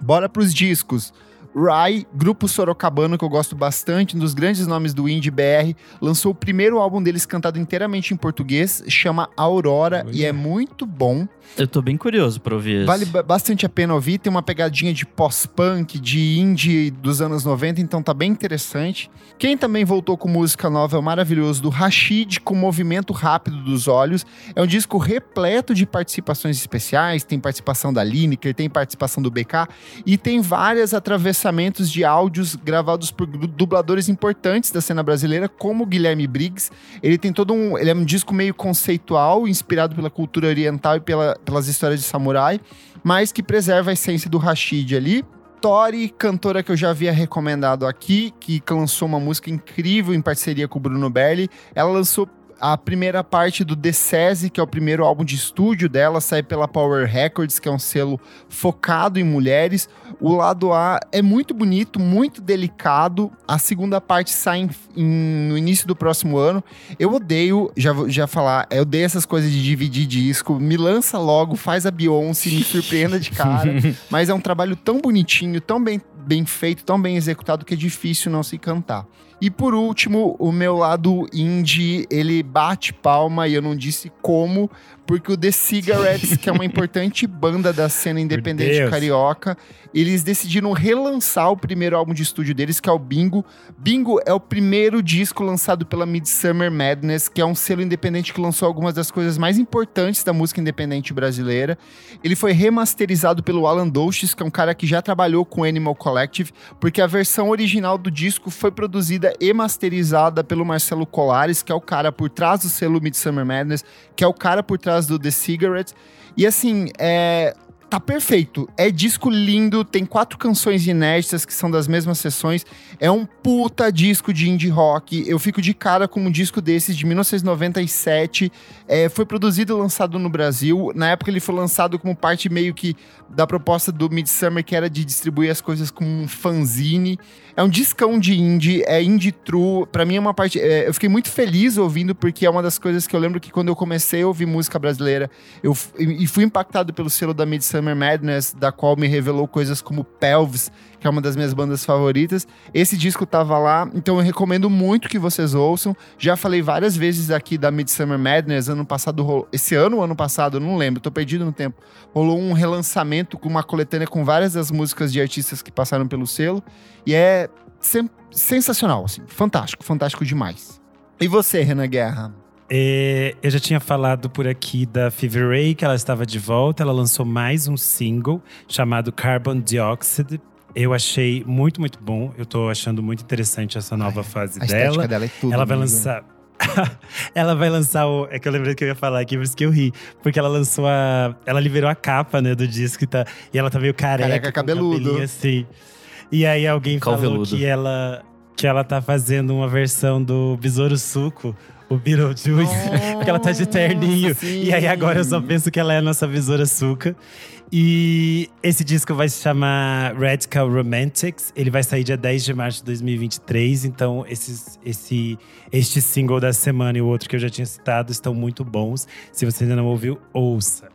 Bora pros discos. Rai, grupo sorocabano que eu gosto bastante, um dos grandes nomes do indie BR, lançou o primeiro álbum deles cantado inteiramente em português, chama Aurora e é muito bom. Eu tô bem curioso pra ouvir Vale esse. bastante a pena ouvir, tem uma pegadinha de pós-punk, de indie dos anos 90, então tá bem interessante. Quem também voltou com música nova é o maravilhoso do Rashid, com movimento rápido dos olhos. É um disco repleto de participações especiais, tem participação da Lineker, tem participação do BK e tem vários atravessamentos de áudios gravados por du- dubladores importantes da cena brasileira, como Guilherme Briggs. Ele tem todo um, ele é um disco meio conceitual, inspirado pela cultura oriental e pela- pelas histórias de samurai, mas que preserva a essência do Rashid ali. Tori, cantora que eu já havia recomendado aqui, que lançou uma música incrível em parceria com o Bruno Berli. Ela lançou a primeira parte do The Sese, que é o primeiro álbum de estúdio dela, sai pela Power Records, que é um selo focado em mulheres. O lado A é muito bonito, muito delicado. A segunda parte sai em- em- no início do próximo ano. Eu odeio, já vou já falar, eu odeio essas coisas de dividir disco. Me lança logo, faz a Beyoncé, me surpreenda de cara. Mas é um trabalho tão bonitinho, tão bem, bem feito, tão bem executado que é difícil não se cantar. E por último, o meu lado indie, ele bate palma e eu não disse como, porque o The Cigarettes, que é uma importante banda da cena independente carioca, eles decidiram relançar o primeiro álbum de estúdio deles, que é o Bingo. Bingo é o primeiro disco lançado pela Midsummer Madness, que é um selo independente que lançou algumas das coisas mais importantes da música independente brasileira. Ele foi remasterizado pelo Alan Dolches, que é um cara que já trabalhou com Animal Collective, porque a versão original do disco foi produzida e masterizada pelo Marcelo Colares, que é o cara por trás do selo Midsummer Madness, que é o cara por trás do The Cigarette. E assim, é. Tá perfeito. É disco lindo, tem quatro canções inéditas que são das mesmas sessões. É um puta disco de indie rock. Eu fico de cara com um disco desses de 1997. É, foi produzido e lançado no Brasil. Na época ele foi lançado como parte meio que da proposta do Midsummer, que era de distribuir as coisas como um fanzine. É um discão de indie, é indie true. Pra mim é uma parte. é, eu fiquei muito feliz ouvindo, porque é uma das coisas que eu lembro que quando eu comecei a ouvir música brasileira, eu e fui impactado pelo selo da Midsummer Madness, da qual me revelou coisas como Pelvis, que é uma das minhas bandas favoritas. Esse disco tava lá, então eu recomendo muito que vocês ouçam. Já falei várias vezes aqui da Midsummer Madness, ano passado rolou, esse ano ano passado, não lembro, tô perdido no tempo. Rolou um relançamento com uma coletânea com várias das músicas de artistas que passaram pelo selo e é sensacional, assim, fantástico, fantástico demais. E você, Renan Guerra? É, eu já tinha falado por aqui da Fever Ray, que ela estava de volta. Ela lançou mais um single chamado Carbon Dioxide. Eu achei muito, muito bom. Eu tô achando muito interessante essa nova fase A dela. dela é tudo. ela vai amigo. lançar. ela vai lançar o. É que eu lembrei que eu ia falar aqui, por isso que eu ri. Porque ela lançou a. Ela liberou a capa, né, do disco e, tá, e ela tá meio careca. Careca cabeludo. Assim. E aí alguém falou Calveludo. que ela, que ela tá fazendo uma versão do Besouro Suco. O Beetlejuice, porque ela tá de terninho. sim. E aí agora eu só penso que ela é a nossa besoura Suca. E esse disco vai se chamar Radical Romantics. Ele vai sair dia 10 de março de 2023. Então, esses, esse, este single da semana e o outro que eu já tinha citado estão muito bons. Se você ainda não ouviu, ouça.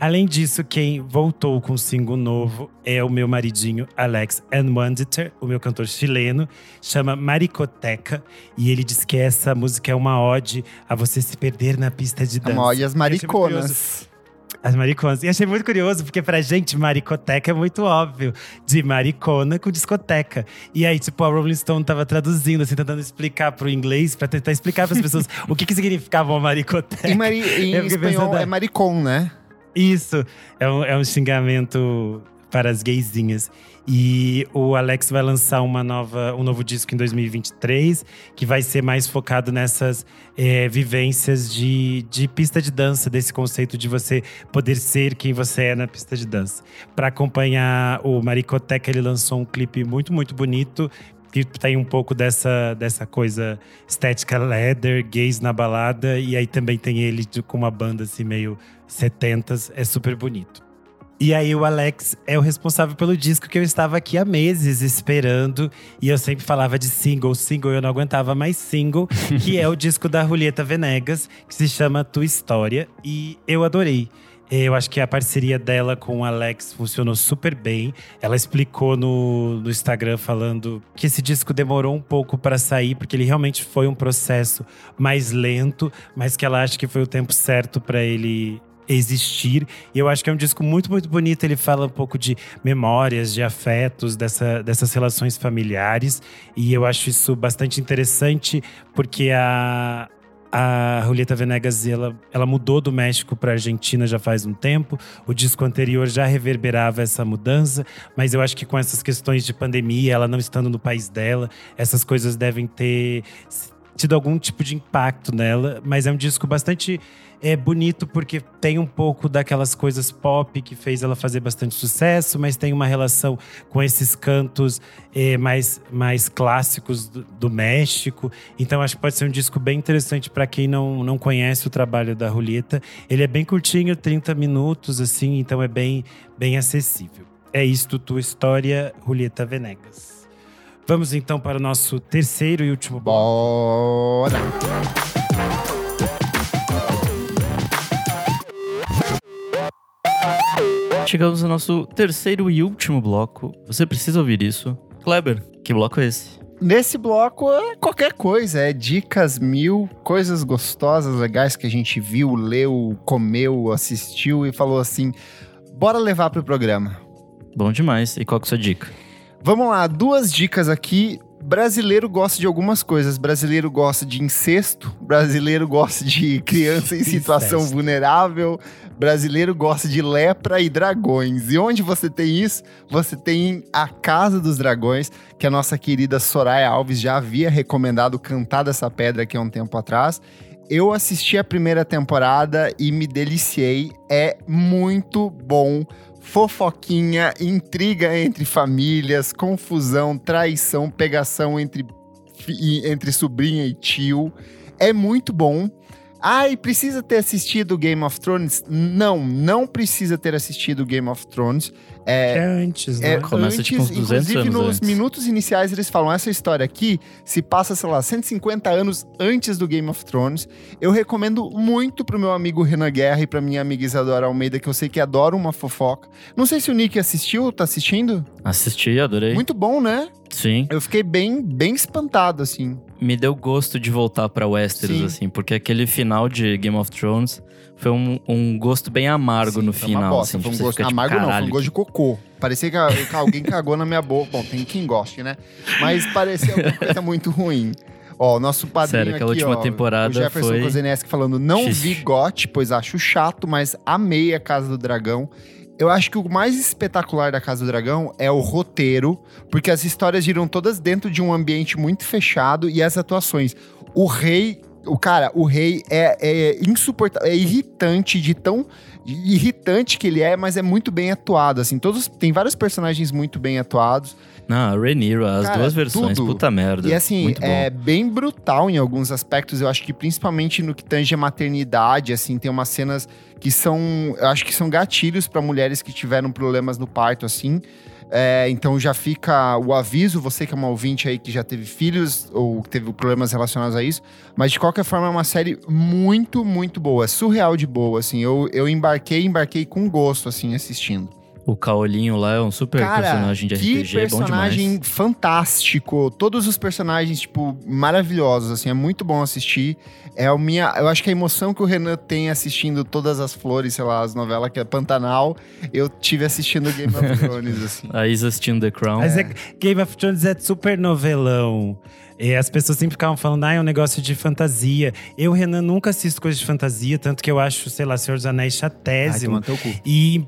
Além disso, quem voltou com um single novo é o meu maridinho Alex Anwanditer, o meu cantor chileno, chama Maricoteca, e ele diz que essa música é uma ode a você se perder na pista de dança. E Eu achei muito curioso. mariconas. As mariconas. E achei muito curioso, porque pra gente, maricoteca é muito óbvio. De maricona com discoteca. E aí, tipo, a Rolling Stone tava traduzindo, assim, tentando explicar pro inglês, pra tentar explicar pras pessoas o que que significava uma maricoteca. Em, mari- em espanhol pensando, é maricon, né? Isso, é um, é um xingamento para as gaysinhas. E o Alex vai lançar uma nova, um novo disco em 2023, que vai ser mais focado nessas é, vivências de, de pista de dança, desse conceito de você poder ser quem você é na pista de dança. Para acompanhar o Maricoteca, ele lançou um clipe muito, muito bonito. Que tem um pouco dessa, dessa coisa estética leather, gays na balada. E aí também tem ele com uma banda assim meio 70s. É super bonito. E aí o Alex é o responsável pelo disco que eu estava aqui há meses esperando. E eu sempre falava de single, single, eu não aguentava mais single. que é o disco da Julieta Venegas, que se chama Tua História. E eu adorei. Eu acho que a parceria dela com o Alex funcionou super bem. Ela explicou no, no Instagram falando que esse disco demorou um pouco para sair, porque ele realmente foi um processo mais lento, mas que ela acha que foi o tempo certo para ele existir. E eu acho que é um disco muito, muito bonito. Ele fala um pouco de memórias, de afetos, dessa, dessas relações familiares. E eu acho isso bastante interessante, porque a, a Julieta Venegas ela, ela mudou do México para a Argentina já faz um tempo. O disco anterior já reverberava essa mudança, mas eu acho que com essas questões de pandemia, ela não estando no país dela, essas coisas devem ter tido algum tipo de impacto nela. Mas é um disco bastante é bonito porque tem um pouco daquelas coisas pop que fez ela fazer bastante sucesso, mas tem uma relação com esses cantos é, mais, mais clássicos do, do, México. Então acho que pode ser um disco bem interessante para quem não, não conhece o trabalho da Julieta. Ele é bem curtinho, 30 minutos, assim, então é bem, bem acessível. É isto, tua história, Julieta Venegas. Vamos então para o nosso terceiro e último bloco. Bora! Chegamos ao nosso terceiro e último bloco. Você precisa ouvir isso. Kleber, que bloco é esse? Nesse bloco é qualquer coisa, é dicas mil, coisas gostosas, legais que a gente viu, leu, comeu, assistiu e falou assim: bora levar pro programa. Bom demais. E qual que é a sua dica? Vamos lá, duas dicas aqui. Brasileiro gosta de algumas coisas. Brasileiro gosta de incesto, brasileiro gosta de criança em situação vulnerável, brasileiro gosta de lepra e dragões. E onde você tem isso? Você tem a Casa dos Dragões, que a nossa querida Soraya Alves já havia recomendado cantar dessa pedra aqui há um tempo atrás. Eu assisti a primeira temporada e me deliciei. É muito bom fofoquinha, intriga entre famílias, confusão, traição, pegação entre, entre sobrinha e tio. É muito bom. Ah, e precisa ter assistido Game of Thrones? Não, não precisa ter assistido Game of Thrones. É, é antes, né? É Começa antes, tipo uns 200 inclusive anos nos antes. minutos iniciais eles falam essa história aqui se passa, sei lá, 150 anos antes do Game of Thrones. Eu recomendo muito pro meu amigo Renan Guerra e pra minha amiga Isadora Almeida, que eu sei que adoram uma fofoca. Não sei se o Nick assistiu, tá assistindo? Assisti, adorei. Muito bom, né? Sim. Eu fiquei bem, bem espantado, assim. Me deu gosto de voltar pra Westeros, Sim. assim, porque aquele final de Game of Thrones foi um, um gosto bem amargo Sim, no final. Bosta, assim, foi um gosto fica, amargo, tipo, não, foi um gosto de cocô. Parecia que, alguém cagou na minha boca. Bom, tem quem goste, né? Mas parecia uma coisa muito ruim. Ó, o nosso padrinho Sério, aquela aqui, última ó, temporada o Jefferson foi... Kozeneski falando, não vi gote, pois acho chato, mas amei a Casa do Dragão. Eu acho que o mais espetacular da Casa do Dragão é o roteiro, porque as histórias giram todas dentro de um ambiente muito fechado e as atuações. O rei o cara, o rei é, é insuportável, é irritante de tão irritante que ele é, mas é muito bem atuado, assim. Todos tem vários personagens muito bem atuados. Não, Rhaenyra, as cara, duas versões, tudo. puta merda. E assim, é bem brutal em alguns aspectos. Eu acho que principalmente no que tange a maternidade, assim, tem umas cenas que são, eu acho que são gatilhos para mulheres que tiveram problemas no parto, assim. É, então já fica o aviso, você que é uma ouvinte aí que já teve filhos ou teve problemas relacionados a isso. Mas de qualquer forma é uma série muito, muito boa. Surreal de boa, assim. Eu, eu embarquei, embarquei com gosto, assim, assistindo. O Caolinho lá é um super Cara, personagem de RPG, que personagem fantástico. Todos os personagens, tipo, maravilhosos, assim, é muito bom assistir. É a minha, eu acho que a emoção que o Renan tem assistindo todas as flores, sei lá, as novelas que é Pantanal, eu tive assistindo Game of Thrones, assim. a Isa assistindo The Crown. Mas é, Game of Thrones é super novelão. E as pessoas sempre ficavam falando, ah, é um negócio de fantasia. Eu, Renan, nunca assisto coisas de fantasia, tanto que eu acho, sei lá, Senhor dos Anéis chatésimo. Ai, e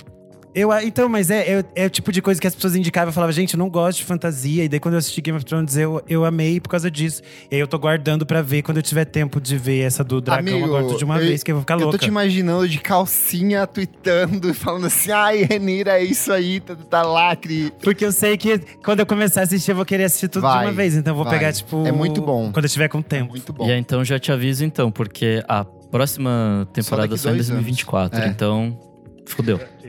eu, então, mas é, é, é, o tipo de coisa que as pessoas indicavam. Eu falava, gente, eu não gosto de fantasia. E daí, quando eu assisti Game of Thrones, eu, eu amei por causa disso. E aí, eu tô guardando pra ver quando eu tiver tempo de ver essa do dragão Amigo, agora de uma eu, vez, que eu vou ficar louca. Eu tô te imaginando de calcinha, tweetando, falando assim, ai, Renira, é isso aí, tá, tá lacre. Porque eu sei que quando eu começar a assistir, eu vou querer assistir tudo vai, de uma vez. Então, eu vou vai. pegar, tipo… É muito bom. Quando eu tiver com tempo. É muito bom. E aí, então, já te aviso, então, porque a próxima temporada só, só em 2024. É. Então,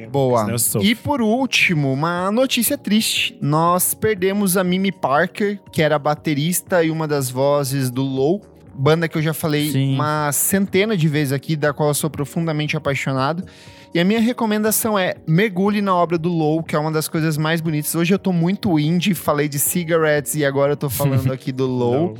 Boa. E por último, uma notícia triste. Nós perdemos a Mimi Parker, que era baterista e uma das vozes do Low, banda que eu já falei Sim. uma centena de vezes aqui, da qual eu sou profundamente apaixonado. E a minha recomendação é mergulhe na obra do Low, que é uma das coisas mais bonitas. Hoje eu tô muito indie, falei de cigarettes e agora eu tô falando aqui do Low.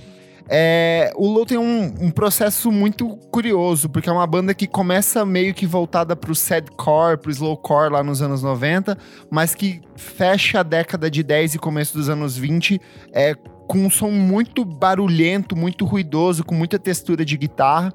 É, o Low tem um, um, processo muito curioso, porque é uma banda que começa meio que voltada pro sadcore, pro slowcore lá nos anos 90, mas que fecha a década de 10 e começo dos anos 20 é, com um som muito barulhento, muito ruidoso, com muita textura de guitarra.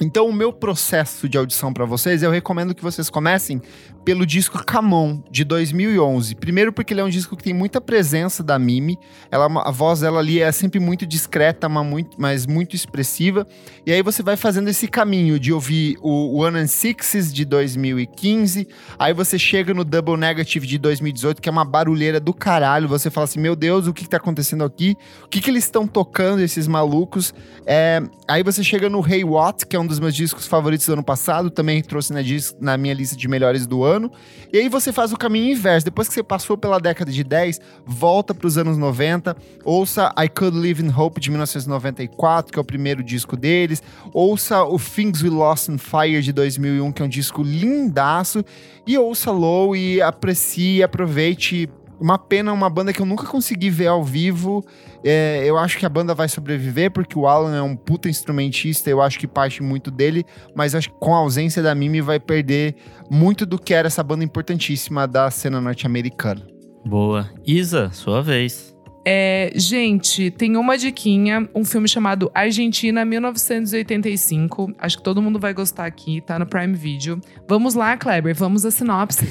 Então, o meu processo de audição para vocês, eu recomendo que vocês comecem pelo disco Camon, de 2011. Primeiro porque ele é um disco que tem muita presença da Mimi. Ela, a voz dela ali é sempre muito discreta, mas muito, mas muito expressiva. E aí você vai fazendo esse caminho de ouvir o One and Sixes, de 2015. Aí você chega no Double Negative, de 2018, que é uma barulheira do caralho. Você fala assim, meu Deus, o que, que tá acontecendo aqui? O que, que eles estão tocando, esses malucos? É, aí você chega no Hey What, que é um dos meus discos favoritos do ano passado. Também trouxe na, na minha lista de melhores do ano ano. E aí você faz o caminho inverso. Depois que você passou pela década de 10, volta para os anos 90, ouça I Could Live in Hope de 1994, que é o primeiro disco deles. Ouça o Things We Lost in Fire de 2001, que é um disco lindaço. E ouça Low e aprecie aproveite uma pena, uma banda que eu nunca consegui ver ao vivo. É, eu acho que a banda vai sobreviver, porque o Alan é um puta instrumentista, eu acho que parte muito dele, mas acho que com a ausência da Mimi vai perder muito do que era essa banda importantíssima da cena norte-americana. Boa. Isa, sua vez. É, gente, tem uma diquinha, um filme chamado Argentina 1985. Acho que todo mundo vai gostar aqui, tá no Prime Video. Vamos lá, Kleber, vamos à sinopse.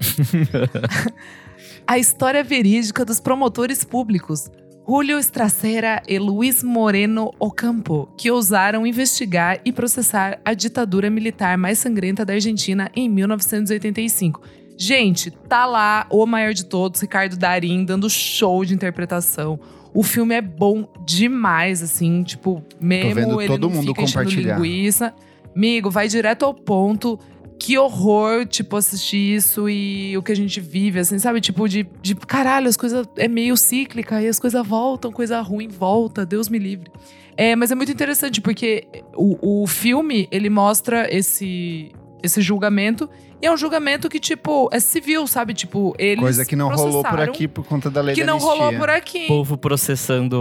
a história verídica dos promotores públicos Julio Estracera e Luiz Moreno Ocampo, que ousaram investigar e processar a ditadura militar mais sangrenta da Argentina em 1985. Gente, tá lá o maior de todos, Ricardo Darim, dando show de interpretação. O filme é bom demais, assim, tipo, mesmo ele todo mundo fica compartilhar. linguiça. Amigo, vai direto ao ponto que horror, tipo, assistir isso e o que a gente vive, assim, sabe? Tipo, de, de caralho, as coisas é meio cíclica e as coisas voltam, coisa ruim volta, Deus me livre. É, mas é muito interessante porque o, o filme, ele mostra esse, esse julgamento e é um julgamento que, tipo, é civil, sabe? Tipo, eles. Coisa que não rolou por aqui por conta da lei que da não rolou por aqui. O povo processando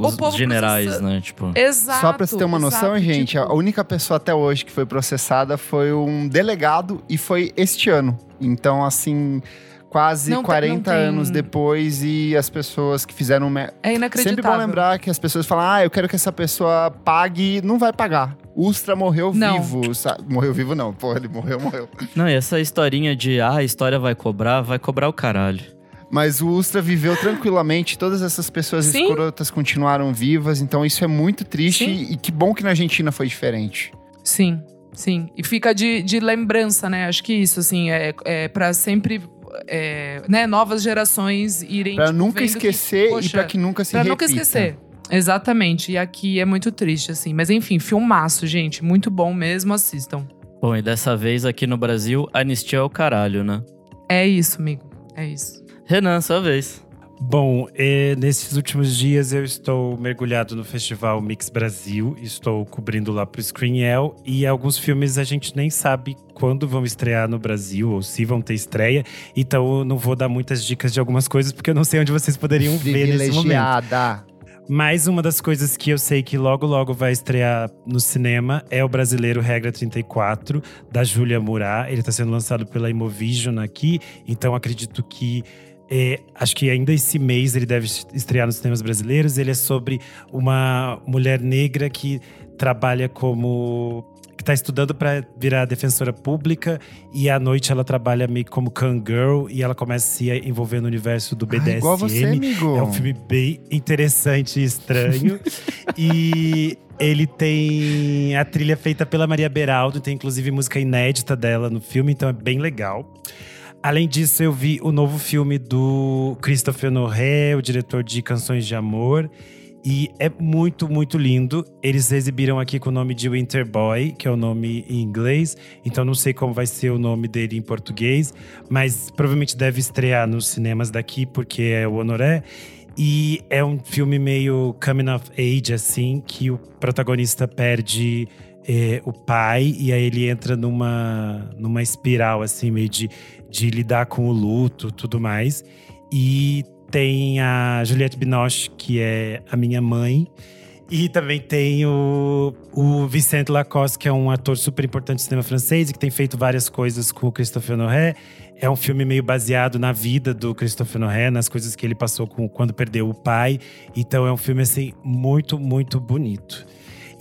os povo generais, processando. né? Tipo. Exato. Só pra você ter uma noção, exato, gente, tipo... a única pessoa até hoje que foi processada foi um delegado e foi este ano. Então, assim quase não 40 tem, anos depois e as pessoas que fizeram. É inacreditável. Sempre bom lembrar que as pessoas falam: ah, eu quero que essa pessoa pague. Não vai pagar. Ustra morreu não. vivo. Sabe? Morreu vivo, não. Pô, ele morreu, morreu. Não, e essa historinha de ah, a história vai cobrar, vai cobrar o caralho. Mas o Ustra viveu tranquilamente, todas essas pessoas Sim. escrotas continuaram vivas, então isso é muito triste Sim. e que bom que na Argentina foi diferente. Sim, sim. E fica de, de lembrança, né? Acho que isso, assim, é, é para sempre é, né, novas gerações irem. Pra tipo, nunca esquecer que, poxa, e pra que nunca se pra repita. nunca esquecer. Exatamente. E aqui é muito triste, assim. Mas enfim, filmaço, gente. Muito bom mesmo, assistam. Bom, e dessa vez aqui no Brasil, anistia é o caralho, né? É isso, amigo. É isso. Renan, sua vez. Bom, eh, nesses últimos dias eu estou mergulhado no Festival Mix Brasil, estou cobrindo lá pro Screenel e alguns filmes a gente nem sabe quando vão estrear no Brasil ou se vão ter estreia, então eu não vou dar muitas dicas de algumas coisas porque eu não sei onde vocês poderiam ver nesse momento. Mais uma das coisas que eu sei que logo logo vai estrear no cinema é o Brasileiro Regra 34, da Júlia Murat. Ele está sendo lançado pela Imovision aqui, então acredito que é, acho que ainda esse mês ele deve estrear nos cinemas brasileiros. Ele é sobre uma mulher negra que trabalha como que está estudando para virar defensora pública e à noite ela trabalha meio como can girl e ela começa a se envolver no universo do BDSM. Ah, igual você, amigo. É um filme bem interessante e estranho. e ele tem a trilha feita pela Maria Beraldo, tem inclusive música inédita dela no filme, então é bem legal. Além disso, eu vi o novo filme do Christopher Noé, o diretor de Canções de Amor. E é muito, muito lindo. Eles exibiram aqui com o nome de Winter Boy, que é o nome em inglês. Então não sei como vai ser o nome dele em português, mas provavelmente deve estrear nos cinemas daqui, porque é o Honoré. E é um filme meio coming of age, assim, que o protagonista perde é, o pai, e aí ele entra numa, numa espiral, assim, meio de, de lidar com o luto tudo mais. E tem a Juliette Binoche, que é a minha mãe. E também tem o, o Vicente Lacoste, que é um ator super importante do cinema francês e que tem feito várias coisas com o Christophe Honoré. É um filme meio baseado na vida do Christophe Honoré, nas coisas que ele passou com, quando perdeu o pai. Então é um filme assim muito, muito bonito.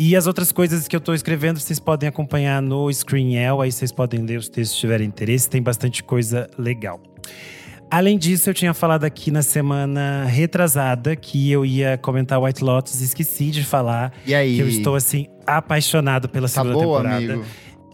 E as outras coisas que eu estou escrevendo, vocês podem acompanhar no Screenel, aí vocês podem ler os textos se tiverem interesse, tem bastante coisa legal. Além disso, eu tinha falado aqui na semana retrasada que eu ia comentar White Lotus, esqueci de falar. E aí? Que eu estou assim apaixonado pela Tá segunda boa, temporada. amigo?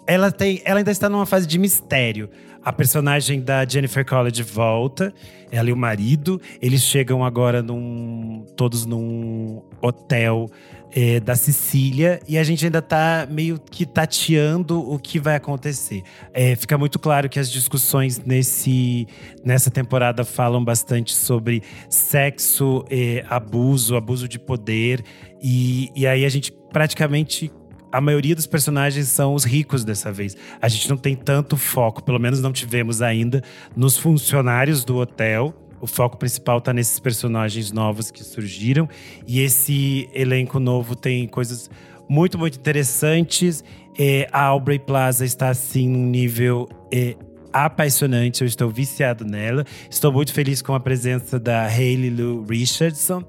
Ela tem, ela ainda está numa fase de mistério. A personagem da Jennifer College volta, ela e o marido, eles chegam agora num todos num hotel eh, da Sicília e a gente ainda tá meio que tateando o que vai acontecer. Eh, fica muito claro que as discussões nesse, nessa temporada falam bastante sobre sexo, eh, abuso, abuso de poder. E, e aí a gente praticamente a maioria dos personagens são os ricos dessa vez. A gente não tem tanto foco, pelo menos não tivemos ainda, nos funcionários do hotel. O foco principal tá nesses personagens novos que surgiram. E esse elenco novo tem coisas muito, muito interessantes. É, a Aubrey Plaza está, assim, num nível é, apaixonante. Eu estou viciado nela. Estou muito feliz com a presença da Hayley Lou Richardson.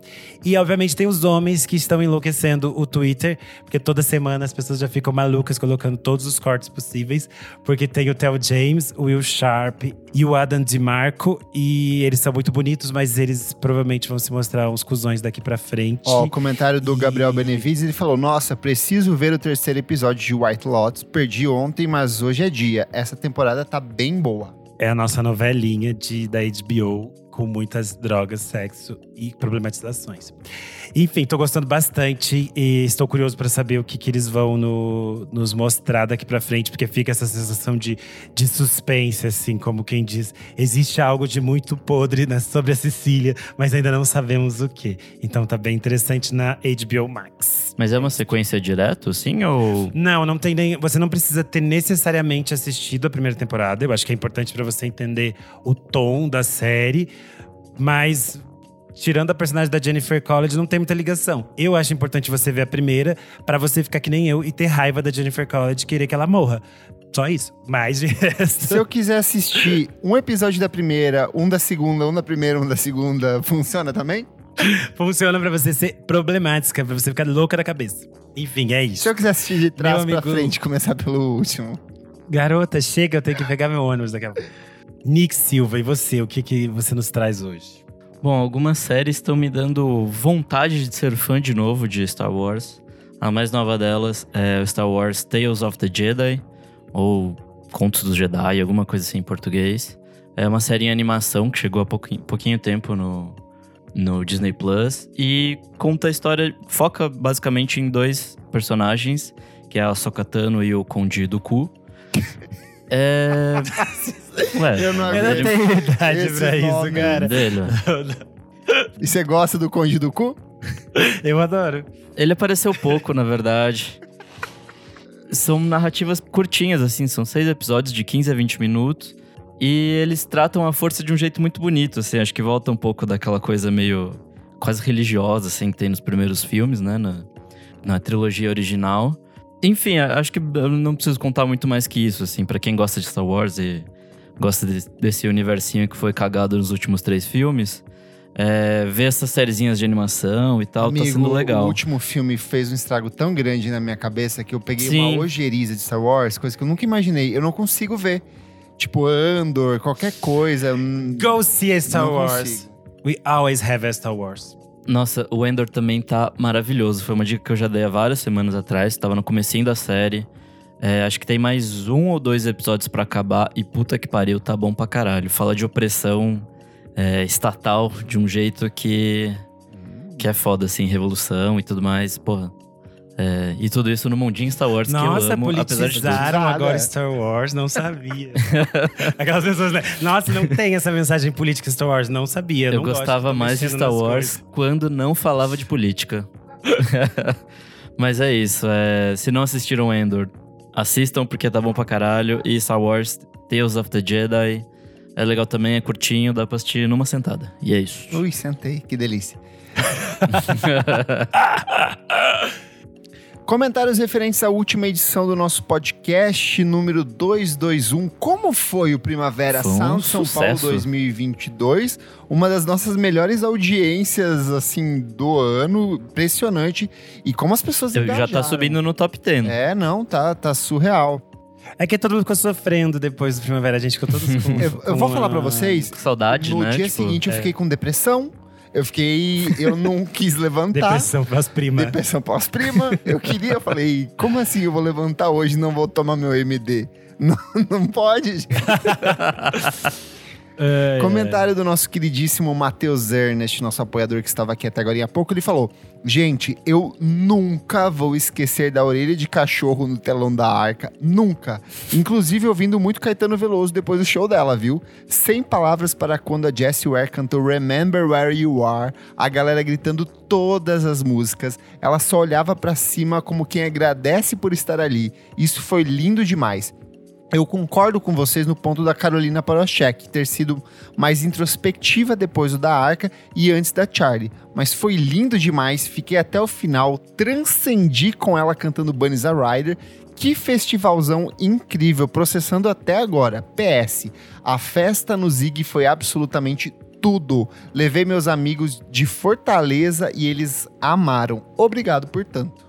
E, obviamente, tem os homens que estão enlouquecendo o Twitter, porque toda semana as pessoas já ficam malucas colocando todos os cortes possíveis, porque tem o Theo James, o Will Sharp e o Adam DeMarco. E eles são muito bonitos, mas eles provavelmente vão se mostrar uns cuzões daqui pra frente. Ó, o comentário do Gabriel Benevides, ele falou: Nossa, preciso ver o terceiro episódio de White Lotus. Perdi ontem, mas hoje é dia. Essa temporada tá bem boa. É a nossa novelinha de, da HBO com muitas drogas, sexo e problematizações. Enfim, tô gostando bastante e estou curioso para saber o que, que eles vão no- nos mostrar daqui pra frente, porque fica essa sensação de, de suspense, assim, como quem diz. Existe algo de muito podre né, sobre a Sicília, mas ainda não sabemos o que. Então tá bem interessante na HBO Max. Mas é uma sequência direto, sim? Ou. Não, não tem nem. Você não precisa ter necessariamente assistido a primeira temporada. Eu acho que é importante pra você entender o tom da série. Mas, tirando a personagem da Jennifer College, não tem muita ligação. Eu acho importante você ver a primeira pra você ficar que nem eu e ter raiva da Jennifer College e querer que ela morra. Só isso. Mas de resto. Se eu quiser assistir um episódio da primeira, um da segunda, um da primeira, um da segunda, funciona também? Funciona pra você ser problemática, pra você ficar louca da cabeça. Enfim, é isso. Se eu quiser assistir de trás Meu pra amigo- frente, começar pelo último. Garota, chega, eu tenho que pegar meu ônibus daqui a pouco. Nick Silva, e você? O que, que você nos traz hoje? Bom, algumas séries estão me dando vontade de ser fã de novo de Star Wars. A mais nova delas é Star Wars Tales of the Jedi, ou Contos dos Jedi, alguma coisa assim em português. É uma série em animação que chegou há pouquinho, pouquinho tempo no, no Disney Plus e conta a história, foca basicamente em dois personagens, que é a Sokatano e o Conde do Cu. É. Ué, Eu não Eu não aguento. tenho idade Esse pra isso, nome. cara. dele. E você gosta do Conde do Cu? Eu adoro. Ele apareceu pouco, na verdade. São narrativas curtinhas, assim, são seis episódios de 15 a 20 minutos. E eles tratam a força de um jeito muito bonito, assim. Acho que volta um pouco daquela coisa meio quase religiosa, assim, que tem nos primeiros filmes, né? Na, na trilogia original. Enfim, acho que eu não preciso contar muito mais que isso, assim. Pra quem gosta de Star Wars e gosta de- desse universinho que foi cagado nos últimos três filmes… É, ver essas sériezinhas de animação e tal, tá sendo legal. O último filme fez um estrago tão grande na minha cabeça que eu peguei Sim. uma ojeriza de Star Wars, coisa que eu nunca imaginei. Eu não consigo ver. Tipo, Andor, qualquer coisa. Go see a Star Não Wars. consigo. We always have a Star Wars. Nossa, o Endor também tá maravilhoso. Foi uma dica que eu já dei há várias semanas atrás. Tava no comecinho da série. É, acho que tem mais um ou dois episódios pra acabar. E puta que pariu, tá bom pra caralho. Fala de opressão é, estatal de um jeito que… Que é foda, assim, revolução e tudo mais. Porra. É, e tudo isso no mundinho Star Wars que eu Nossa, amo, apesar de tudo. agora Star Wars, não sabia. Aquelas pessoas, né? Nossa, não tem essa mensagem política Star Wars, não sabia. Eu não gostava mais de Star Wars coisas. quando não falava de política. Mas é isso. é, se não assistiram Endor, assistam porque tá bom pra caralho. E Star Wars Tales of the Jedi é legal também, é curtinho, dá pra assistir numa sentada. E é isso. Ui, sentei, que delícia. Comentários referentes à última edição do nosso podcast, número 221. Como foi o Primavera Foi um Sound São Paulo sucesso. 2022? Uma das nossas melhores audiências, assim, do ano. Impressionante. E como as pessoas Já tá engajaram. subindo no top 10. É, não, tá, tá surreal. É que todo mundo ficou sofrendo depois do Primavera. A gente ficou todos com. Eu, eu vou falar a- pra vocês. Saudade, No né? dia Tipo, seguinte eu é. fiquei com depressão. Eu fiquei. Eu não quis levantar. Depressão pras primas. Depressão pós-prima. Eu queria, eu falei, como assim eu vou levantar hoje e não vou tomar meu MD? Não, não pode, gente. Ai, Comentário do nosso queridíssimo Matheus Ernest, nosso apoiador que estava aqui até agora há pouco. Ele falou: Gente, eu nunca vou esquecer da orelha de cachorro no telão da arca. Nunca. Inclusive ouvindo muito Caetano Veloso depois do show dela, viu? Sem palavras para quando a Jessie Ware cantou Remember Where You Are, a galera gritando todas as músicas. Ela só olhava pra cima como quem agradece por estar ali. Isso foi lindo demais. Eu concordo com vocês no ponto da Carolina Porochek ter sido mais introspectiva depois do da Arca e antes da Charlie. Mas foi lindo demais, fiquei até o final, transcendi com ela cantando Bunny's a Rider. Que festivalzão incrível, processando até agora. PS, a festa no Zig foi absolutamente tudo. Levei meus amigos de Fortaleza e eles amaram. Obrigado por tanto.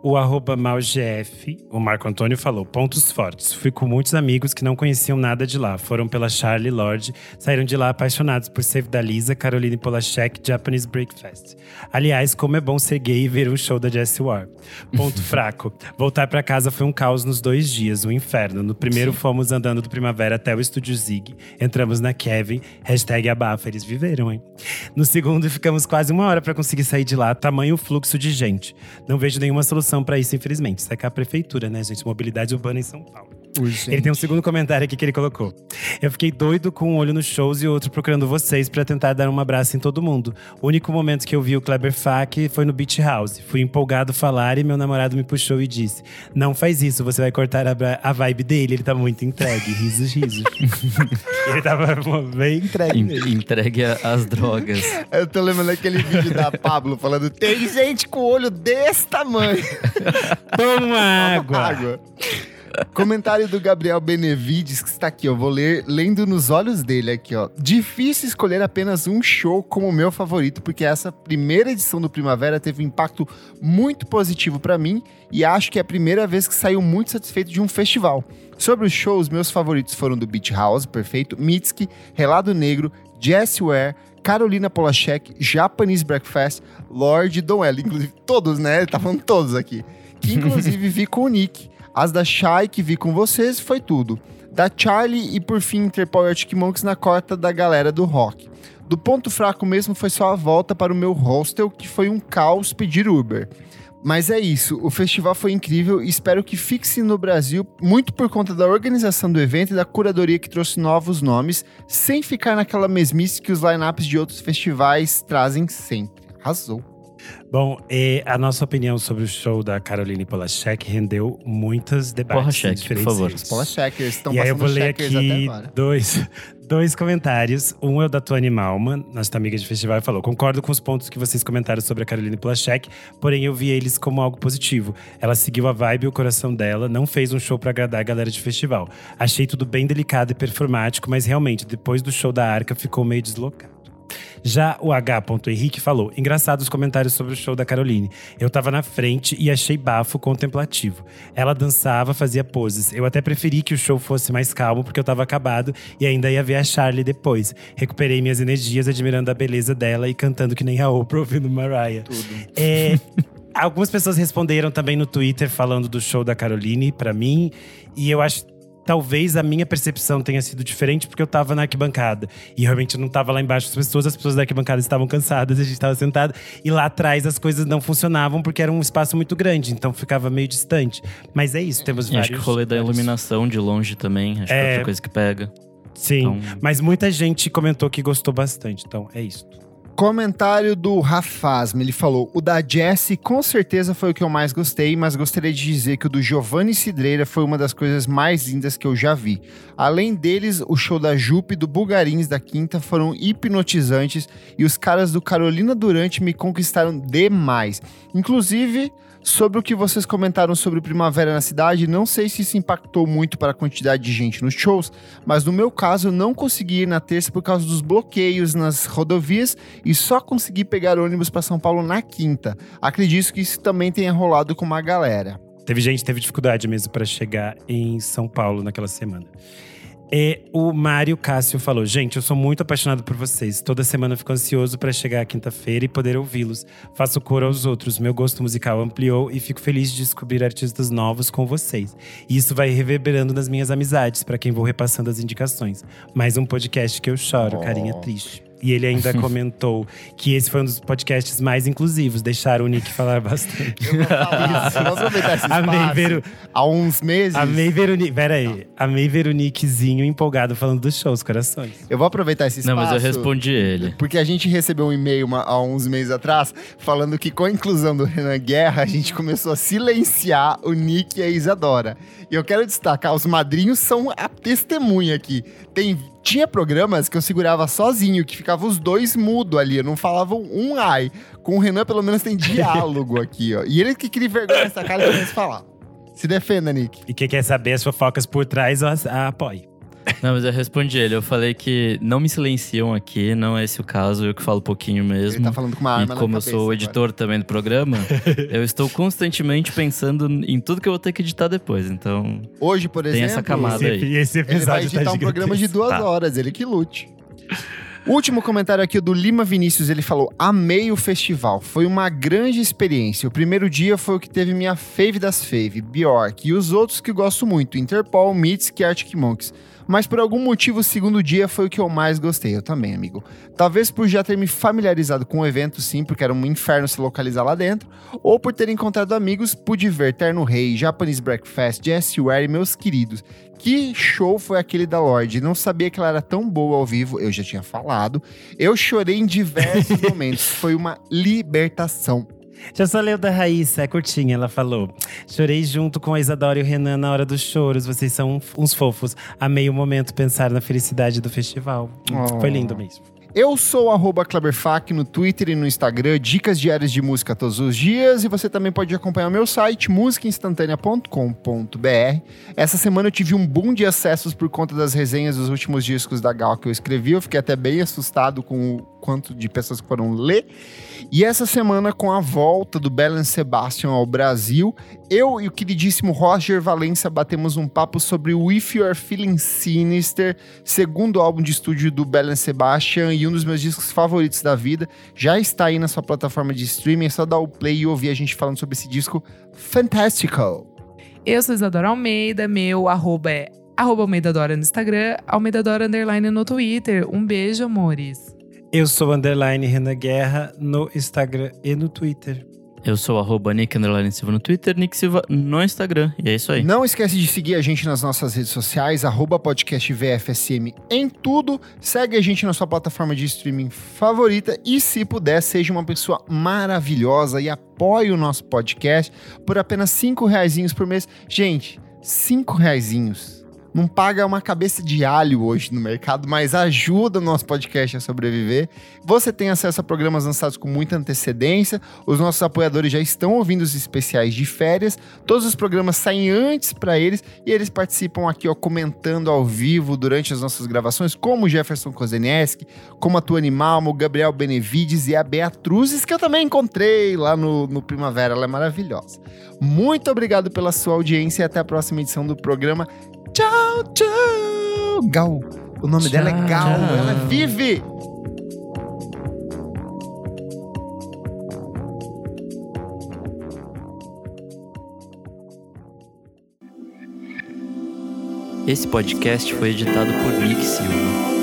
O arroba malgf, o Marco Antônio falou, pontos fortes. Fui com muitos amigos que não conheciam nada de lá. Foram pela Charlie Lord, saíram de lá apaixonados por Save da Lisa, Caroline Polachek, Japanese Breakfast. Aliás, como é bom ser gay e ver um show da Jessie Ware. Ponto fraco. Voltar pra casa foi um caos nos dois dias, um inferno. No primeiro fomos andando do Primavera até o Estúdio Zig. Entramos na Kevin, hashtag abafa, eles viveram, hein? No segundo ficamos quase uma hora pra conseguir sair de lá, tamanho fluxo de gente. Não vejo nenhuma solução pra isso, infelizmente. Isso é a prefeitura, né, gente? Mobilidade urbana em São Paulo. Ele tem um segundo comentário aqui que ele colocou. Eu fiquei doido com um olho nos shows e outro procurando vocês pra tentar dar um abraço em todo mundo. O único momento que eu vi o Kleber Fak foi no Beach House. Fui empolgado falar e meu namorado me puxou e disse: Não faz isso, você vai cortar a, a vibe dele. Ele tá muito entregue. Risos, risos. ele tava bem entregue. en- mesmo. entregue as drogas. Eu tô lembrando daquele vídeo da Pablo falando: tem gente com o olho desse tamanho. Toma água. Água. Comentário do Gabriel Benevides, que está aqui, eu vou ler lendo nos olhos dele aqui, ó. Difícil escolher apenas um show como meu favorito, porque essa primeira edição do Primavera teve um impacto muito positivo para mim e acho que é a primeira vez que saiu muito satisfeito de um festival. Sobre os shows, meus favoritos foram do Beach House, perfeito, Mitski, Relado Negro, Jessie Ware, Carolina Polachek, Japanese Breakfast, Lorde Don L. Inclusive, todos, né? Ele tá todos aqui. Que inclusive vi com o Nick. As da Shai que vi com vocês foi tudo. Da Charlie e por fim Interpol e Arctic Monkeys na cota da galera do rock. Do ponto fraco mesmo foi só a volta para o meu hostel, que foi um caos pedir Uber. Mas é isso, o festival foi incrível e espero que fixe no Brasil, muito por conta da organização do evento e da curadoria que trouxe novos nomes, sem ficar naquela mesmice que os lineups de outros festivais trazem sempre. Arrasou. Bom, e a nossa opinião sobre o show da Caroline Polachek rendeu muitas debates. Cheque, por diferentes favor. redes. Paula Checkers, estão E aí eu vou ler aqui dois, dois comentários. Um é o da Tuane Malman, nossa amiga de festival, e falou: Concordo com os pontos que vocês comentaram sobre a Caroline Polachek, porém eu vi eles como algo positivo. Ela seguiu a vibe e o coração dela, não fez um show pra agradar a galera de festival. Achei tudo bem delicado e performático, mas realmente, depois do show da Arca, ficou meio deslocado. Já o H. Henrique falou: engraçado os comentários sobre o show da Caroline. Eu tava na frente e achei bafo contemplativo. Ela dançava, fazia poses. Eu até preferi que o show fosse mais calmo, porque eu tava acabado e ainda ia ver a Charlie depois. Recuperei minhas energias admirando a beleza dela e cantando que nem a Oprah ouvindo Mariah. É, algumas pessoas responderam também no Twitter falando do show da Caroline pra mim, e eu acho talvez a minha percepção tenha sido diferente porque eu tava na arquibancada. E realmente eu não tava lá embaixo as pessoas, as pessoas da arquibancada estavam cansadas, a gente tava sentado. E lá atrás as coisas não funcionavam porque era um espaço muito grande, então ficava meio distante. Mas é isso, temos E vários. acho que o rolê da iluminação de longe também. Acho que é É. outra coisa que pega. Sim, Então- mas muita gente comentou que gostou bastante, então é isso. Comentário do Rafasme, ele falou: o da Jessie com certeza foi o que eu mais gostei, mas gostaria de dizer que o do Giovanni Cidreira foi uma das coisas mais lindas que eu já vi. Além deles, o show da Jupe do Bulgarins da Quinta foram hipnotizantes e os caras do Carolina Durante me conquistaram demais. Inclusive, Sobre o que vocês comentaram sobre Primavera na cidade, não sei se isso impactou muito para a quantidade de gente nos shows, mas no meu caso eu não consegui ir na terça por causa dos bloqueios nas rodovias e só consegui pegar ônibus para São Paulo na quinta. Acredito que isso também tenha rolado com uma galera. Teve gente teve dificuldade mesmo para chegar em São Paulo naquela semana. E o Mário Cássio falou: Gente, eu sou muito apaixonado por vocês. Toda semana eu fico ansioso para chegar à quinta-feira e poder ouvi-los. Faço cor aos outros. Meu gosto musical ampliou e fico feliz de descobrir artistas novos com vocês. E isso vai reverberando nas minhas amizades, para quem vou repassando as indicações. Mais um podcast que eu choro, Oh. carinha triste. E ele ainda comentou que esse foi um dos podcasts mais inclusivos. Deixaram o Nick falar bastante. Eu vou falar isso, vamos aproveitar esse espaço. Amei ver o, Há uns meses. Amei ver o Nick. Pera aí. Amei ver o Nickzinho empolgado falando dos shows, corações. Eu vou aproveitar esse Não, espaço. mas eu respondi ele. Porque a gente recebeu um e-mail uma- há uns meses atrás falando que com a inclusão do Renan Guerra, a gente começou a silenciar o Nick e a Isadora. E eu quero destacar, os madrinhos são a testemunha aqui. Tem, tinha programas que eu segurava sozinho, que ficavam os dois mudo ali, não falavam um ai. Com o Renan, pelo menos, tem diálogo aqui, ó. E ele que queria vergonha nessa cara e a falar. Se defenda, Nick. E quem quer saber as fofocas por trás, ó, apoie. Não, mas eu respondi ele. Eu falei que não me silenciam aqui, não é esse o caso, eu que falo pouquinho mesmo. Ele tá falando com uma arma E na como eu sou o agora. editor também do programa, eu estou constantemente pensando em tudo que eu vou ter que editar depois. Então, Hoje, por Tem exemplo, essa camada Esse, aí. esse Ele vai episódio editar tá um programa de duas Tá. horas, ele que lute. Último comentário aqui do Lima Vinícius, ele falou: Amei o festival, foi uma grande experiência. O primeiro dia foi o que teve minha fave das fave, Bjork, e os outros que gosto muito, Interpol, Mitski e Arctic Monkeys. Mas por algum motivo o segundo dia foi o que eu mais gostei, eu também, amigo. Talvez por já ter me familiarizado com o evento, sim, porque era um inferno se localizar lá dentro, ou por ter encontrado amigos, pude ver Terno Rei, Japanese Breakfast, Jessie Ware e meus queridos. Que show foi aquele da Lorde? Não sabia que ela era tão boa ao vivo, eu já tinha falado. Eu chorei em diversos momentos, foi uma libertação. Eu só ler o da Raíssa, é curtinha. Ela falou: Chorei junto com a Isadora e o Renan na hora dos choros. Vocês são uns fofos. Amei o momento pensar na felicidade do festival. Oh. Foi lindo mesmo. Eu sou arroba Kleberfac no Twitter e no Instagram, dicas diárias de música todos os dias. E você também pode acompanhar o meu site, musicainstantanea.com.br. Essa semana eu tive um boom de acessos por conta das resenhas dos últimos discos da Gal que eu escrevi. Eu fiquei até bem assustado com o quanto de pessoas que foram ler. E essa semana, com a volta do Belen Sebastian ao Brasil, eu e o queridíssimo Roger Valença batemos um papo sobre o If You Are Feeling Sinister, segundo álbum de estúdio do Belen Sebastian e um dos meus discos favoritos da vida. Já está aí na sua plataforma de streaming, é só dar o play e ouvir a gente falando sobre esse disco fantástico. Eu sou Isadora Almeida, meu arroba é arroba Almeida Dora no Instagram, Almeida Dora Underline no Twitter. Um beijo, amores. Eu sou underline Renan Guerra no Instagram e no Twitter. eu sou arroba Nick Underline Silva no Twitter, Nick Silva no Instagram. E é isso aí. Não esquece de seguir a gente nas nossas redes sociais, arroba podcast VFSM em tudo. Segue a gente na sua plataforma de streaming favorita e, se puder, seja uma pessoa maravilhosa e apoie o nosso podcast por apenas cinco reaisinhos por mês. Gente, cinco reaisinhos. Não paga uma cabeça de alho hoje no mercado, mas ajuda o nosso podcast a sobreviver. Você tem acesso a programas lançados com muita antecedência. Os nossos apoiadores já estão ouvindo os especiais de férias. Todos os programas saem antes para eles e eles participam aqui, ó, comentando ao vivo durante as nossas gravações, como o Jefferson Kozenieski, como a Tua Animal, o Gabriel Benevides e a Beatruzes, que eu também encontrei lá no, no Primavera. Ela é maravilhosa. Muito obrigado pela sua audiência e até a próxima edição do programa. Tchau, tchau! Gal. O nome dela é Tchau, Gal. tchau. Ela vive. Esse podcast foi editado por Nick Silva.